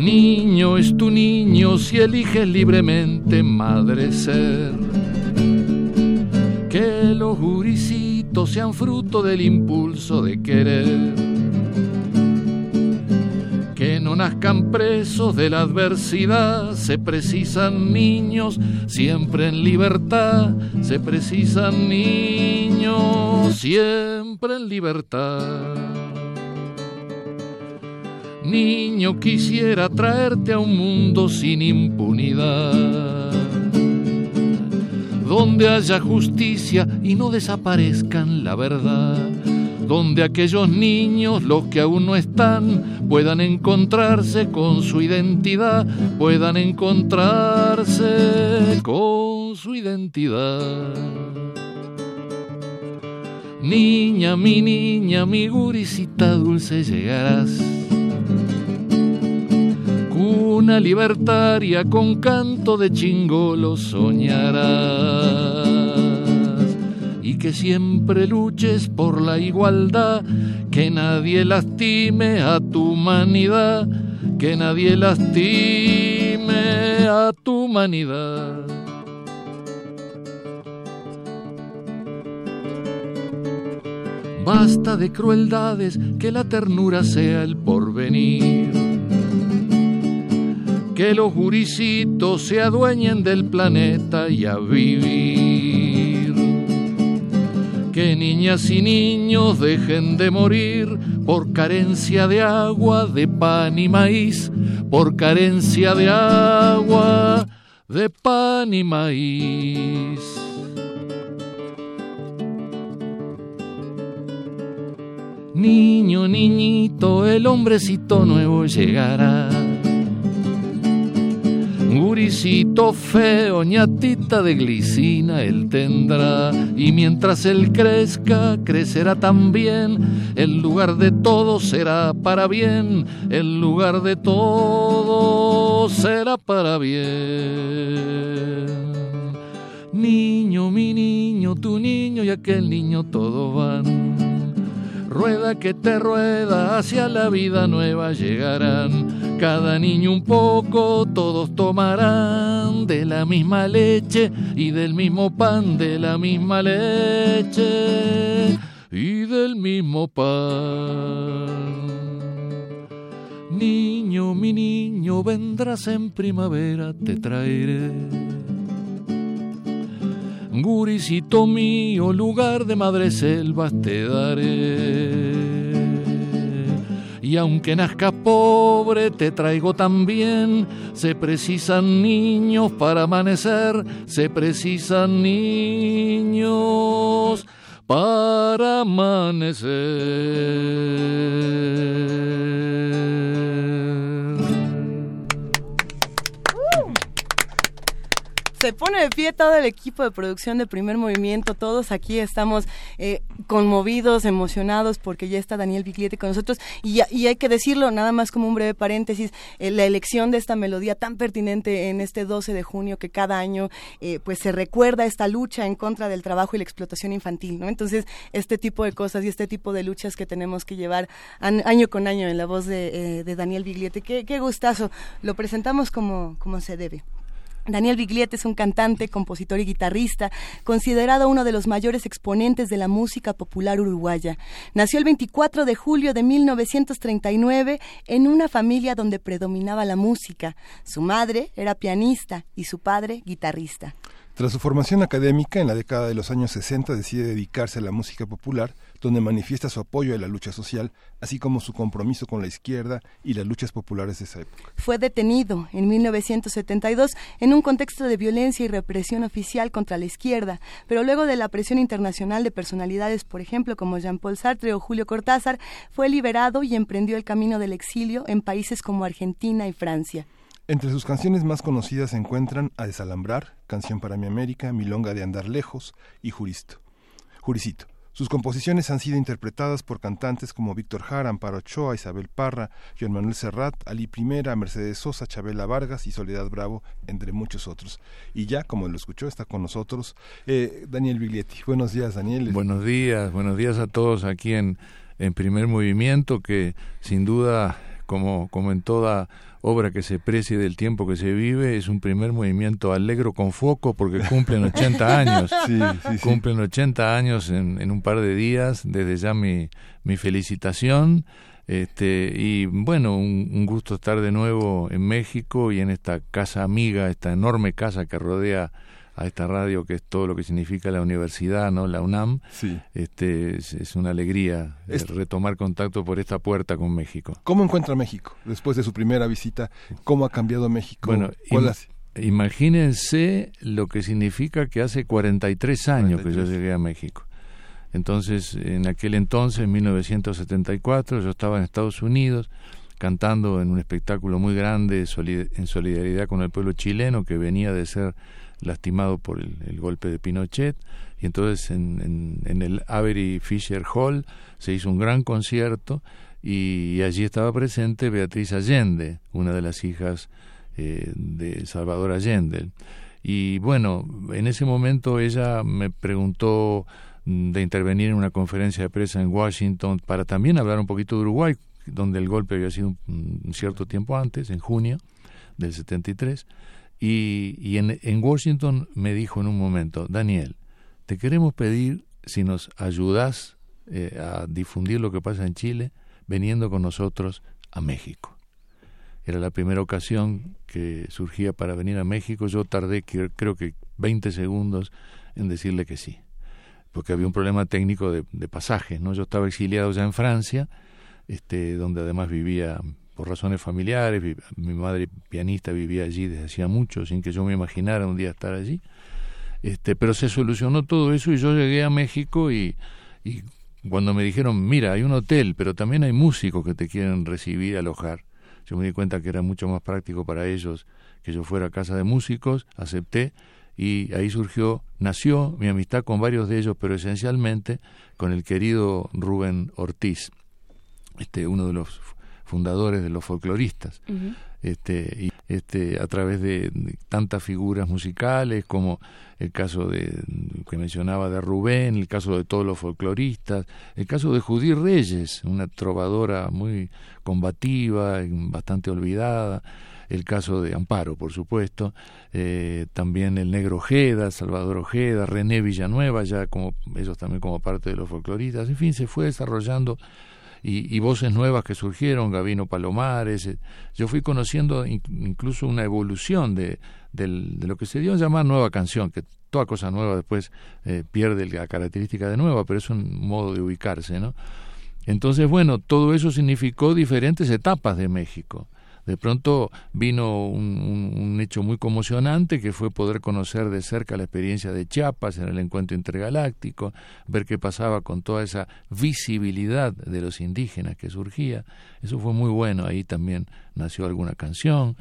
Niño es tu niño si eliges libremente madre ser. Que los juricitos sean fruto del impulso de querer. Que no nazcan presos de la adversidad, se precisan niños siempre en libertad, se precisan niños siempre en libertad. Niño, quisiera traerte a un mundo sin impunidad, donde haya justicia y no desaparezcan la verdad, donde aquellos niños, los que aún no están, puedan encontrarse con su identidad, puedan encontrarse con su identidad. Niña, mi niña, mi gurisita dulce llegarás una libertaria con canto de chingolo soñarás y que siempre luches por la igualdad, que nadie lastime a tu humanidad, que nadie lastime a tu humanidad. Basta de crueldades, que la ternura sea el porvenir que los juricitos se adueñen del planeta y a vivir. Que niñas y niños dejen de morir por carencia de agua, de pan y maíz, por carencia de agua, de pan y maíz. Niño, niñito, el hombrecito nuevo llegará Gurisito feo, ñatita de glicina él tendrá. Y mientras él crezca, crecerá también. El lugar de todo será para bien. El lugar de todo será para bien. Niño, mi niño, niño, tu niño y aquel niño todos van. Rueda que te rueda, hacia la vida nueva llegarán. Cada niño un poco, todos tomarán de la misma leche y del mismo pan, de la misma leche y del mismo pan. Niño, mi niño, vendrás en primavera, te traeré. Gurisito mío, lugar de madre selvas te daré. Y aunque nazca pobre, te traigo también. Se precisan niños para amanecer, se precisan niños para amanecer. Se pone de pie todo el equipo de producción de primer movimiento. Todos aquí estamos eh, conmovidos, emocionados, porque ya está Daniel Biglietti con nosotros. Y, y, hay que decirlo, nada más como un breve paréntesis, eh, la elección de esta melodía tan pertinente en este 12 de junio, que cada año eh, pues se recuerda esta lucha en contra del trabajo y la explotación infantil. ¿no? Entonces, este tipo de cosas y este tipo de luchas que tenemos que llevar año con año en la voz de, de Daniel Biglietti. Qué, qué gustazo. Lo presentamos como, como se debe. Daniel Biglietti es un cantante, compositor y guitarrista, considerado uno de los mayores exponentes de la música popular uruguaya. Nació el 24 de julio de 1939 en una familia donde predominaba la música. Su madre era pianista y su padre guitarrista. Tras su formación académica en la década de los años 60 decide dedicarse a la música popular, donde manifiesta su apoyo a la lucha social, así como su compromiso con la izquierda y las luchas populares de esa época. Fue detenido en 1972 en un contexto de violencia y represión oficial contra la izquierda, pero luego de la presión internacional de personalidades, por ejemplo, como Jean-Paul Sartre o Julio Cortázar, fue liberado y emprendió el camino del exilio en países como Argentina y Francia. Entre sus canciones más conocidas se encuentran A Desalambrar, Canción para mi América, Milonga de Andar Lejos y Juristo. Juricito. Sus composiciones han sido interpretadas por cantantes como Víctor Jara, Amparo Ochoa, Isabel Parra, Joan Manuel Serrat, Ali Primera, Mercedes Sosa, Chabela Vargas y Soledad Bravo, entre muchos otros. Y ya, como lo escuchó, está con nosotros eh, Daniel Biglietti. Buenos días, Daniel. Buenos días, buenos días a todos aquí en, en Primer Movimiento, que sin duda, como, como en toda obra que se precie del tiempo que se vive, es un primer movimiento alegro con foco porque cumplen 80 años. Sí, sí, sí. Cumplen 80 años en, en, un par de días. Desde ya mi, mi felicitación. Este, y bueno, un, un, gusto estar de nuevo en México y en esta casa amiga, esta enorme casa que rodea a esta radio que es todo lo que significa la universidad, ¿no? La UNAM. Sí. Este es, es una alegría es... retomar contacto por esta puerta con México. ¿Cómo encuentra México después de su primera visita? ¿Cómo ha cambiado México? Bueno, imagínense lo que significa que hace 43 años 43. que yo llegué a México. Entonces, en aquel entonces, en 1974, yo estaba en Estados Unidos cantando en un espectáculo muy grande en solidaridad con el pueblo chileno que venía de ser lastimado por el, golpe de Pinochet y entonces en, en, el Avery Fisher Hall se hizo un gran concierto y, allí estaba presente Beatriz Allende, una de las hijas eh, de Salvador Allende. Y bueno, en ese momento ella me preguntó de intervenir en una conferencia de prensa en Washington para también hablar un poquito de Uruguay, donde el golpe había sido un cierto tiempo antes, en junio del 73 y, y en, Washington me dijo en un momento, Daniel, te queremos pedir si nos ayudas eh, a difundir lo que pasa en Chile veniendo con nosotros a México. Era la primera ocasión que surgía para venir a México. Yo tardé creo que 20 segundos en decirle que sí, porque había un problema técnico de, de pasaje. ¿no? Yo estaba exiliado ya en Francia, este, donde además vivía por razones familiares, mi madre pianista vivía allí desde hacía mucho, sin que yo me imaginara un día estar allí. Este, pero se solucionó todo eso y yo llegué a México y, y cuando me dijeron, mira, hay un hotel, pero también hay músicos que te quieren recibir, alojar, yo me di cuenta que era mucho más práctico para ellos que yo fuera a casa de músicos, acepté y ahí surgió, nació mi amistad con varios de ellos, pero esencialmente con el querido Rubén Ortiz, este, uno de los fundadores de los folcloristas. este, y este, a través de, tantas figuras musicales como el caso de que mencionaba de Rubén, el caso de todos los folcloristas, el caso de Judí Reyes, una trovadora muy combativa, bastante olvidada, el caso de Amparo, por supuesto, eh, también el negro Ojeda, Salvador Ojeda, René Villanueva, ya como ellos también como parte de los folcloristas, en fin, se fue desarrollando y, voces nuevas que surgieron, Gavino Palomares, eh, yo fui conociendo incluso una evolución de, de lo que se dio a llamar nueva canción, que toda cosa nueva después eh, pierde la característica de nueva, pero es un modo de ubicarse, ¿no? Entonces, bueno, todo eso significó diferentes etapas de México de pronto vino un, hecho muy conmocionante que fue poder conocer de cerca la experiencia de Chiapas en el encuentro intergaláctico, ver qué pasaba con toda esa visibilidad de los indígenas que surgía. Eso fue muy bueno, ahí también nació alguna canción.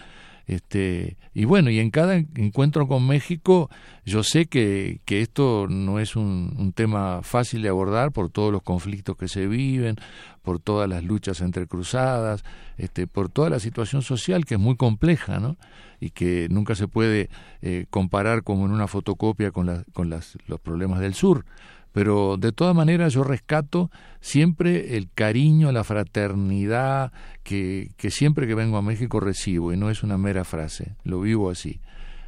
Este, y bueno, y en cada encuentro con México, yo sé que, que esto no es un, un, tema fácil de abordar por todos los conflictos que se viven, por todas las luchas entrecruzadas, este, por toda la situación social que es muy compleja, ¿no? Y que nunca se puede eh, comparar como en una fotocopia con, la, con las, los problemas del sur pero de todas maneras yo rescato siempre el cariño, la fraternidad que, que siempre que vengo a México recibo y no es una mera frase, lo vivo así.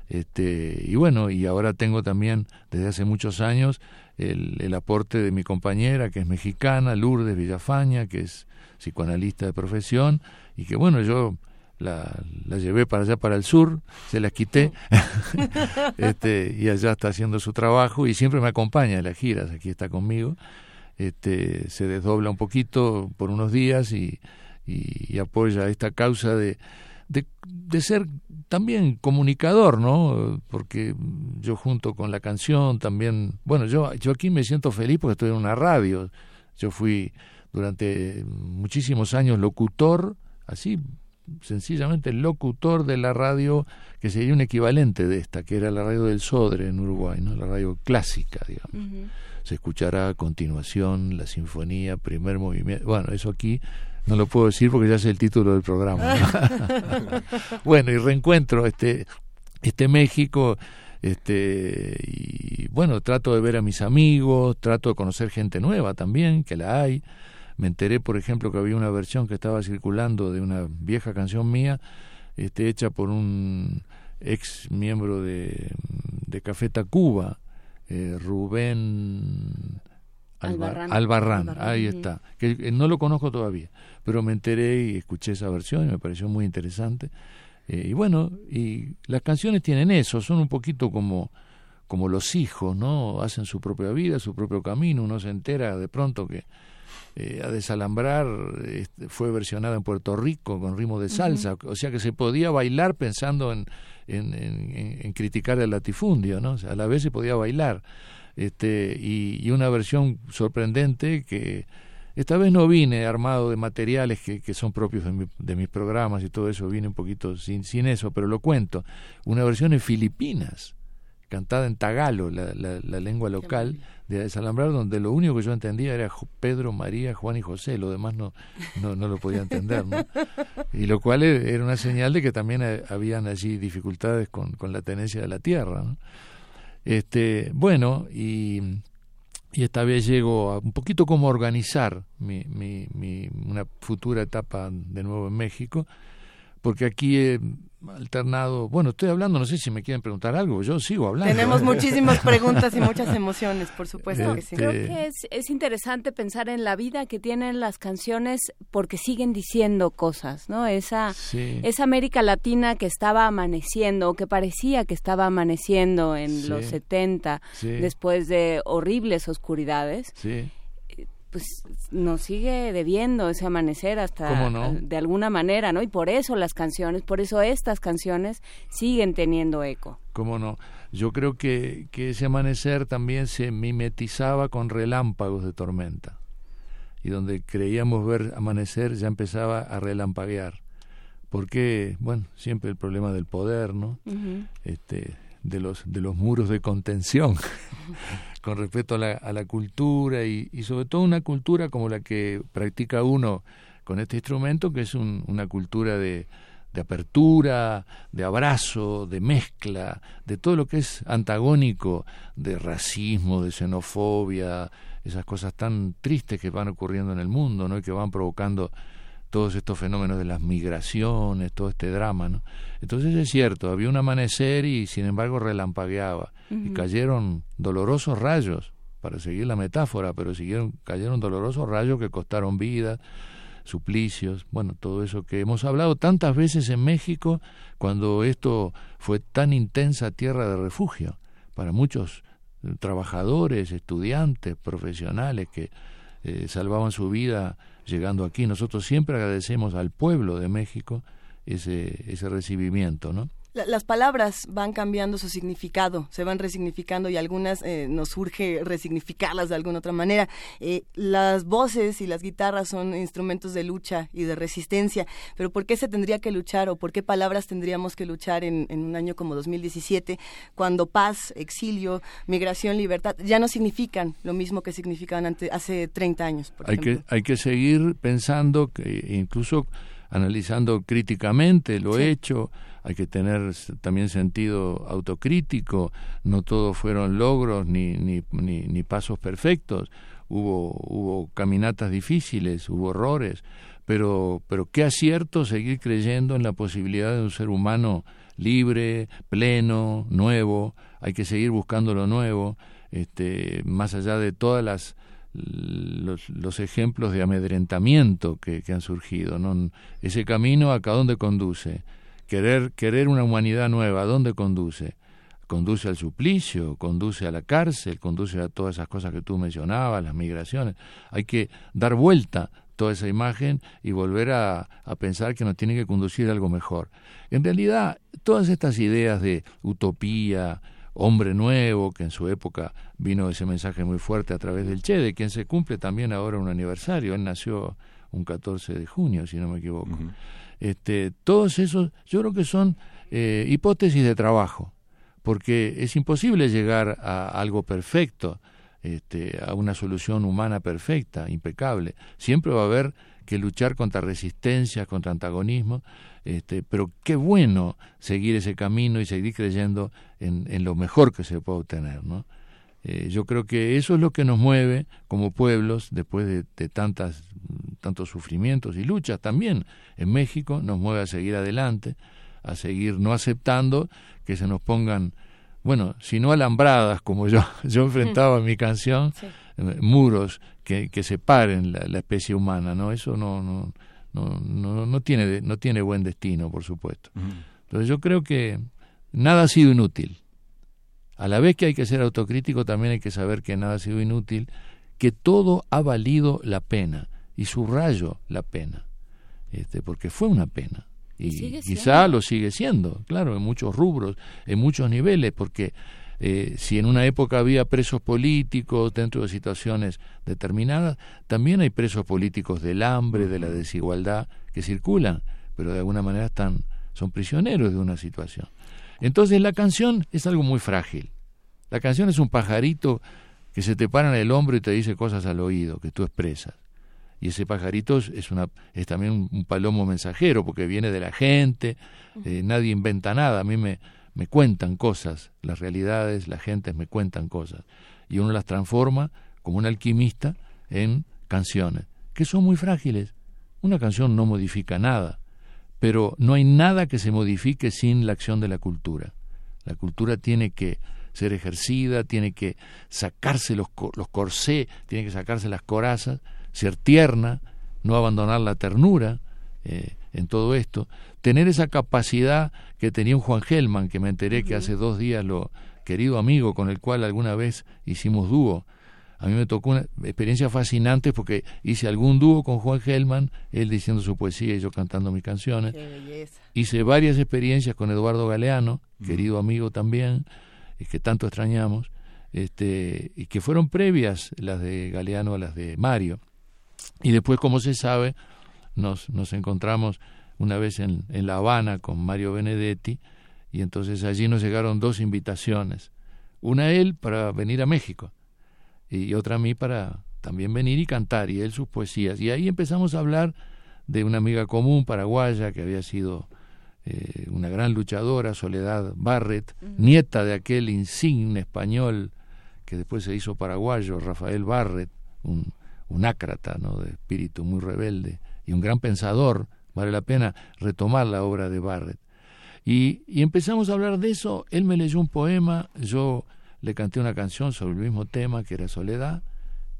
Este, y bueno, y ahora tengo también desde hace muchos años el, el aporte de mi compañera que es mexicana, Lourdes Villafaña, que es psicoanalista de profesión, y que bueno, yo la, la, llevé para allá, para el sur, se las quité, este, y allá está haciendo su trabajo y siempre me acompaña en las giras, aquí está conmigo, este, se desdobla un poquito por unos días y, y, apoya esta causa de, de, de, ser también comunicador, ¿no? Porque yo junto con la canción también, bueno, yo, yo aquí me siento feliz porque estoy en una radio, yo fui durante muchísimos años locutor, así sencillamente el locutor de la radio que sería un equivalente de esta, que era la radio del Sodre en Uruguay, ¿no? la radio clásica, digamos. Se escuchará a continuación la sinfonía, primer movimiento. Bueno, eso aquí no lo puedo decir porque ya es el título del programa. bueno, y reencuentro este, este México, este, y bueno, trato de ver a mis amigos, trato de conocer gente nueva también, que la hay me enteré, por ejemplo, que había una versión que estaba circulando de una vieja canción mía, este, hecha por un ex miembro de, de Café Tacuba, eh, Rubén Albarrán, ahí está, que eh, no lo conozco todavía, pero me enteré y escuché esa versión y me pareció muy interesante. Eh, y bueno, y las canciones tienen eso, son un poquito como como los hijos, ¿no? Hacen su propia vida, su propio camino, uno se entera de pronto que eh, a desalambrar este, fue versionada en Puerto Rico con ritmo de salsa, o sea que se podía bailar pensando en, en, criticar el latifundio, ¿no? a la vez se podía bailar. Este, y, una versión sorprendente que esta vez no vine armado de materiales que, que son propios de, de, mis programas y todo eso, vine un poquito sin, sin eso, pero lo cuento. Una versión en Filipinas, cantada en tagalo, la, la, lengua local de Desalambrar, donde lo único que yo entendía era Pedro, María, Juan y José, lo demás no, no, no lo podía entender. ¿no? Y lo cual e, era una señal de que también eh, habían allí dificultades con, con la tenencia de la tierra. ¿no? Este, bueno, y, y esta vez llego a un poquito como organizar mi, mi, mi, una futura etapa de nuevo en México, porque aquí he alternado, bueno, estoy hablando, no sé si me quieren preguntar algo, yo sigo hablando. Tenemos muchísimas preguntas y muchas emociones, por supuesto que sí. Creo que es, es interesante pensar en la vida que tienen las canciones porque siguen diciendo cosas, ¿no? Esa, esa América Latina que estaba amaneciendo, o que parecía que estaba amaneciendo en los 70, después de horribles oscuridades. Sí pues nos sigue debiendo ese amanecer hasta de alguna manera, ¿no? Y por eso las canciones, por eso estas canciones siguen teniendo eco. ¿Cómo no? Yo creo que, que ese amanecer también se mimetizaba con relámpagos de tormenta. Y donde creíamos ver amanecer ya empezaba a relampaguear. Porque, bueno, siempre el problema del poder, ¿no? Este de los de los muros de contención con respecto a la, a la cultura y, y, sobre todo una cultura como la que practica uno con este instrumento que es una cultura de, de apertura, de abrazo, de mezcla, de todo lo que es antagónico, de racismo, de xenofobia, esas cosas tan tristes que van ocurriendo en el mundo, ¿no? Y que van provocando todos estos fenómenos de las migraciones, todo este drama, ¿no? Entonces es cierto, había un amanecer y sin embargo relampagueaba y cayeron dolorosos rayos, para seguir la metáfora, pero siguieron, cayeron dolorosos rayos que costaron vidas, suplicios, bueno, todo eso que hemos hablado tantas veces en México cuando esto fue tan intensa tierra de refugio para muchos eh, trabajadores, estudiantes, profesionales que eh, salvaban su vida llegando aquí. Nosotros siempre agradecemos al pueblo de México ese, ese recibimiento, ¿no? Las palabras van cambiando su significado, se van resignificando y algunas eh, nos surge resignificarlas de alguna otra manera. Eh, las voces y las guitarras son instrumentos de lucha y de resistencia, pero ¿por qué se tendría que luchar o por qué palabras tendríamos que luchar en, un año como 2017 cuando paz, exilio, migración, libertad ya no significan lo mismo que significaban hace 30 años? hay, que, hay que seguir pensando que incluso analizando críticamente lo hecho, hay que tener también sentido autocrítico, no todos fueron logros ni, ni, pasos perfectos, hubo, hubo caminatas difíciles, hubo errores, pero, pero qué acierto seguir creyendo en la posibilidad de un ser humano libre, pleno, nuevo, hay que seguir buscando lo nuevo, este, más allá de todas las los, los ejemplos de amedrentamiento que, que han surgido. ¿no? Ese camino, ¿a dónde conduce? Querer, querer una humanidad nueva, ¿a dónde conduce? Conduce al suplicio, conduce a la cárcel, conduce a todas esas cosas que tú mencionabas, las migraciones. Hay que dar vuelta toda esa imagen y volver a, a, pensar que nos tiene que conducir a algo mejor. En realidad, todas estas ideas de utopía, hombre nuevo, que en su época vino ese mensaje muy fuerte a través del Che, de quien se cumple también ahora un aniversario. Él nació un 14 de junio, si no me equivoco. Este, todos esos, yo creo que son eh, hipótesis de trabajo, porque es imposible llegar a algo perfecto, este, a una solución humana perfecta, impecable. Siempre va a haber que luchar contra resistencias, contra antagonismo, este, pero qué bueno seguir ese camino y seguir creyendo en, en lo mejor que se puede obtener, ¿no? Eh, yo creo que eso es lo que nos mueve como pueblos después de, de, tantas, tantos sufrimientos y luchas también en México, nos mueve a seguir adelante, a seguir no aceptando que se nos pongan, bueno, si no alambradas como yo, yo enfrentaba en mi canción, eh, muros que, que separen la, la, especie humana, ¿no? Eso no, no, no, no, no, tiene, no tiene buen destino, por supuesto. Entonces yo creo que nada ha sido inútil. A la vez que hay que ser autocrítico, también hay que saber que nada ha sido inútil, que todo ha valido la pena, y subrayo la pena, este, porque fue una pena. Y quizá lo sigue siendo, claro, en muchos rubros, en muchos niveles, porque eh, si en una época había presos políticos dentro de situaciones determinadas, también hay presos políticos del hambre, de la desigualdad, que circulan, pero de alguna manera están, son prisioneros de una situación. Entonces la canción es algo muy frágil. La canción es un pajarito que se te para en el hombro y te dice cosas al oído que tú expresas. Y ese pajarito es, una, es también un, palomo mensajero porque viene de la gente, eh, nadie inventa nada. A mí me, me cuentan cosas, las realidades, las gentes me cuentan cosas, y uno las transforma como un alquimista en canciones, que son muy frágiles. Una canción no modifica nada, pero no hay nada que se modifique sin la acción de la cultura. La cultura tiene que ser ejercida, tiene que sacarse los, los corsés, tiene que sacarse las corazas, ser tierna, no abandonar la ternura eh, en todo esto tener esa capacidad que tenía un Juan Gelman, que me enteré que hace dos días lo querido amigo con el cual alguna vez hicimos dúo. A mí me tocó una experiencia fascinante porque hice algún dúo con Juan Gelman, él diciendo su poesía y yo cantando mis canciones. Hice varias experiencias con Eduardo Galeano, querido amigo también, y que tanto extrañamos, este, y que fueron previas las de Galeano a las de Mario. Y después, como se sabe, nos, nos encontramos una vez en, en La Habana con Mario Benedetti, y entonces allí nos llegaron dos invitaciones, una a él para venir a México y otra a mí para también venir y cantar, y él sus poesías. Y ahí empezamos a hablar de una amiga común paraguaya que había sido eh, una gran luchadora, Soledad Barrett, nieta de aquel insigne español que después se hizo paraguayo, Rafael Barrett, un, un ácrata ¿no? de espíritu muy rebelde y un gran pensador. Vale la pena retomar la obra de Barrett. Y, y empezamos a hablar de eso. Él me leyó un poema, yo le canté una canción sobre el mismo tema que era Soledad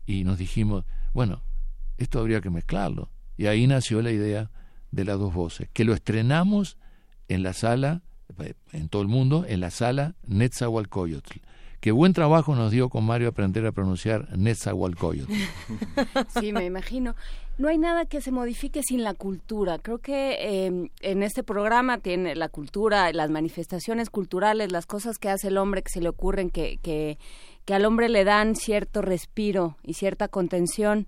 y nos dijimos, bueno, esto habría que mezclarlo. Y ahí nació la idea de las dos voces, que lo estrenamos en la sala, en todo el mundo, en la sala Netzahualcoyotl. Qué buen trabajo nos dio con Mario aprender a pronunciar Netzahualcoyotl. Sí, me imagino. No hay nada que se modifique sin la cultura. Creo que em, en este programa tiene la cultura, las manifestaciones culturales, las cosas que hace el hombre que se le ocurren, que, que, que al hombre le dan cierto respiro y cierta contención.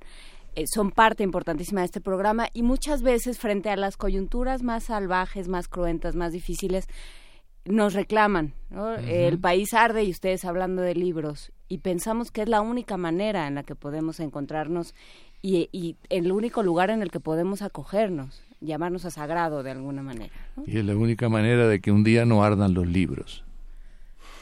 Eh, son parte importantísima de este programa y muchas veces frente a las coyunturas más salvajes, más cruentas, más difíciles, nos reclaman. El país arde y ustedes hablando de libros y pensamos que es la única manera en la que podemos encontrarnos y, y el único lugar en el que podemos acogernos, llamarnos a sagrado de alguna manera. Y es la única manera de que un día no ardan los libros.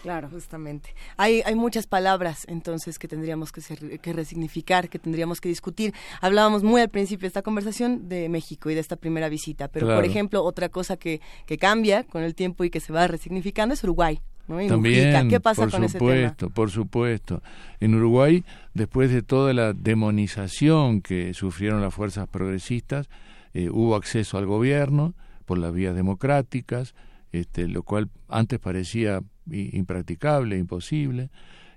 Claro, justamente. Hay, hay muchas palabras entonces que tendríamos que, que resignificar, que tendríamos que discutir. Hablábamos muy al principio de esta conversación de México y de esta primera visita, pero por ejemplo, otra cosa que, que cambia con el tiempo y que se va resignificando es Uruguay. ¿No? También, ¿Qué pasa por con supuesto, ese por supuesto. En Uruguay, después de toda la demonización que sufrieron las fuerzas progresistas, eh, hubo acceso al gobierno por las vías democráticas, este, lo cual antes parecía impracticable, imposible.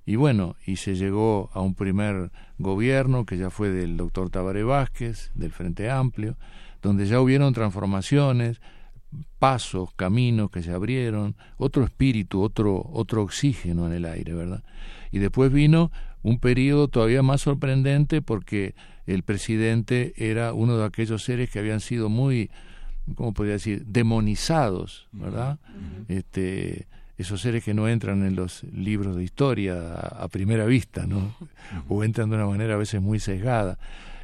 Y bueno, y se llegó a un primer gobierno que ya fue del doctor Tabaré Vázquez, del Frente Amplio, donde ya hubieron transformaciones, pasos, caminos que se abrieron, otro espíritu, otro, otro oxígeno en el aire, ¿verdad? Y después vino un periodo todavía más sorprendente porque el presidente era uno de aquellos seres que habían sido muy, ¿cómo podría decir?, demonizados, ¿verdad? Este esos seres que no entran en los libros de historia a, primera vista, ¿no? O entran de una manera a veces muy sesgada,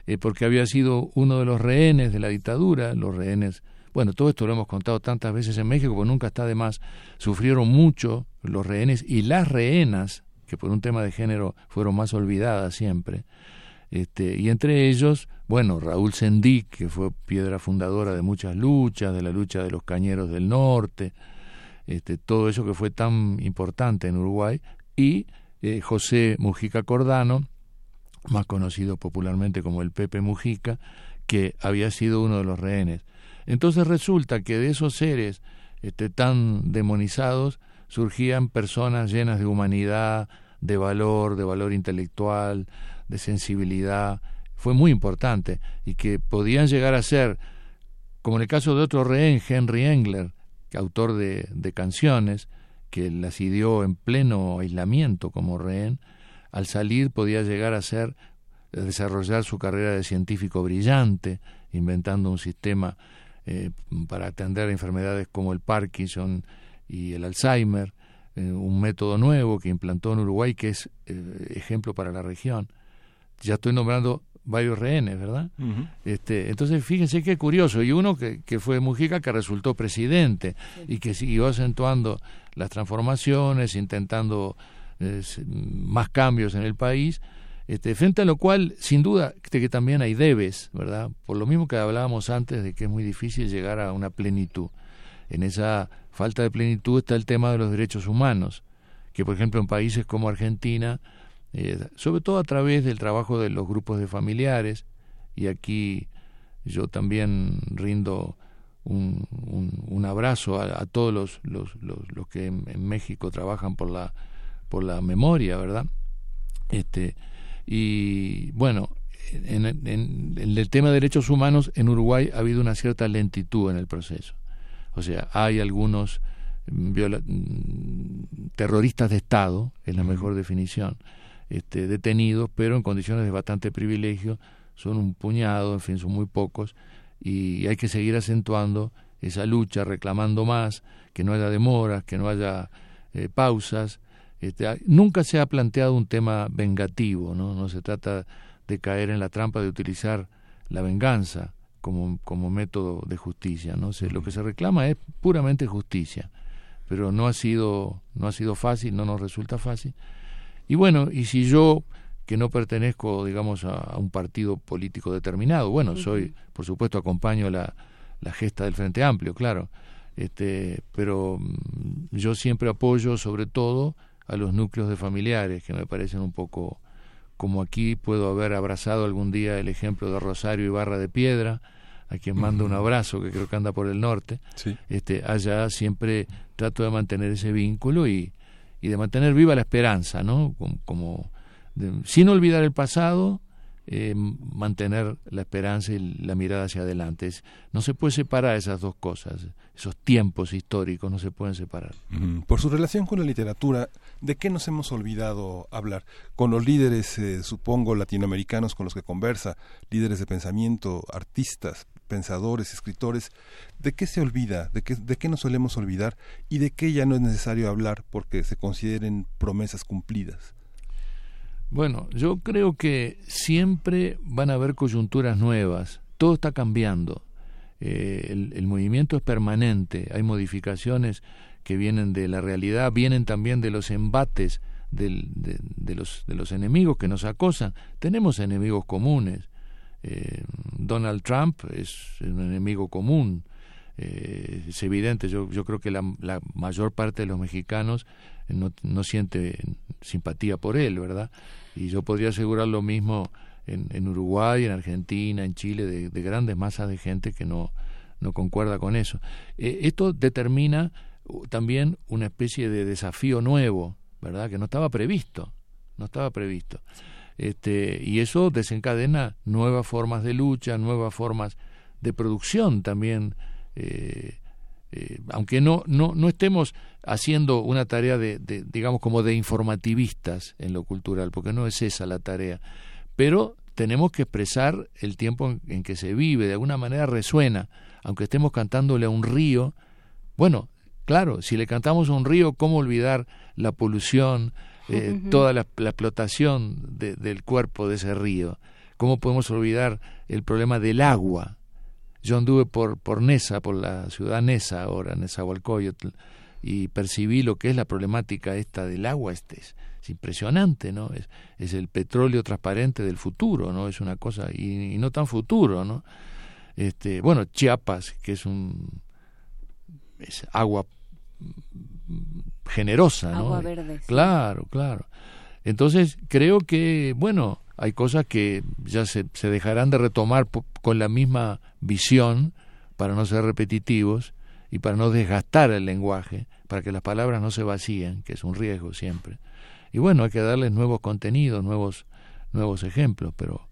eh, porque había sido uno de los rehenes de la dictadura, los rehenes, bueno, todo esto lo hemos contado tantas veces en México, porque nunca está de más, sufrieron mucho los rehenes y las rehenas, que por un tema de género fueron más olvidadas siempre, este, y entre ellos, bueno, Raúl Sendic, que fue piedra fundadora de muchas luchas, de la lucha de los cañeros del norte, este, todo eso que fue tan importante en Uruguay, y eh, José Mujica Cordano, más conocido popularmente como el Pepe Mujica, que había sido uno de los rehenes. Entonces resulta que de esos seres este, tan demonizados surgían personas llenas de humanidad, de valor, de valor intelectual, de sensibilidad. Fue muy importante y que podían llegar a ser, como en el caso de otro rehén, Henry Engler, autor de, canciones, que las ideó en pleno aislamiento como rehén, al salir podía llegar a ser desarrollar su carrera de científico brillante, inventando un sistema eh, para atender enfermedades como el Parkinson y el Alzheimer, eh, un método nuevo que implantó en Uruguay que es eh, ejemplo para la región. Ya estoy nombrando varios rehenes, ¿verdad? este, entonces, fíjense qué curioso. Y uno que, que fue Mujica, que resultó presidente y que siguió acentuando las transformaciones, intentando más cambios en el país, este, frente a lo cual, sin duda, que también hay debes, ¿verdad? Por lo mismo que hablábamos antes de que es muy difícil llegar a una plenitud. En esa falta de plenitud está el tema de los derechos humanos, que por ejemplo en países como Argentina, eh, sobre todo a través del trabajo de los grupos de familiares, y aquí yo también rindo un, abrazo a, todos los, los, los, que en, México trabajan por la, por la memoria, ¿verdad? Este, y bueno, en, en, el tema de derechos humanos en Uruguay ha habido una cierta lentitud en el proceso. O sea, hay algunos terroristas de Estado, es la mejor definición, este, detenidos, pero en condiciones de bastante privilegio, son un puñado, en fin, son muy pocos, y hay que seguir acentuando esa lucha, reclamando más, que no haya demoras, que no haya eh, pausas. Este, nunca se ha planteado un tema vengativo, ¿no? no se trata de caer en la trampa de utilizar la venganza como, como método de justicia. ¿no? lo que se reclama es puramente justicia, pero no ha sido, no ha sido fácil, no nos resulta fácil. Y bueno, y si yo que no pertenezco, digamos, a, un partido político determinado, bueno, soy, por supuesto, acompaño la, la gesta del Frente Amplio, claro, este, pero mm, yo siempre apoyo sobre todo a los núcleos de familiares que me parecen un poco como aquí puedo haber abrazado algún día el ejemplo de Rosario y Barra de Piedra, a quien mando un abrazo, que creo que anda por el norte, este, allá siempre trato de mantener ese vínculo y, y de mantener viva la esperanza, ¿no? Como, sin olvidar el pasado, eh, mantener la esperanza y la mirada hacia adelante. no se puede separar esas dos cosas, esos tiempos históricos no se pueden separar. Por su relación con la literatura, ¿de qué nos hemos olvidado hablar? Con los líderes, eh, supongo, latinoamericanos con los que conversa, líderes de pensamiento, artistas, pensadores, escritores, ¿de qué se olvida? ¿De qué, ¿De qué nos solemos olvidar? ¿Y de qué ya no es necesario hablar porque se consideren promesas cumplidas? Bueno, yo creo que siempre van a haber coyunturas nuevas, todo está cambiando, eh, el, movimiento es permanente, hay modificaciones que vienen de la realidad, vienen también de los embates de, los, de los enemigos que nos acosan, tenemos enemigos comunes, eh, Donald Trump es un enemigo común, eh, es evidente, yo, yo creo que la, la, mayor parte de los mexicanos no, no siente simpatía por él, ¿verdad? Y yo podría asegurar lo mismo en, en Uruguay, en Argentina, en Chile, de, grandes masas de gente que no, no concuerda con eso. Eh, esto determina también una especie de desafío nuevo, ¿verdad? Que no estaba previsto, no estaba previsto. Este, y eso desencadena nuevas formas de lucha, nuevas formas de producción también eh, eh, aunque no, no, no estemos haciendo una tarea de, digamos, como de informativistas en lo cultural, porque no es esa la tarea, pero tenemos que expresar el tiempo en, que se vive, de alguna manera resuena, aunque estemos cantándole a un río, bueno, claro, si le cantamos a un río, ¿cómo olvidar la polución, eh, toda la, explotación del cuerpo de ese río? ¿Cómo podemos olvidar el problema del agua? Yo anduve por, por Nesa, por la ciudad Nesa ahora, Nezahualcóyotl, y percibí lo que es la problemática esta del agua. Este es, impresionante, ¿no? Es, es, el petróleo transparente del futuro, ¿no? Es una cosa, y, no tan futuro, ¿no? Este, bueno, Chiapas, que es un es agua generosa, ¿no? Agua verde. Claro, claro. Entonces, creo que, bueno, hay cosas que ya se, se dejarán de retomar con la misma visión para no ser repetitivos y para no desgastar el lenguaje, para que las palabras no se vacíen, que es un riesgo siempre. Y bueno, hay que darles nuevos contenidos, nuevos nuevos ejemplos, pero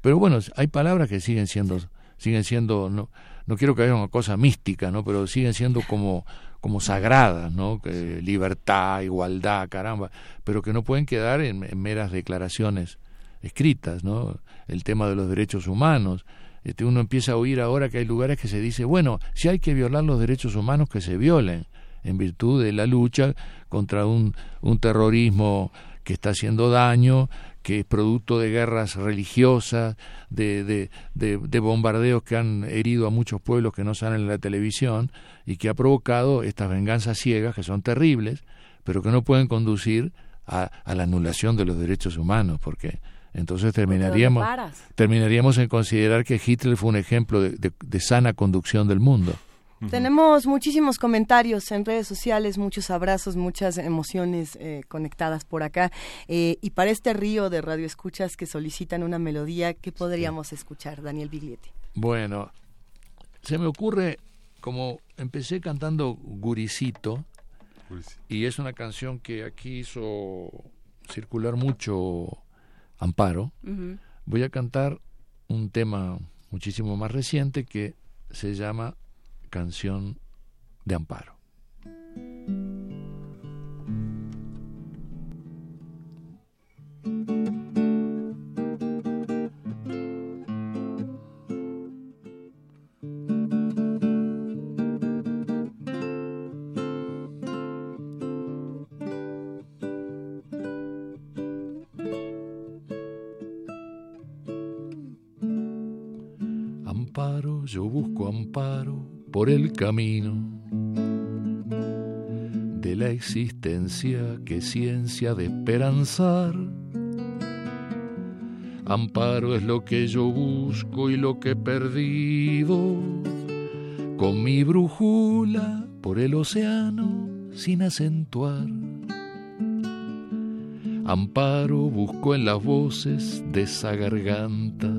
pero bueno, hay palabras que siguen siendo siguen siendo no no quiero que haya una cosa mística, ¿no? Pero siguen siendo como como sagradas, ¿no? Que, libertad, igualdad, caramba, pero que no pueden quedar en meras declaraciones escritas, ¿no? El tema de los derechos humanos. Este, uno empieza a oír ahora que hay lugares que se dice, bueno, si hay que violar los derechos humanos, que se violen, en virtud de la lucha contra un, un terrorismo que está haciendo daño, que es producto de guerras religiosas, de, de, de, de, bombardeos que han herido a muchos pueblos que no salen en la televisión y que ha provocado estas venganzas ciegas que son terribles, pero que no pueden conducir a, a la anulación de los derechos humanos, porque entonces terminaríamos, terminaríamos en considerar que Hitler fue un ejemplo de, sana conducción del mundo. Tenemos muchísimos comentarios en redes sociales, muchos abrazos, muchas emociones eh, conectadas por acá. Eh, y para este río de radioescuchas que solicitan una melodía, ¿qué podríamos escuchar, Daniel Biglietti? Bueno, se me ocurre, como empecé cantando Guricito, y es una canción que aquí hizo circular mucho Amparo, voy a cantar un tema muchísimo más reciente que se llama Canción de Amparo. Amparo por el camino de la existencia que ciencia de esperanzar. Amparo es lo que yo busco y lo que he perdido con mi brújula por el océano sin acentuar. Amparo busco en las voces de esa garganta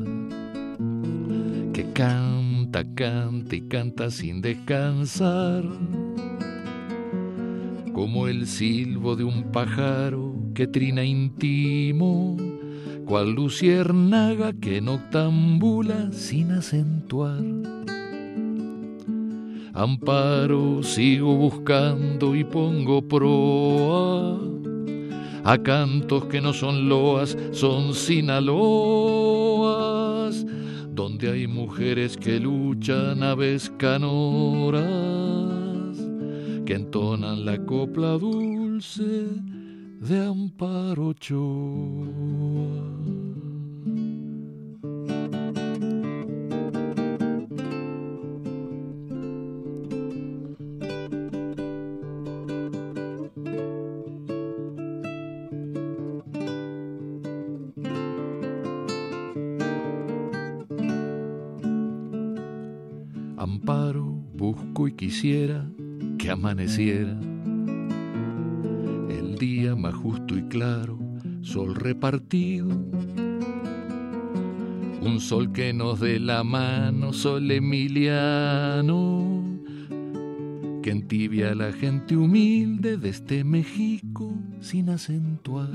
que canta, canta y canta sin descansar, como el silbo de un pájaro que trina íntimo, cual luciérnaga que noctambula sin acentuar. Amparo sigo buscando y pongo proa. A cantos que no son loas, son sinaloas, donde hay mujeres que luchan aves canoras, que entonan la copla dulce de Amparo Ochoa. Amaneciera el día más justo y claro, sol repartido. Un sol que nos dé la mano, sol emiliano, que entibia a la gente humilde de este México sin acentuar.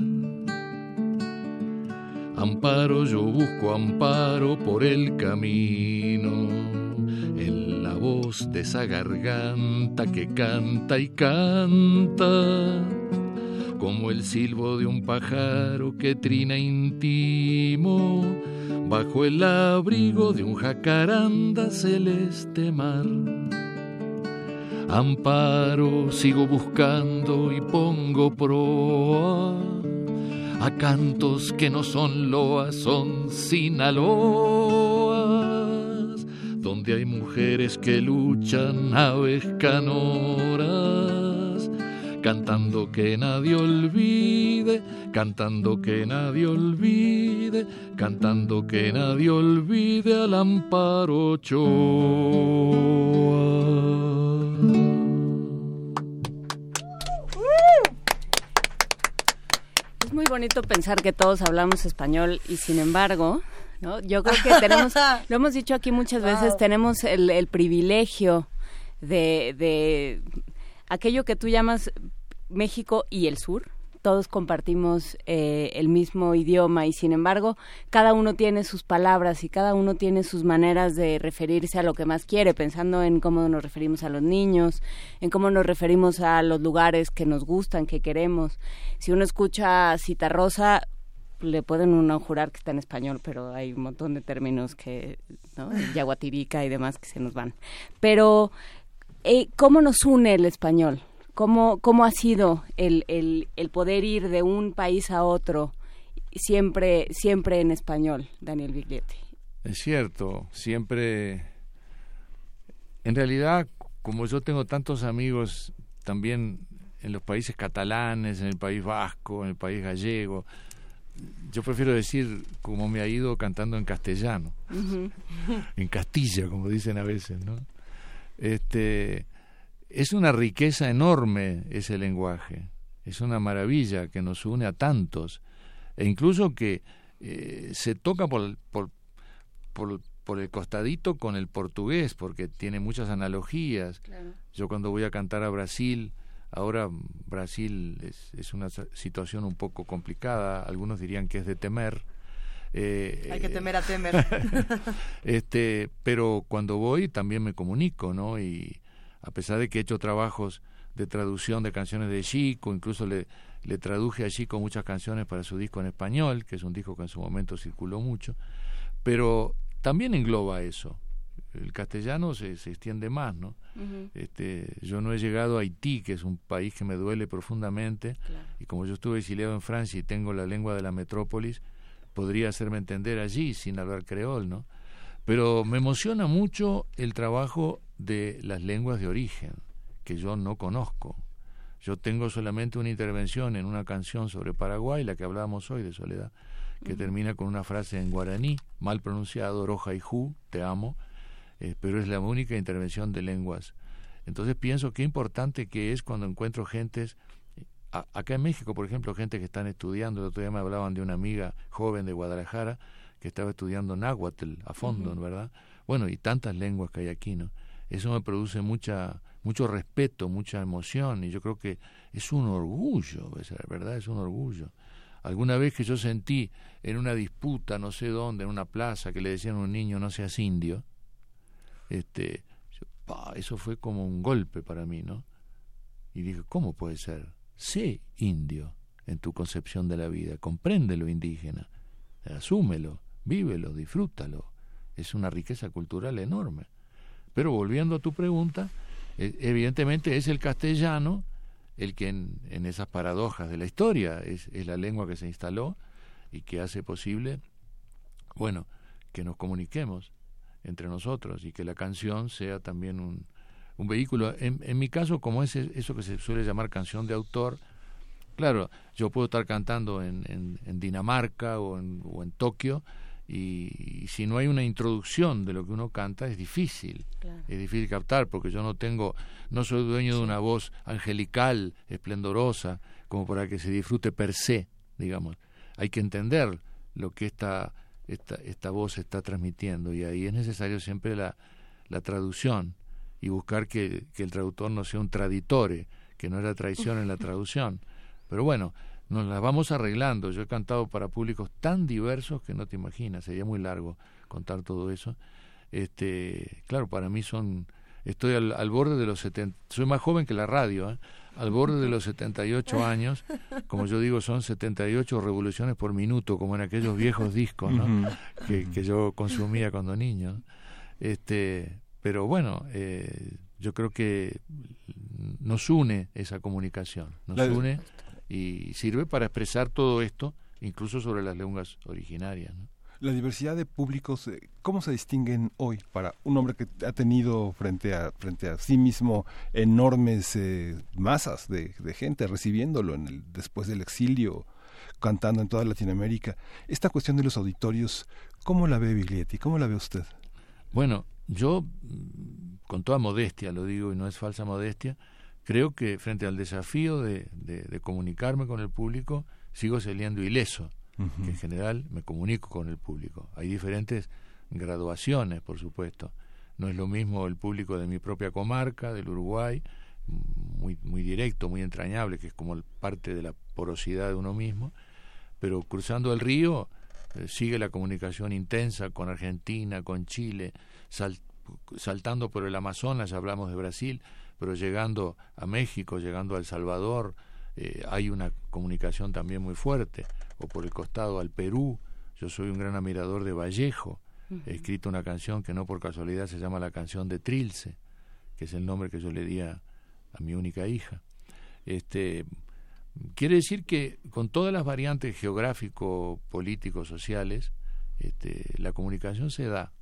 Amparo, yo busco amparo por el camino, de esa garganta que canta y canta, como el silbo de un pájaro que trina íntimo, bajo el abrigo de un jacaranda celeste mar. Amparo, sigo buscando y pongo proa a cantos que no son loas, son sinaloas, donde hay mujeres que luchan aves canoras, cantando que nadie olvide, cantando que nadie olvide, cantando que nadie olvide al amparo Ochoa. Es muy bonito pensar que todos hablamos español y sin embargo, ¿no? Yo creo que tenemos, lo hemos dicho aquí muchas veces, Wow. tenemos el, el privilegio de, de aquello que tú llamas México y el sur. Todos compartimos eh, el mismo idioma y sin embargo cada uno tiene sus palabras y cada uno tiene sus maneras de referirse a lo que más quiere, pensando en cómo nos referimos a los niños, en cómo nos referimos a los lugares que nos gustan, que queremos. Si uno escucha Cita Rosa, le pueden uno jurar que está en español, pero hay un montón de términos que, ¿no? Yaguatirica y demás que se nos van. Pero, eh, ¿cómo nos une el español? ¿Cómo, cómo ha sido el, el, el poder ir de un país a otro siempre, siempre en español, Daniel Biglietti? Es cierto, siempre... En realidad, como yo tengo tantos amigos también en los países catalanes, en el país vasco, en el país gallego, yo prefiero decir como me ha ido cantando en castellano, en Castilla, como dicen a veces, ¿no? Este, es una riqueza enorme ese lenguaje, es una maravilla que nos une a tantos, e incluso que eh, se toca por, por, por, por el costadito con el portugués, porque tiene muchas analogías. Yo cuando voy a cantar a Brasil, ahora Brasil es, es una situación un poco complicada, algunos dirían que es de temer. Eh, Hay que temer a temer. este, pero cuando voy también me comunico, ¿no? Y a pesar de que he hecho trabajos de traducción de canciones de Chico, incluso le, le traduje a Chico muchas canciones para su disco en español, que es un disco que en su momento circuló mucho, pero también engloba eso. El castellano se, se extiende más, ¿no? Este, yo no he llegado a Haití, que es un país que me duele profundamente, y como yo estuve exiliado en Francia y tengo la lengua de la metrópolis, podría hacerme entender allí sin hablar creol, ¿no? Pero me emociona mucho el trabajo de las lenguas de origen, que yo no conozco. Yo tengo solamente una intervención en una canción sobre Paraguay, la que hablábamos hoy de Soledad, que termina con una frase en guaraní, mal pronunciado, roja y ju, te amo, eh, pero es la única intervención de lenguas. Entonces pienso qué importante que es cuando encuentro gentes, acá en México, por ejemplo, gente que están estudiando, el otro día me hablaban de una amiga joven de Guadalajara que estaba estudiando náhuatl a fondo, ¿verdad? Bueno, y tantas lenguas que hay aquí, ¿no? Eso me produce mucha mucho respeto, mucha emoción, y yo creo que es un orgullo, ¿verdad? Es un orgullo. Alguna vez que yo sentí en una disputa, no sé dónde, en una plaza, que le decían a un niño no seas indio, este, eso fue como un golpe para mí, ¿no? Y dije, ¿cómo puede ser? Sé indio en tu concepción de la vida, comprende lo indígena, asúmelo, vívelo, disfrútalo. Es una riqueza cultural enorme. Pero volviendo a tu pregunta, e, evidentemente es el castellano el que en, esas paradojas de la historia es, es, la lengua que se instaló y que hace posible, bueno, que nos comuniquemos entre nosotros y que la canción sea también un, un vehículo. En, en, mi caso, como es eso que se suele llamar canción de autor, claro, yo puedo estar cantando en, en, en Dinamarca o en, o en Tokio, y, si no hay una introducción de lo que uno canta es difícil es difícil captar porque yo no tengo no soy dueño de una voz angelical esplendorosa como para que se disfrute per se digamos. Hay que entender lo que esta esta, esta voz está transmitiendo y ahí es necesario siempre la, la traducción y buscar que, que el traductor no sea un traditore que no era traición en la traducción pero bueno nos las vamos arreglando. Yo he cantado para públicos tan diversos que no te imaginas, sería muy largo contar todo eso. Este, claro, para mí son estoy al, borde de los 70, soy más joven que la radio, ¿eh? Al borde de los 78 años, como yo digo, son 78 revoluciones por minuto, como en aquellos viejos discos ¿no? que, que, yo consumía cuando niño. Este, pero bueno, eh, yo creo que nos une esa comunicación, nos une y sirve para expresar todo esto, incluso sobre las lenguas originarias. La diversidad de públicos, eh, ¿cómo se distinguen hoy para un hombre que ha tenido frente a, frente a sí mismo enormes eh, masas de, gente recibiéndolo en el, después del exilio, cantando en toda Latinoamérica? Esta cuestión de los auditorios, ¿cómo la ve Biglietti? ¿Cómo la ve usted? Bueno, yo, con toda modestia lo digo y no es falsa modestia, creo que frente al desafío de, de, comunicarme con el público, sigo saliendo ileso, que en general me comunico con el público. Hay diferentes graduaciones, por supuesto. No es lo mismo el público de mi propia comarca, del Uruguay, muy, muy directo, muy entrañable, que es como parte de la porosidad de uno mismo, pero cruzando el río eh, sigue la comunicación intensa con Argentina, con Chile, saltando por el Amazonas, hablamos de Brasil, pero llegando a México, llegando a El Salvador, eh, hay una comunicación también muy fuerte, o por el costado al Perú, yo soy un gran admirador de Vallejo, he escrito una canción que no por casualidad se llama la canción de Trilce, que es el nombre que yo le di a, mi única hija. Este, quiere decir que con todas las variantes geográfico, político, sociales, este, la comunicación se da.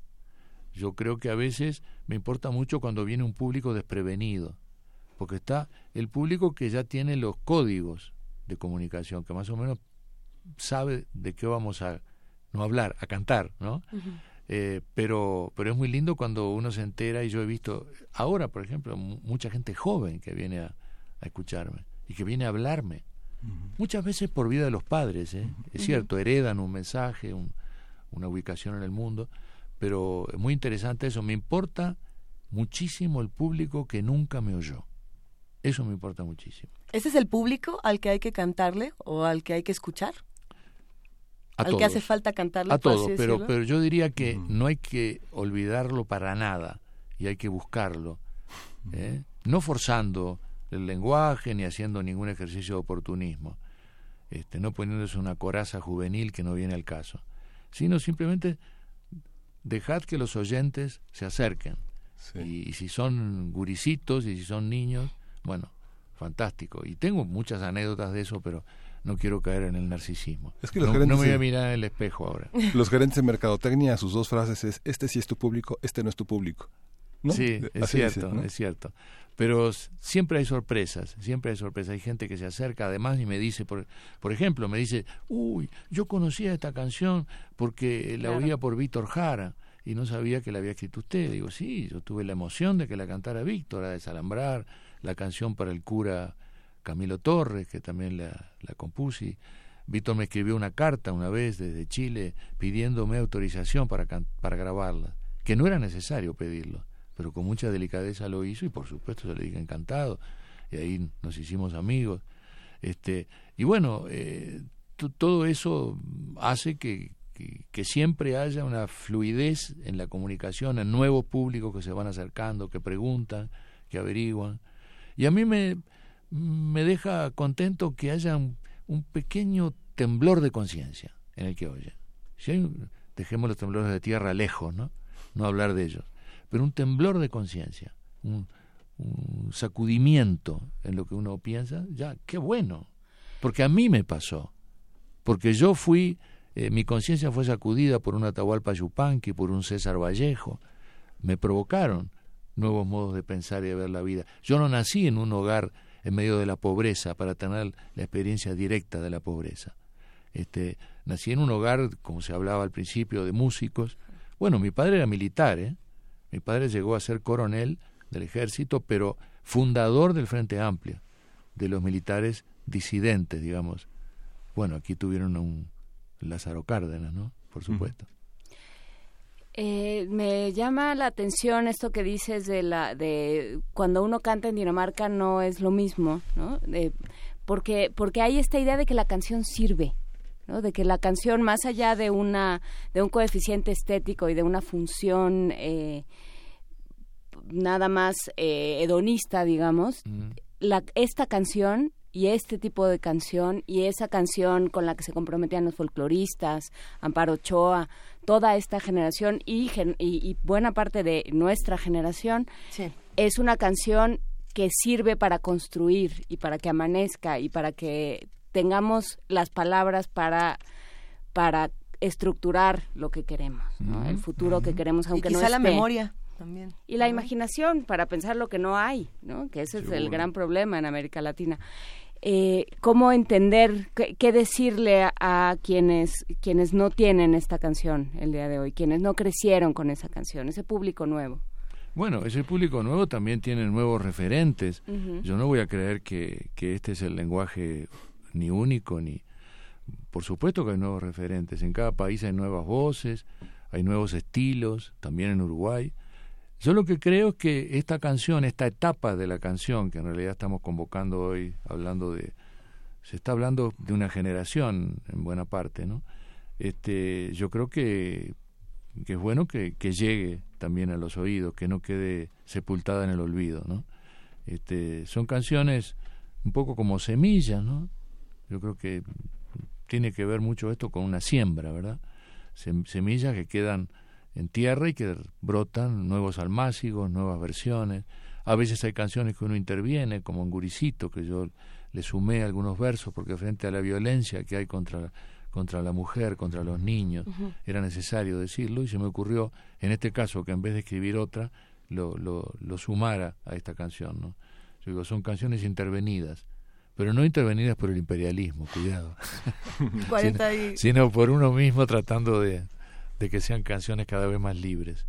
Yo creo que a veces me importa mucho cuando viene un público desprevenido, porque está el público que ya tiene los códigos de comunicación, que más o menos sabe de qué vamos a no hablar, a cantar, ¿no? Eh, pero, pero es muy lindo cuando uno se entera y yo he visto ahora, por ejemplo, mucha gente joven que viene a, escucharme y que viene a hablarme. Muchas veces por vida de los padres, ¿eh? es cierto, heredan un mensaje, una ubicación en el mundo, pero es muy interesante eso. Me importa muchísimo el público que nunca me oyó. Eso me importa muchísimo. ¿Ese es el público al que hay que cantarle o al que hay que escuchar? A al que hace falta cantarle. A todos, pero, pero yo diría que no hay que olvidarlo para nada y hay que buscarlo. ¿eh? No forzando el lenguaje ni haciendo ningún ejercicio de oportunismo, este, no poniéndose una coraza juvenil que no viene al caso, sino simplemente dejad que los oyentes se acerquen. Y, si son guricitos y si son niños, bueno, fantástico. Y tengo muchas anécdotas de eso, pero no quiero caer en el narcisismo. Es que los no, gerentes no me voy a mirar en el espejo ahora. Los gerentes de mercadotecnia, sus dos frases es, este sí es tu público, este no es tu público. ¿no? Sí, es Así cierto, ¿no? es cierto. Pero siempre hay sorpresas, siempre hay sorpresas. Hay gente que se acerca además y me dice, por, por ejemplo, me dice, uy, yo conocía esta canción porque la Claro. oía por Víctor Jara y no sabía que la había escrito usted. Digo, sí, yo tuve la emoción de que la cantara Víctor, a desalambrar, la canción para el cura Camilo Torres, que también la, la compuse. Víctor me escribió una carta una vez desde Chile pidiéndome autorización para, para grabarla, que no era necesario pedirlo, pero con mucha delicadeza lo hizo y por supuesto se le dije encantado. Y ahí nos hicimos amigos. Este, y bueno, eh, to- todo eso hace que, que, que siempre haya una fluidez en la comunicación, en nuevos públicos que se van acercando, que preguntan, que averiguan. Y a mí me, me deja contento que haya un, pequeño temblor de conciencia en el que oye. Si dejemos los temblores de tierra lejos, ¿no? No hablar de ellos. Pero un temblor de conciencia, un, un sacudimiento en lo que uno piensa, ya, qué bueno. Porque a mí me pasó. Porque yo fui, eh, mi conciencia fue sacudida por un Atahualpa Yupanqui, por un César Vallejo. Me provocaron nuevos modos de pensar y de ver la vida. Yo no nací en un hogar en medio de la pobreza para tener la experiencia directa de la pobreza. Este, nací en un hogar, como se hablaba al principio, de músicos. Bueno, mi padre era militar, ¿eh? Mi padre llegó a ser coronel del ejército, pero fundador del Frente Amplio, de los militares disidentes, digamos. Bueno, aquí tuvieron a un Lázaro Cárdenas, ¿no? Por supuesto. Eh, me llama la atención esto que dices de la de cuando uno canta en Dinamarca no es lo mismo, ¿no? De- porque porque hay esta idea de que la canción sirve, ¿no? De que la canción más allá de una de un coeficiente estético y de una función eh, nada más eh, hedonista, digamos, la, esta canción y este tipo de canción y esa canción con la que se comprometían los folcloristas, Amparo Ochoa, toda esta generación y, gen- y, y buena parte de nuestra generación, es una canción que sirve para construir y para que amanezca y para que tengamos las palabras para, para estructurar lo que queremos, ¿no? el futuro que queremos, Y aunque quizá no la esté. memoria también. Y la imaginación para pensar lo que no hay, ¿no? Que ese es el gran problema en América Latina. Eh, ¿Cómo entender, qué, qué decirle a, a quienes, quienes no tienen esta canción el día de hoy, quienes no crecieron con esa canción, ese público nuevo? Bueno, ese público nuevo también tiene nuevos referentes. Yo no voy a creer que, que este es el lenguaje ni único, ni... Por supuesto que hay nuevos referentes. En cada país hay nuevas voces, hay nuevos estilos, también en Uruguay. Yo lo que creo es que esta canción, esta etapa de la canción, que en realidad estamos convocando hoy, hablando de... Se está hablando de una generación en buena parte, ¿no? Este, yo creo que que es bueno que, que llegue también a los oídos, que no quede sepultada en el olvido, ¿no? Este, son canciones un poco como semillas, ¿no? Yo creo que tiene que ver mucho esto con una siembra, ¿verdad? Sem- semillas que quedan en tierra y que brotan nuevos almácigos, nuevas versiones. A veces hay canciones que uno interviene, como en Guricito, que yo le sumé algunos versos, porque frente a la violencia que hay contra, contra la mujer, contra los niños, era necesario decirlo y se me ocurrió, en este caso, que en vez de escribir otra, lo, lo, lo sumara a esta canción. ¿no? Yo digo, son canciones intervenidas, pero no intervenidas por el imperialismo, cuidado. 40 sino, y- sino por uno mismo tratando de, de que sean canciones cada vez más libres.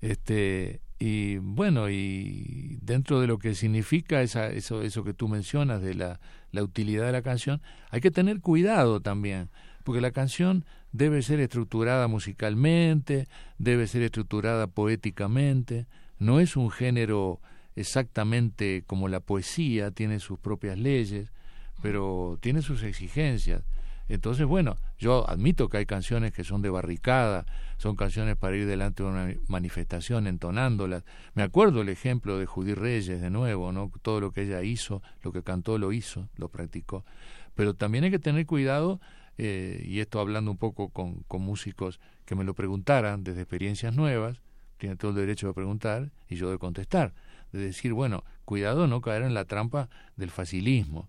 Este, y bueno, y dentro de lo que significa esa, eso, eso que tú mencionas de la, la utilidad de la canción, hay que tener cuidado también, porque la canción debe ser estructurada musicalmente, debe ser estructurada poéticamente, no es un género exactamente como la poesía, tiene sus propias leyes, pero tiene sus exigencias. Entonces, bueno, yo admito que hay canciones que son de barricada, son canciones para ir delante de una manifestación entonándolas. Me acuerdo el ejemplo de Judy Reyes, de nuevo, ¿no? Todo lo que ella hizo, lo que cantó, lo hizo, lo practicó. Pero también hay que tener cuidado, eh, y esto hablando un poco con, con músicos que me lo preguntaran desde experiencias nuevas, tiene todo el derecho de preguntar y yo de contestar, de decir, bueno, cuidado no caer en la trampa del facilismo,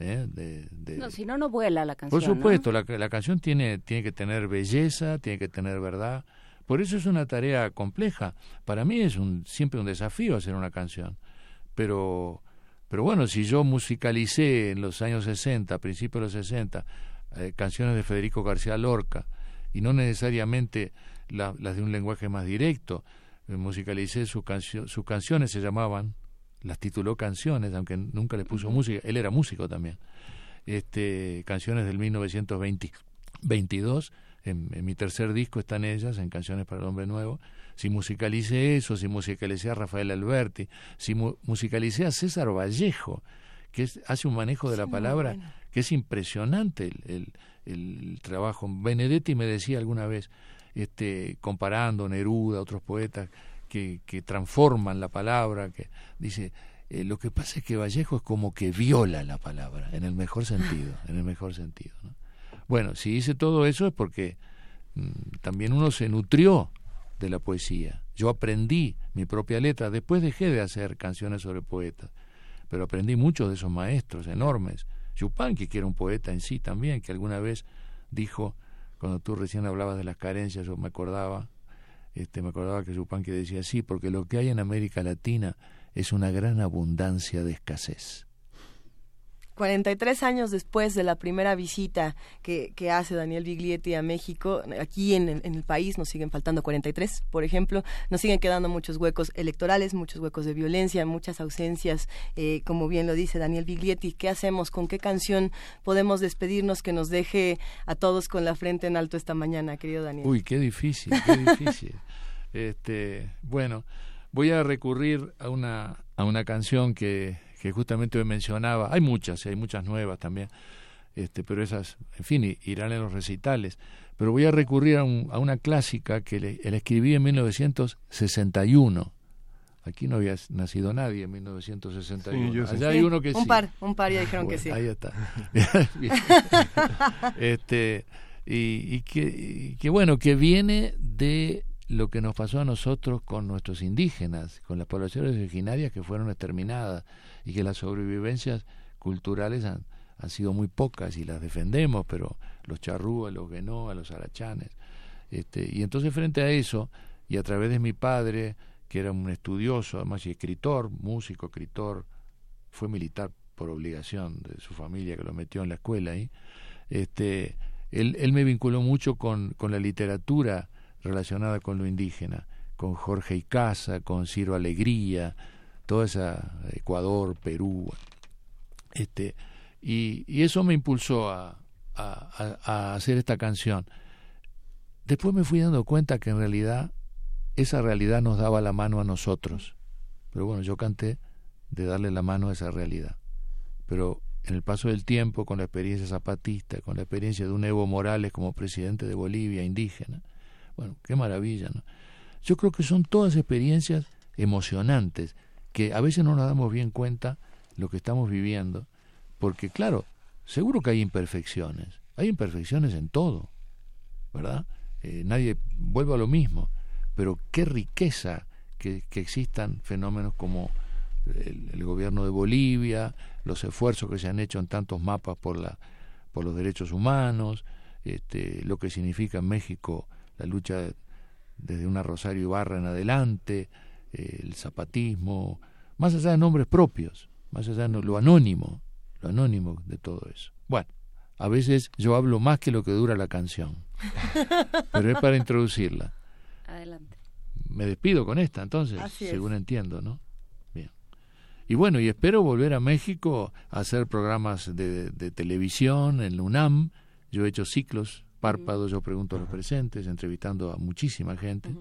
¿eh? De, no, si no, no vuela la canción. Por supuesto, la, la, canción tiene, tiene que tener belleza, tiene que tener verdad. Por eso es una tarea compleja. Para mí es un, siempre un desafío hacer una canción. Pero, pero bueno, si yo musicalicé en los años 60, a principios de los 60, eh, canciones de Federico García Lorca, y no necesariamente las de un lenguaje más directo, eh, musicalicé sus canciones, se llamaban las tituló canciones, aunque nunca le puso música, él era músico también. Este, canciones del 1922, en, en, mi tercer disco están ellas, en Canciones para el Hombre Nuevo. Si musicalicé eso, si musicalicé a Rafael Alberti, si musicalicé a César Vallejo, que hace un manejo de la palabra que es impresionante el, el, trabajo. Benedetti me decía alguna vez, este, comparando Neruda, otros poetas, que, que transforman la palabra, que dice, eh, lo que pasa es que Vallejo es como que viola la palabra, en el mejor sentido, en el mejor sentido. Bueno, si hice todo eso es porque mm, también uno se nutrió de la poesía. Yo aprendí mi propia letra, después dejé de hacer canciones sobre poetas, pero aprendí mucho de esos maestros enormes. Yupanqui, que era un poeta en sí también, que alguna vez dijo, cuando tú recién hablabas de las carencias, yo me acordaba, este, me acordaba que que decía sí, porque lo que hay en América Latina es una gran abundancia de escasez. 43 años después de la primera visita que, hace Daniel Biglietti a México, aquí en el, en el, país nos siguen faltando 43, por ejemplo, nos siguen quedando muchos huecos electorales, muchos huecos de violencia, muchas ausencias, eh, como bien lo dice Daniel Biglietti. ¿Qué hacemos? ¿Con qué canción podemos despedirnos que nos deje a todos con la frente en alto esta mañana, querido Daniel? Uy, qué difícil, qué difícil. este, bueno, voy a recurrir a una, a una canción que que justamente me mencionaba, hay muchas, hay muchas nuevas también, este, pero esas, en fin, irán en los recitales. Pero voy a recurrir a, a una clásica que le, escribí en 1961. Aquí no había nacido nadie en 1961. Allá hay uno que un par, un par ya dijeron que sí. Ahí está. este, y, y, que, y que bueno, que viene de lo que nos pasó a nosotros con nuestros indígenas, con las poblaciones originarias que fueron exterminadas y que las sobrevivencias culturales han, sido muy pocas y las defendemos, pero los charrúas, los guenoas, los arachanes. Este, y entonces frente a eso, y a través de mi padre, que era un estudioso, además y escritor, músico, escritor, fue militar por obligación de su familia que lo metió en la escuela ahí, este, él, él me vinculó mucho con, con la literatura relacionada con lo indígena, con Jorge Icaza, con Ciro Alegría, toda esa Ecuador, Perú, este, y, eso me impulsó a, hacer esta canción. Después me fui dando cuenta que en realidad esa realidad nos daba la mano a nosotros. Pero bueno, yo canté de darle la mano a esa realidad. Pero en el paso del tiempo, con la experiencia zapatista, con la experiencia de un Evo Morales como presidente de Bolivia, indígena, bueno, qué maravilla. Yo creo que son todas experiencias emocionantes que a veces no nos damos bien cuenta lo que estamos viviendo, porque claro, seguro que hay imperfecciones, hay imperfecciones en todo, ¿verdad? Eh, nadie vuelve a lo mismo, pero qué riqueza que, que existan fenómenos como el, gobierno de Bolivia, los esfuerzos que se han hecho en tantos mapas por, la, por los derechos humanos, este, lo que significa en México la lucha desde una Rosario Ibarra en adelante, el zapatismo, más allá de nombres propios, más allá de lo anónimo, lo anónimo de todo eso. Bueno, a veces yo hablo más que lo que dura la canción, pero es para introducirla. Adelante. Me despido con esta, entonces, según entiendo, ¿no? Bien. Y bueno, y espero volver a México a hacer programas de, televisión en la UNAM. Yo he hecho ciclos, párpados, yo pregunto a los presentes, entrevistando a muchísima gente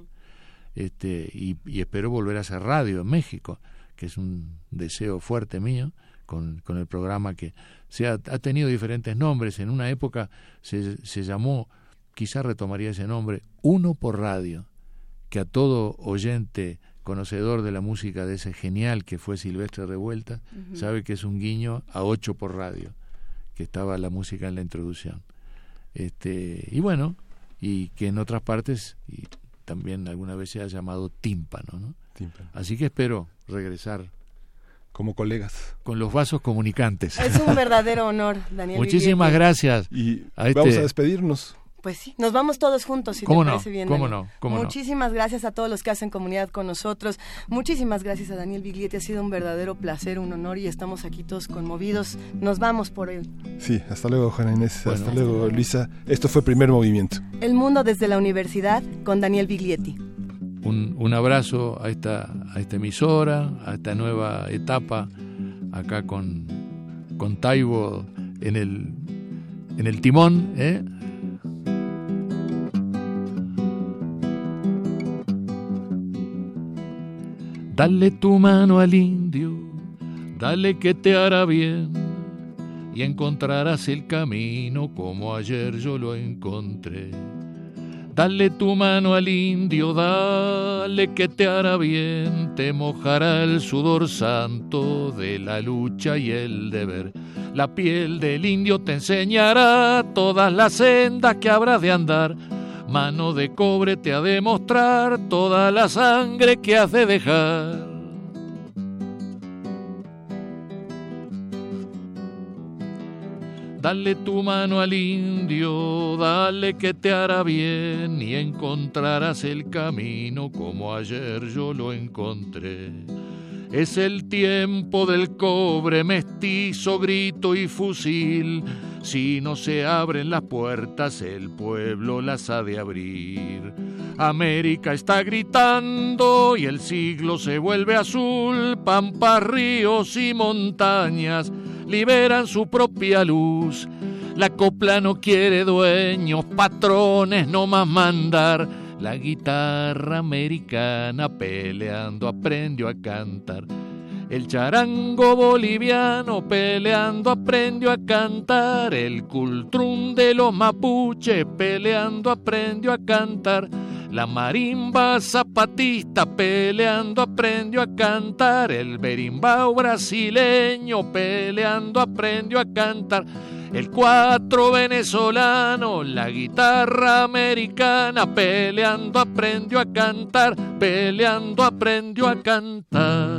este, y, espero volver a hacer radio en México, que es un deseo fuerte mío, con, con el programa que se ha, tenido diferentes nombres. En una época se, se llamó, quizá retomaría ese nombre, Uno por Radio, que a todo oyente conocedor de la música de ese genial que fue Silvestre Revuelta, sabe que es un guiño a Ocho por Radio, que estaba la música en la introducción. Este, y bueno, y que en otras partes, y también alguna vez se ha llamado tímpano. ¿no? Así que espero regresar como colegas. Con los vasos comunicantes. Es un verdadero honor, Daniel. Muchísimas gracias. Y a vamos este- a despedirnos. Pues sí, nos vamos todos juntos, si ¿Cómo te no? parece bien. ¿Cómo Daniel. no? ¿Cómo no? Muchísimas gracias a todos los que hacen comunidad con nosotros. Muchísimas gracias a Daniel Biglietti. Ha sido un verdadero placer, un honor y estamos aquí todos conmovidos. Nos vamos por hoy. Sí, hasta luego, Juana Inés. hasta luego, Luisa. Esto fue Primer Movimiento. El mundo desde la universidad con Daniel Biglietti. un, un abrazo a esta, a esta emisora, a esta nueva etapa, acá con, con Taibo en el, en el timón. ¿eh? Dale tu mano al indio, dale que te hará bien y encontrarás el camino como ayer yo lo encontré. Dale tu mano al indio, dale que te hará bien, te mojará el sudor santo de la lucha y el deber. La piel del indio te enseñará todas las sendas que habrás de andar. Mano de cobre te ha de mostrar toda la sangre que has de dejar. Dale tu mano al indio, dale que te hará bien y encontrarás el camino como ayer yo lo encontré. Es el tiempo del cobre, mestizo, grito y fusil. Si no se abren las puertas, el pueblo las ha de abrir. América está gritando y el siglo se vuelve azul. Pampas, ríos y montañas liberan su propia luz. La copla no quiere dueños, patrones no más mandar. La guitarra americana peleando aprendió a cantar. El charango boliviano peleando aprendió a cantar. El cultrún de los mapuches peleando aprendió a cantar. La marimba zapatista peleando aprendió a cantar. El berimbau brasileño peleando aprendió a cantar. El cuatro venezolano, la guitarra americana peleando aprendió a cantar. Peleando aprendió a cantar.